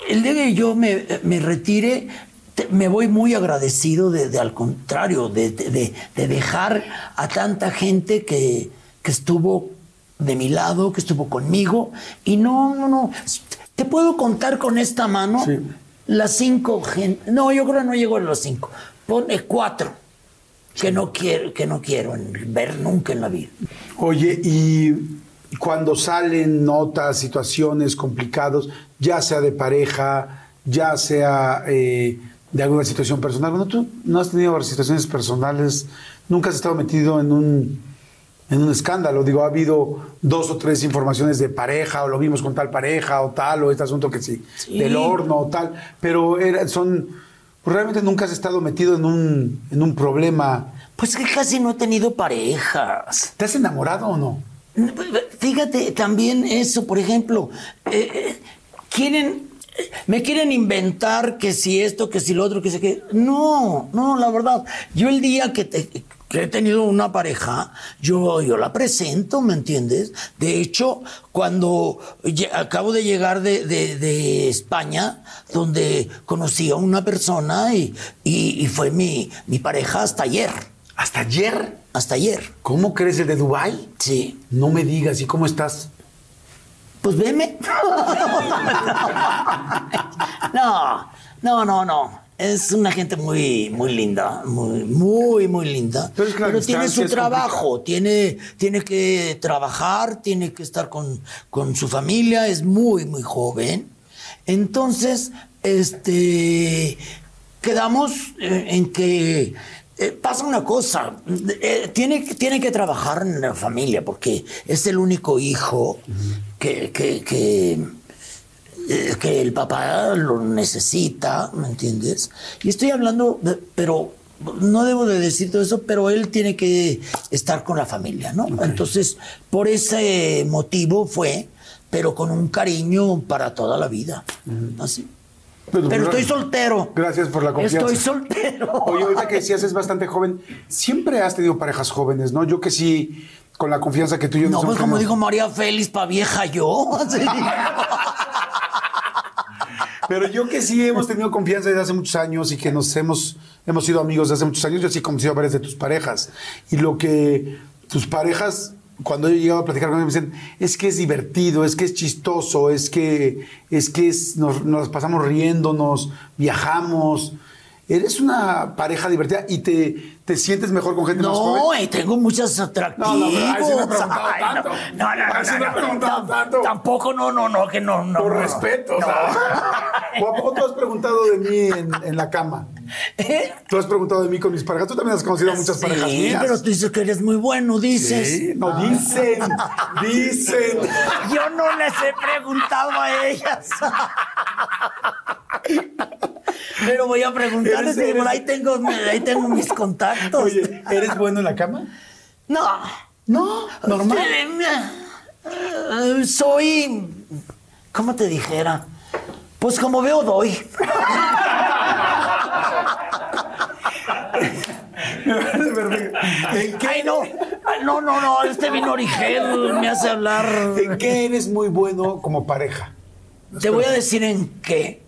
el día que yo me, me retire, me voy muy agradecido de, al contrario, de, de- de- de dejar a tanta gente que, que estuvo de mi lado, que estuvo conmigo. Y no, no, no. Te puedo contar con esta mano Sí. las cinco gente. No, yo creo que no llego a los cinco. Pone cuatro que no quiero, que no quiero en- ver nunca en la vida. Oye, y cuando salen notas, situaciones complicados, ya sea de pareja, ya sea eh, de alguna situación personal, bueno, tú no has tenido situaciones personales, nunca has estado metido en un, en un escándalo, digo, ha habido dos o tres informaciones de pareja, o lo vimos con tal pareja, o tal, o este asunto que sí, Sí. del horno, o tal, pero era- son, pues realmente nunca has estado metido en un, en un problema. Pues que casi no he tenido parejas. ¿Te has enamorado o no? Fíjate, también eso, por ejemplo, eh, eh, quieren, me quieren inventar que si esto, que si lo otro, que si que. No, no, la verdad. Yo el día que, te- que he tenido una pareja, yo, yo la presento, ¿me entiendes? De hecho, cuando acabo de llegar de, de- de España, donde conocí a una persona y, y- y fue mi, mi pareja hasta ayer. ¿Hasta ayer? Hasta ayer. ¿Cómo crees el de Dubai? Sí. No me digas, ¿y cómo estás? Pues veme. no, no, no, no. Es una gente muy, muy linda, muy, muy, muy linda. Pero es que la Pero tiene su trabajo, tiene, tiene que trabajar, tiene que estar con, con su familia, es muy, muy joven. Entonces, este, quedamos eh, en que eh, pasa una cosa, eh, tiene, tiene que trabajar en la familia porque es el único hijo que, que, que, eh, que el papá lo necesita, ¿me entiendes? Y estoy hablando, de- pero no debo de decir todo eso, pero él tiene que estar con la familia, ¿no? Entonces, por ese motivo fue, pero con un cariño para toda la vida, así. Pero, Pero estoy soltero. Gracias por la confianza. Estoy soltero. Oye, ahorita que decías es bastante joven. Siempre has tenido parejas jóvenes, ¿no? Yo que sí, con la confianza que tú y yo No, nos pues como dijo María Félix, pa' vieja yo. Pero yo que sí hemos tenido confianza desde hace muchos años y que nos hemos, hemos sido amigos desde hace muchos años, yo sí he conocido a varias de tus parejas. Y lo que tus parejas, cuando he llegado a platicar con ellos, me dicen, es que es divertido, es que es chistoso, es que, es que es, nos, nos pasamos riéndonos, viajamos. Eres una pareja divertida y te, te sientes mejor con gente más No, joven. y tengo muchos atractivos. No, no, pero ahí sí me he preguntado Ay, no. tanto. No, no, no. Sí no, me no. tanto. Tampoco, no, no, no, que no, no. Por no, no. respeto, o No. sea. ¿O a poco tú has preguntado de mí en, en la cama? ¿Eh? Tú has preguntado de mí con mis parejas. Tú también has conocido a muchas parejas Sí, mías. pero tú dices que eres muy bueno, dices. Sí, no, dicen, dicen. Yo no les he preguntado a ellas. Pero voy a preguntarles, Eres- ahí tengo, ahí tengo mis contactos. Oye, ¿eres bueno en la cama? No. No, normal. Eh, Soy. ¿Cómo te dijera? Pues como veo, doy. ¿En qué, Ay, no. Ay, No, no, no. Este vino Origel me hace hablar. ¿En qué eres muy bueno como pareja? Te voy a decir en qué.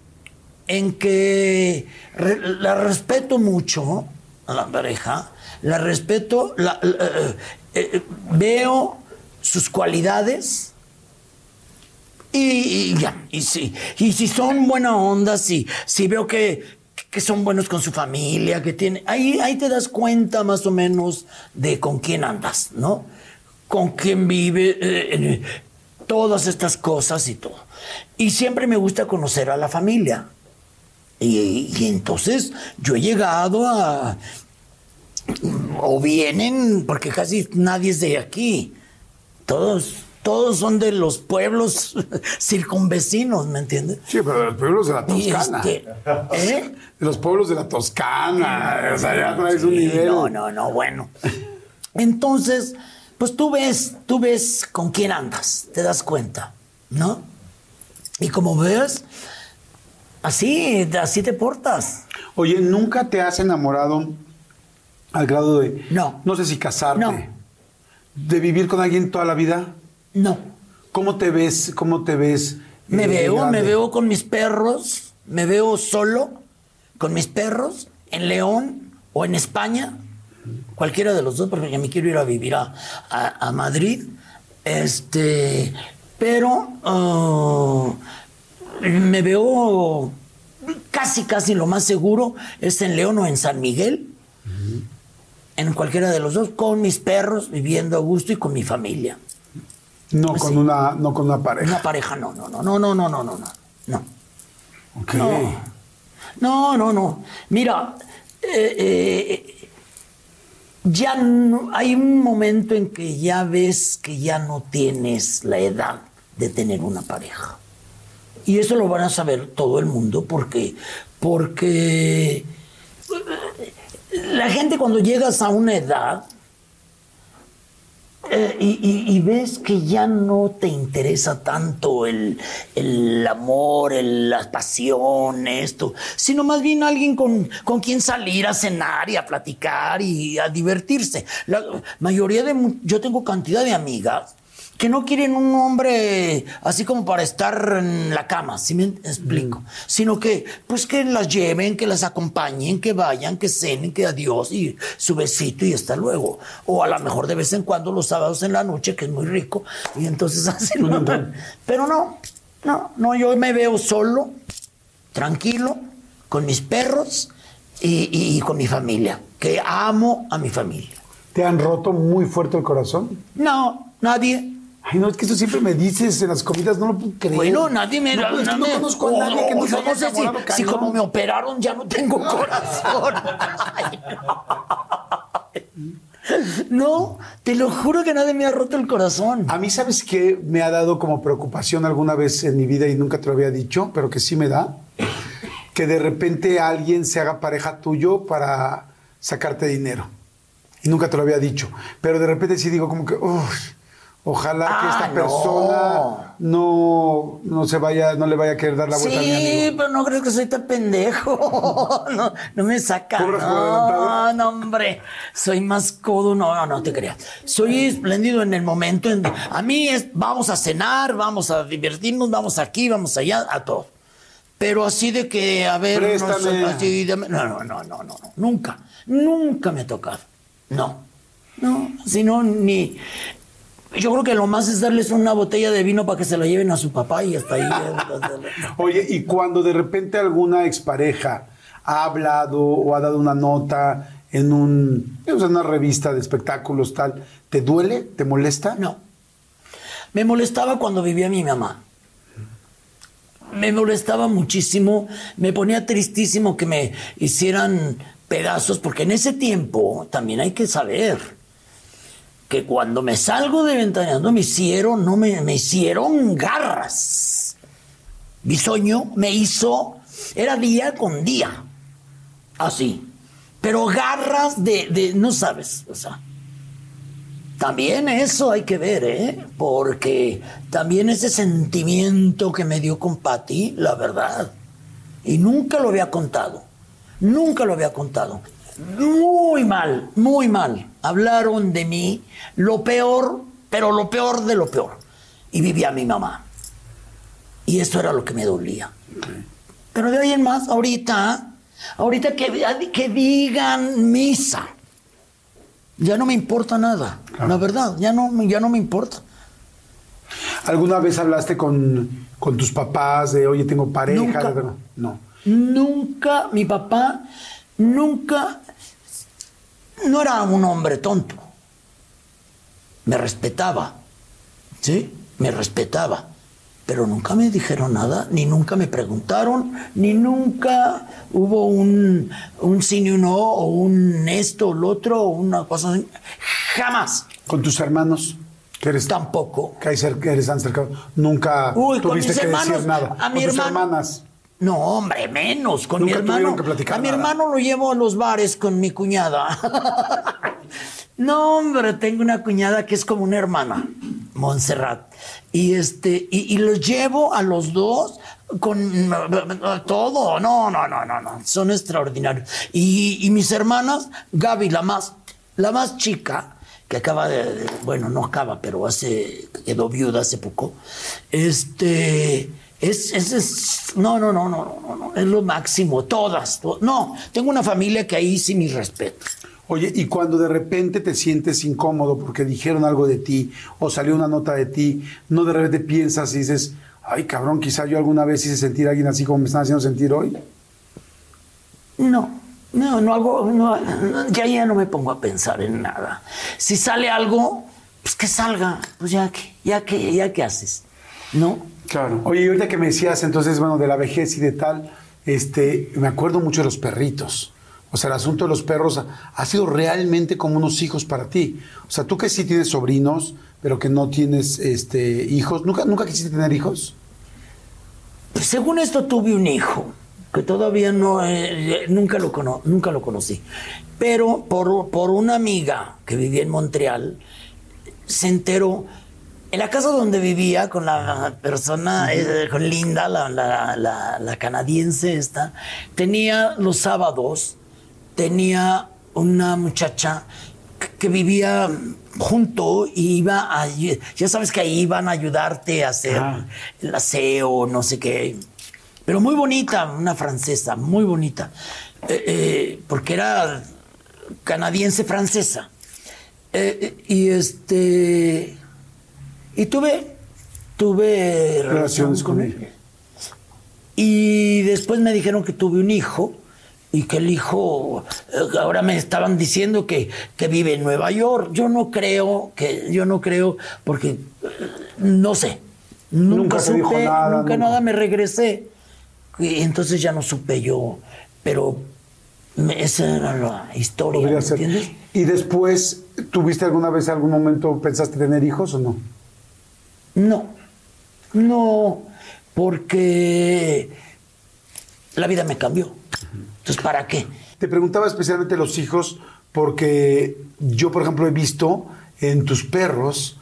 En que re- la respeto mucho a la pareja. La respeto. la- la- eh, eh, veo sus cualidades. Y, y ya, y sí. Y si son buena onda, si, si veo que, que son buenos con su familia, que tienen. Ahí, ahí te das cuenta más o menos de con quién andas, ¿no? Con quién vive, eh, todas estas cosas y todo. Y siempre me gusta conocer a la familia. Y entonces yo he llegado a. O vienen, porque casi nadie es de aquí. Todos, todos son de los pueblos circunvecinos, ¿me entiendes? Sí, pero de los pueblos de la Y Toscana. este, ¿eh? De los pueblos de la Toscana. O sea, ya traes un Sí, nivel. No, no, no, bueno. Entonces, pues tú ves, tú ves con quién andas, te das cuenta, ¿no? Y como ves, así, así te portas. Oye, ¿nunca te has enamorado al grado de. No. No sé si casarte. No. De vivir con alguien toda la vida. No. ¿Cómo te ves? ¿Cómo te ves? Me eh, veo, me veo con mis perros, me veo solo con mis perros en León o en España, cualquiera de los dos, porque ya me quiero ir a vivir a, a- a Madrid. Este, pero ah, me veo casi, casi lo más seguro es en León o en San Miguel. En cualquiera de los dos, con mis perros, viviendo a gusto y con mi familia. No Pues con una, no con una pareja. Una pareja, no, no, no, no, no, no, no, no, no. No. Ok. No. No, no, no. Mira, eh, eh, ya no- hay un momento en que ya ves que ya no tienes la edad de tener una pareja. Y eso lo van a saber todo el mundo porque, porque eh, la gente cuando llegas a una edad eh, y, y- ves que ya no te interesa tanto el, el amor, el- las pasiones, esto, sino más bien alguien con, con quien salir a cenar y a platicar y a divertirse. La mayoría de, yo tengo cantidad de amigas que no quieren un hombre así como para estar en la cama, si me explico? Sino que, pues que las lleven, que las acompañen, que vayan, que cenen, que adiós y su besito y hasta luego. O a lo mejor de vez en cuando los sábados en la noche, que es muy rico, y entonces así. Pero no, no, no, yo me veo solo, tranquilo, con mis perros y, y con mi familia, que amo a mi familia. ¿Te han roto muy fuerte el corazón? No, nadie. Ay, no, es que eso siempre me dices en las comidas, no lo puedo creer. Bueno, nadie me... No, pues, no, me- conozco a nadie que no se o- haya no sé si, como me operaron ya no tengo corazón. Ay, no. no, te lo juro que nadie me ha roto el corazón. A mí, ¿sabes qué me ha dado como preocupación alguna vez en mi vida y nunca te lo había dicho, pero que sí me da? Que de repente alguien se haga pareja tuyo para sacarte dinero. Y nunca te lo había dicho. Pero de repente sí digo como que, "Uf, ojalá que Ah, esta persona no, no se vaya, no le vaya a querer dar la vuelta a mi Sí, pero no crees que soy tan pendejo. No, no me saca. ¿Cobras por No, no, hombre. Soy más codo. No, no, no te creas. Soy espléndido en el momento. En, a mí es, vamos a cenar, vamos a divertirnos, vamos aquí, vamos allá, a todo. Pero así de que, a ver, no, Préstame. así de- no, no, no, no, no, no. Nunca, nunca me ha tocado. No, no, si no, ni. Yo creo que lo más es darles una botella de vino para que se la lleven a su papá y hasta ahí. Oye, y cuando de repente alguna expareja ha hablado o ha dado una nota en un, en una revista de espectáculos tal, ¿te duele? ¿Te molesta? No. Me molestaba cuando vivía mi mamá. Me molestaba muchísimo, me ponía tristísimo que me hicieran pedazos, porque en ese tiempo también hay que saber que cuando me salgo de ventaneando me hicieron, no me, me hicieron garras. Bisoño me hizo, era día con día, así, pero garras de, de no sabes, o sea. También eso hay que ver, ¿eh? Porque también ese sentimiento que me dio con Patty, la verdad. Y nunca lo había contado. Nunca lo había contado. Muy mal, muy mal. Hablaron de mí lo peor, pero lo peor de lo peor. Y vivía mi mamá. Y eso era lo que me dolía. Pero de ahí en más, ahorita, ahorita que, que digan misa. Ya no me importa nada, la verdad, ya no, ya no me importa. ¿Alguna vez hablaste con, con tus papás de, oye, tengo pareja? Nunca. No. Nunca, mi papá, nunca, no era un hombre tonto. Me respetaba, ¿sí? Me respetaba. Pero nunca me dijeron nada, ni nunca me preguntaron, ni nunca hubo un, un sí ni un no, o un esto o lo otro, o una cosa así. Jamás. ¿Con tus hermanos? Que eres, Tampoco. que eres tan cercano. Nunca Uy, tuviste que hermanos, decir nada. a mi con tus hermano- hermanas. No, hombre, menos. Con mi Nunca hermano. que platicar a mi nada. hermano lo llevo a los bares con mi cuñada. no, hombre, tengo una cuñada que es como una hermana, Montserrat. Y este, y, y los llevo a los dos con todo. No, no, no, no, no. Son extraordinarios. Y, y mis hermanas, Gaby, la más, la más chica, que acaba de, de- bueno, no acaba, pero hace, quedó viuda hace poco. Este, es, es, es- no, no, no, no, no, no, es lo máximo, todas, to- no, tengo una familia que ahí sí mis respetos. Oye, y cuando de repente te sientes incómodo porque dijeron algo de ti o salió una nota de ti, no de repente piensas y dices, ay cabrón, quizá yo alguna vez hice sentir a alguien así como me están haciendo sentir hoy. No, no, no hago, no, no, ya, ya no me pongo a pensar en nada. Si sale algo, pues que salga, pues ya que, ya que, ya que haces, ¿no? Claro. Oye, y ahorita que me decías entonces, bueno, de la vejez y de tal, este, me acuerdo mucho de los perritos. O sea, el asunto de los perros ha, ha sido realmente como unos hijos para ti. O sea, tú que sí tienes sobrinos, pero que no tienes este, hijos, ¿nunca, ¿nunca quisiste tener hijos? Pues según esto tuve un hijo, que todavía no, eh, eh, nunca, lo cono- nunca lo conocí. Pero por, por una amiga que vivía en Montreal, se enteró, en la casa donde vivía con la persona, eh, con Linda, la, la- la- la canadiense esta, tenía los sábados, tenía una muchacha que vivía junto y iba a, ya sabes que ahí iban a ayudarte a hacer Ah. el aseo, no sé qué. Pero muy bonita, una francesa, muy bonita. Eh, eh, porque era canadiense francesa. Y este. Y tuve. Tuve Relaciones con ella. y después me dijeron que tuve un hijo y que el hijo, eh, ahora me estaban diciendo que, que vive en Nueva York. Yo no creo, que yo no creo, porque eh, no sé. Nunca, Nunca supe, nada, nunca nunca. nada, me regresé. Y entonces ya no supe yo, pero me- esa era la historia, Podría ¿me ser. entiendes? Y después, ¿tuviste alguna vez, algún momento, pensaste tener hijos o no? No, no, porque la vida me cambió. Entonces, ¿para qué? Te preguntaba especialmente los hijos porque yo, por ejemplo, he visto en tus perros,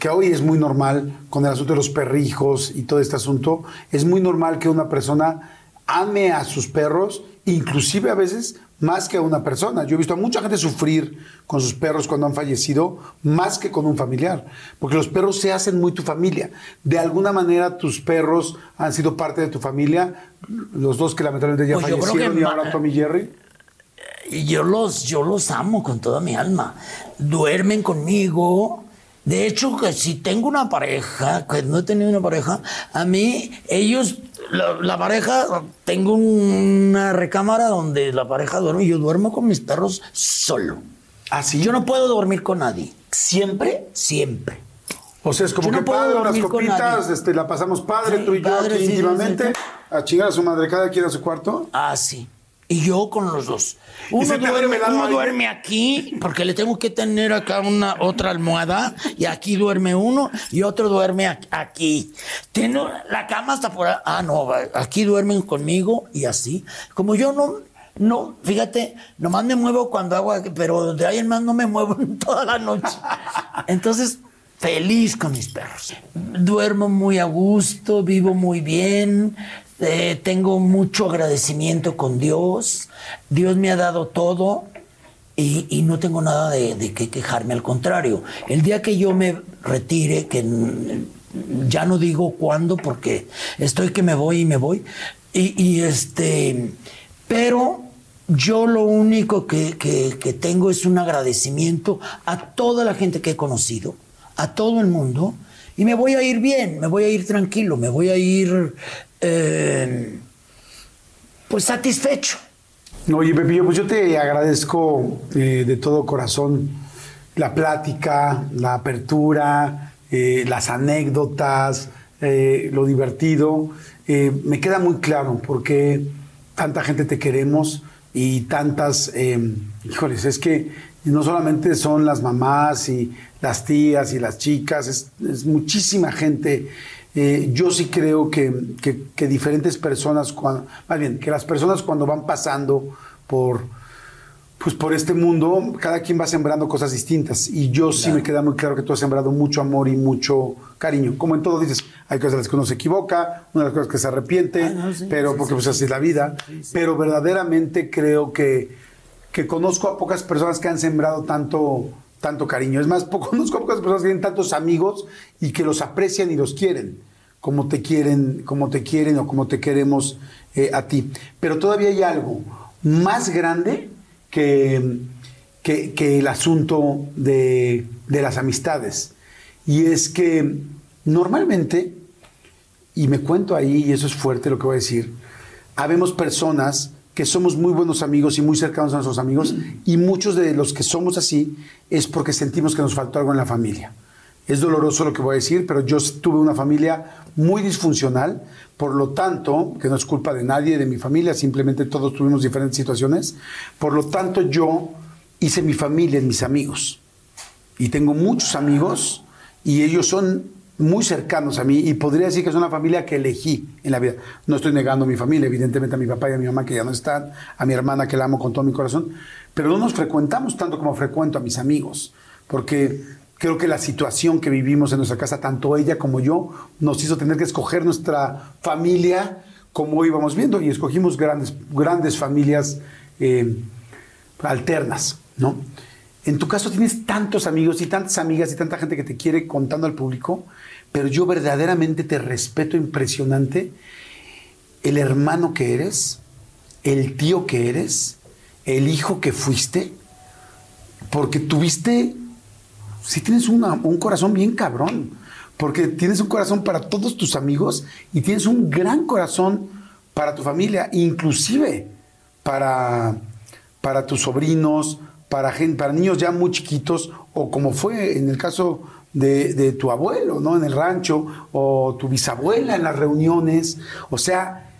que hoy es muy normal con el asunto de los perrijos y todo este asunto, es muy normal que una persona ame a sus perros, inclusive a veces más que a una persona. Yo he visto a mucha gente sufrir con sus perros cuando han fallecido, más que con un familiar, porque los perros se hacen muy tu familia. De alguna manera tus perros han sido parte de tu familia, los dos que lamentablemente ya Pues fallecieron y ahora Tommy Jerry. Y yo los, yo los amo con toda mi alma. Duermen conmigo. De hecho, que si tengo una pareja, que no he tenido una pareja, a mí, ellos, la, la pareja, tengo una recámara donde la pareja duerme y yo duermo con mis perros solo. Así. Yo no puedo dormir con nadie. Siempre, siempre. O sea, es como Yo no que puedo padre, unas copitas, este, la pasamos padre, Sí, tú y yo aquí sí, íntimamente, sí, a chingar a su madre, cada quien a su cuarto. Ah, sí. Y yo con los dos. Uno, duerme, uno duerme aquí, porque le tengo que tener acá una otra almohada, y aquí duerme uno, y otro duerme aquí. Tiene la cama hasta por. Ah, no, aquí duermen conmigo y así. Como yo no, no, fíjate, nomás me muevo cuando hago, pero de ahí en más no me muevo toda la noche. Entonces, feliz con mis perros. Duermo muy a gusto, vivo muy bien, eh, tengo mucho agradecimiento con Dios. Dios me ha dado todo y, no tengo nada de, de qué quejarme, al contrario. El día que yo me retire, que ya no digo cuándo porque estoy que me voy y me voy, y, este, pero yo lo único que- que tengo es un agradecimiento a toda la gente que he conocido, a todo el mundo, y me voy a ir bien, me voy a ir tranquilo, me voy a ir eh, pues satisfecho. Oye, Pepillo, pues yo te agradezco eh, de todo corazón la plática, la apertura, eh, las anécdotas, lo divertido. Me queda muy claro por qué tanta gente te queremos y tantas, híjoles, es que no solamente son las mamás y las tías y las chicas, es muchísima gente. Eh, yo sí creo que, que- que diferentes personas, cuando, más bien, que las personas cuando van pasando por, pues por este mundo, cada quien va sembrando cosas distintas. Y yo sí me queda muy claro que tú has sembrado mucho amor y mucho cariño. Como en todo dices, hay cosas en las que uno se equivoca, una de las cosas que se arrepiente, Ah, no, sí, pero sí, porque sí, pues sí. así es la vida. Pero verdaderamente creo que, que conozco a pocas personas que han sembrado tanto, tanto cariño. Es más, po- conozco pocas personas que tienen tantos amigos y que los aprecian y los quieren, como te quieren, como te quieren o como te queremos eh, a ti. Pero todavía hay algo más grande que, que, que el asunto de, de las amistades. Y es que normalmente y me cuento ahí, y eso es fuerte lo que voy a decir, habemos personas que somos muy buenos amigos y muy cercanos a nuestros amigos, y muchos de los que somos así es porque sentimos que nos faltó algo en la familia. Es doloroso lo que voy a decir, pero yo tuve una familia muy disfuncional, por lo tanto, que no es culpa de nadie de mi familia, simplemente todos tuvimos diferentes situaciones, por lo tanto yo hice mi familia en mis amigos y tengo muchos amigos y ellos son muy cercanos a mí y podría decir que es una familia que elegí en la vida. No estoy negando a mi familia, evidentemente a mi papá y a mi mamá que ya no están, a mi hermana que la amo con todo mi corazón, pero no nos frecuentamos tanto como frecuento a mis amigos, porque creo que la situación que vivimos en nuestra casa, tanto ella como yo, nos hizo tener que escoger nuestra familia como íbamos viendo y escogimos grandes, grandes familias eh, alternas, ¿no? En tu caso tienes tantos amigos y tantas amigas y tanta gente que te quiere contando al público, pero yo verdaderamente te respeto impresionante el hermano que eres, el tío que eres, el hijo que fuiste, porque tuviste, si tienes un corazón bien cabrón, porque tienes un corazón para todos tus amigos y tienes un gran corazón para tu familia, inclusive para, para tus sobrinos, para, gen- para niños ya muy chiquitos, o como fue en el caso de, de tu abuelo, ¿no? En el rancho, o tu bisabuela en las reuniones. O sea,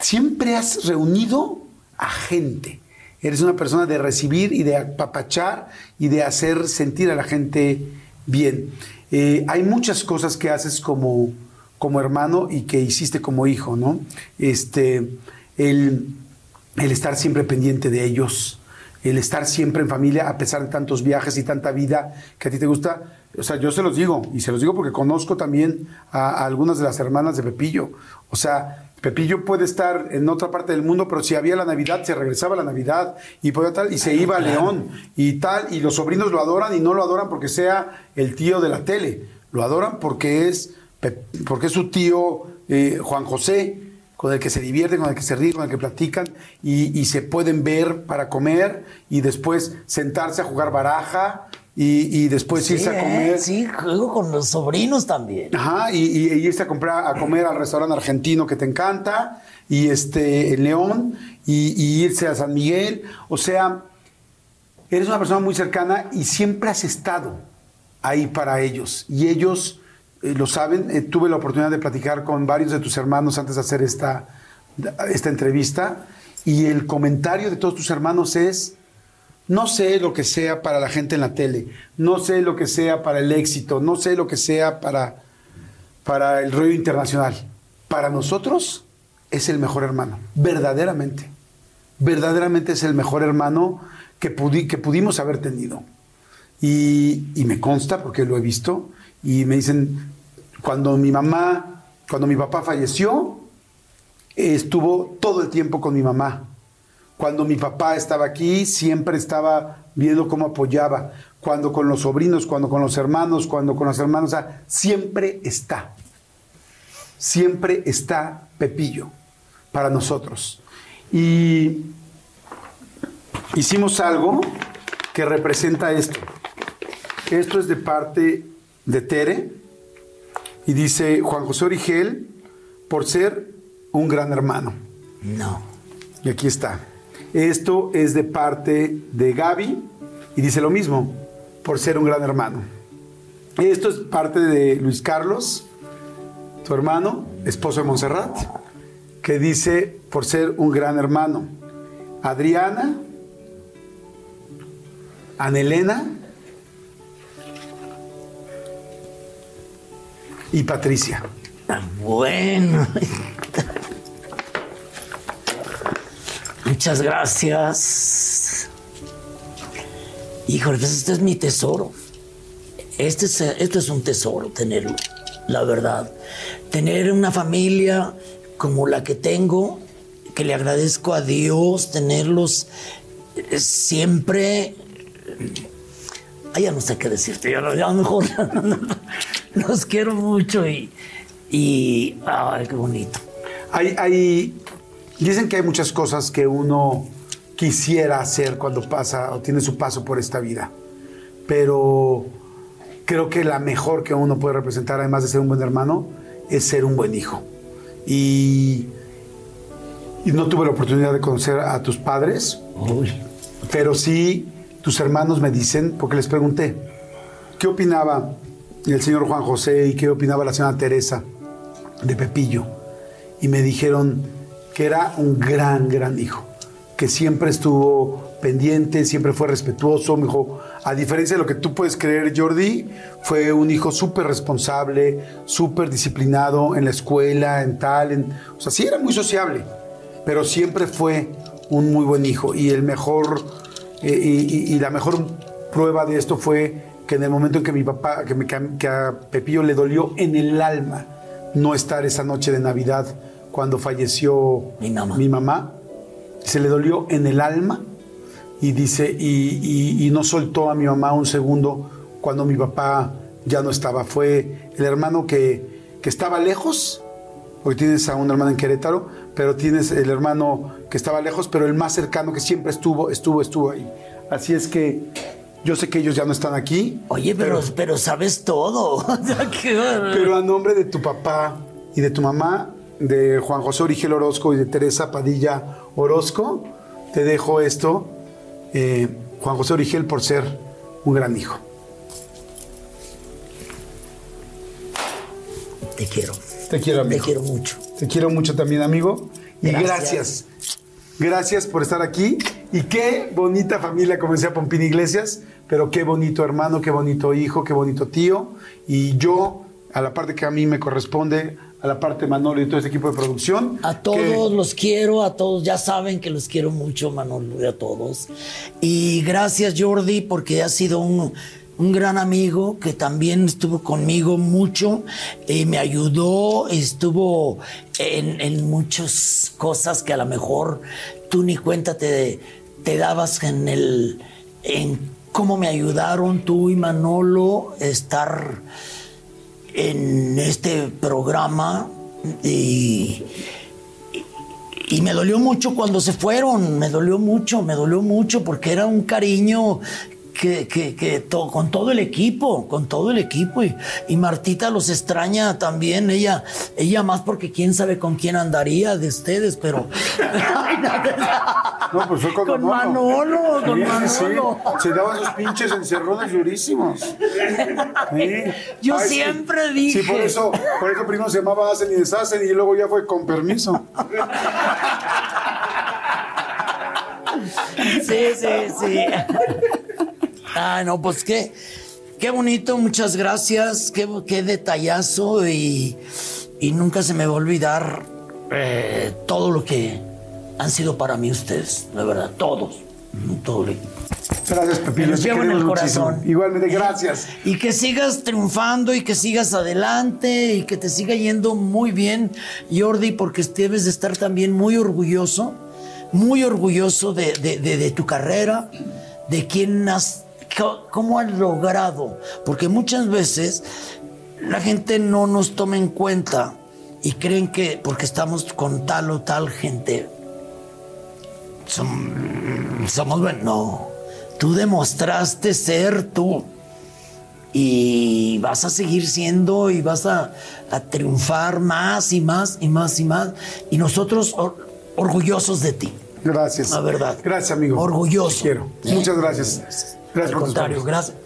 siempre has reunido a gente. Eres una persona de recibir y de apapachar y de hacer sentir a la gente bien. Eh, hay muchas cosas que haces como, como hermano y que hiciste como hijo, ¿no? Este, el, el estar siempre pendiente de ellos, el estar siempre en familia a pesar de tantos viajes y tanta vida que a ti te gusta. O sea, yo se los digo, y se los digo porque conozco también a, a algunas de las hermanas de Pepillo. O sea, Pepillo puede estar en otra parte del mundo, pero si había la Navidad, se regresaba a la Navidad y, podía tal, y se iba a León y tal, y los sobrinos lo adoran y no lo adoran porque sea el tío de la tele, lo adoran porque es, porque es su tío eh, Juan José, con el que se divierten, con el que se ríen, con el que platican y, y se pueden ver para comer y después sentarse a jugar baraja y, y después Sí, irse a ¿eh? comer. Sí, juego con los sobrinos también. Ajá, y, irse a comprar, a comer al restaurante argentino que te encanta, y este, en León, y irse a San Miguel. O sea, eres una persona muy cercana y siempre has estado ahí para ellos. Y ellos eh, lo saben. Eh, tuve la oportunidad de platicar con varios de tus hermanos antes de hacer esta, esta entrevista. Y el comentario de todos tus hermanos es, no sé lo que sea para la gente en la tele, no sé lo que sea para el éxito, no sé lo que sea para, para el rollo internacional. Para nosotros es el mejor hermano, verdaderamente. Verdaderamente es el mejor hermano que, pudi- que pudimos haber tenido. Y, y me consta porque lo he visto. Y me dicen, cuando mi mamá, cuando mi papá falleció, estuvo todo el tiempo con mi mamá. Cuando mi papá estaba aquí, siempre estaba viendo cómo apoyaba. Cuando con los sobrinos, cuando con los hermanos, cuando con los hermanos, o sea, siempre está. Siempre está Pepillo para nosotros. Y hicimos algo que representa esto. Esto es de parte de Tere y dice Juan José Origel por ser un gran hermano. No. Y aquí está. Esto es de parte de Gaby y dice lo mismo, por ser un gran hermano. Esto es parte de Luis Carlos, tu hermano, esposo de Montserrat, que dice por ser un gran hermano. Adriana, Anelena y Patricia. Bueno. Muchas gracias. Híjole, pues este es mi tesoro. Este es, esto es un tesoro tenerlo, la verdad. Tener una familia como la que tengo, que le agradezco a Dios, tenerlos eh, siempre. Ay, ya no sé qué decirte, ya, ya mejor los quiero mucho y, y ay, qué bonito. Hay, hay- dicen que hay muchas cosas que uno quisiera hacer cuando pasa o tiene su paso por esta vida, pero creo que la mejor que uno puede representar, además de ser un buen hermano, es ser un buen hijo. Y, y no tuve la oportunidad de conocer a tus padres, Uy. pero sí tus hermanos me dicen, porque les pregunté, ¿qué opinaba el señor Juan José y qué opinaba la señora Teresa de Pepillo? Y me dijeron que era un gran, gran hijo, que siempre estuvo pendiente, siempre fue respetuoso. Me dijo, a diferencia de lo que tú puedes creer, Jordi, fue un hijo súper responsable, súper disciplinado en la escuela, en tal, en, o sea, sí era muy sociable, pero siempre fue un muy buen hijo. Y el mejor, eh, y, y- y la mejor prueba de esto fue que en el momento en que mi papá, que, me- que a- Pepillo le dolió en el alma no estar esa noche de Navidad cuando falleció Mi mamá. mi mamá, se le dolió en el alma y dice, y, y- y no soltó a mi mamá un segundo cuando mi papá ya no estaba. Fue el hermano que, que estaba lejos, porque tienes a un hermano en Querétaro, pero tienes el hermano que estaba lejos, pero el más cercano que siempre estuvo, estuvo, estuvo ahí. Así es que yo sé que ellos ya no están aquí. Oye, pero, pero sabes todo. Pero a nombre de tu papá y de tu mamá, de Juan José Origel Orozco y de Teresa Padilla Orozco, te dejo esto, eh, Juan José Origel, por ser un gran hijo. Te quiero. Te quiero, Te amigo. quiero mucho. Te quiero mucho también, amigo. Y Gracias. gracias. Gracias por estar aquí. Y qué bonita familia, como decía Pompín Iglesias, pero qué bonito hermano, qué bonito hijo, qué bonito tío. Y yo, a la parte que a mí me corresponde, a la parte de Manolo y todo ese equipo de producción. A que- todos los quiero, a todos, ya saben que los quiero mucho, Manolo, y a todos. Y gracias, Jordi, porque has sido un, un gran amigo que también estuvo conmigo mucho, eh, me ayudó, estuvo en, en muchas cosas que a lo mejor tú ni cuenta te, dabas en el en cómo me ayudaron tú y Manolo estar en este programa y, y me dolió mucho cuando se fueron, me dolió mucho, me dolió mucho porque era un cariño que, que- que to- con todo el equipo, con todo el equipo y, y Martita los extraña también, ella, ella más porque quién sabe con quién andaría de ustedes, pero Ay, no, No, pues fue con, Con Manolo, con Sí, sí, sí. Manolo. Se daban sus pinches encerrones durísimos. Sí. Yo Ay, sí. siempre dije. Sí, por eso, por eso primero se llamaba Hacen y Deshacen y luego ya fue con permiso. Sí, sí, sí. Ah, no, pues qué, qué bonito, muchas gracias, qué, qué detallazo y, y nunca se me va a olvidar eh, todo lo que han sido para mí ustedes, la verdad, todos, todo el equipo. Gracias, Pepillo. los llevo en el muchísimo. corazón. Igualmente, gracias. Y que sigas triunfando y que sigas adelante y que te siga yendo muy bien, Jordi, porque debes de estar también muy orgulloso, muy orgulloso de, de- de- de tu carrera, de quién has, cómo has logrado, porque muchas veces la gente no nos toma en cuenta y creen que porque estamos con tal o tal gente, som- somos buenos. No, tú demostraste ser tú y vas a seguir siendo y vas a, a triunfar más y más y más y más. Y nosotros or- orgullosos de ti. Gracias. La verdad. Gracias, amigo. Orgulloso. Te quiero. ¿Eh? Muchas gracias. Gracias Al por tus contrario, gracias.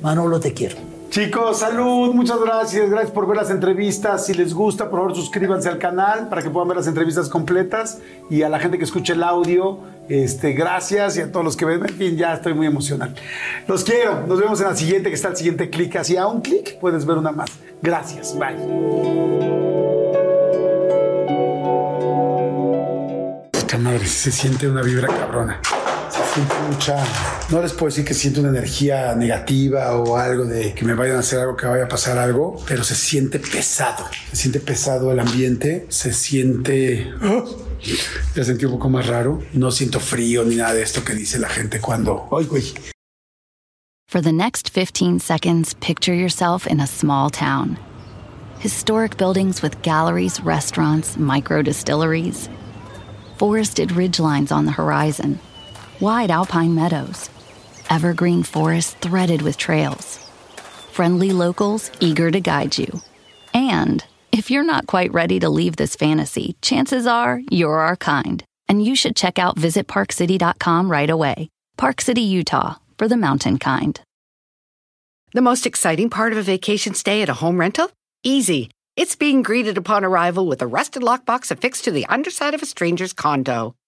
Manolo, te quiero. Chicos, salud, muchas gracias. Gracias por ver las entrevistas. Si les gusta, por favor, suscríbanse al canal para que puedan ver las entrevistas completas. Y a la gente que escuche el audio, este, gracias. Y a todos los que ven, en fin, ya estoy muy emocional. Los quiero. Nos vemos en la siguiente, que está el siguiente clic. Así a un clic puedes ver una más. Gracias. Bye. Puta madre, se siente una vibra cabrona. Se siente mucha. No les puedo decir que siento una energía negativa o algo de que me vayan a hacer algo, que vaya a pasar algo, pero se siente pesado. Se siente pesado el ambiente, se siente. ¡Ah! Ya sentí un poco más raro. No siento frío ni nada de esto que dice la gente cuando. ¡Ay, güey! For the next 15 seconds, picture yourself in a small town. Historic buildings with galleries, restaurants, micro distilleries. Forested ridgelines on the horizon. Wide alpine meadows. Evergreen forests threaded with trails. Friendly locals eager to guide you. And if you're not quite ready to leave this fantasy, chances are you're our kind. And you should check out visitparkcity.com right away. Park City, Utah, for the mountain kind. The most exciting part of a vacation stay at a home rental? Easy. It's being greeted upon arrival with a rusted lockbox affixed to the underside of a stranger's condo.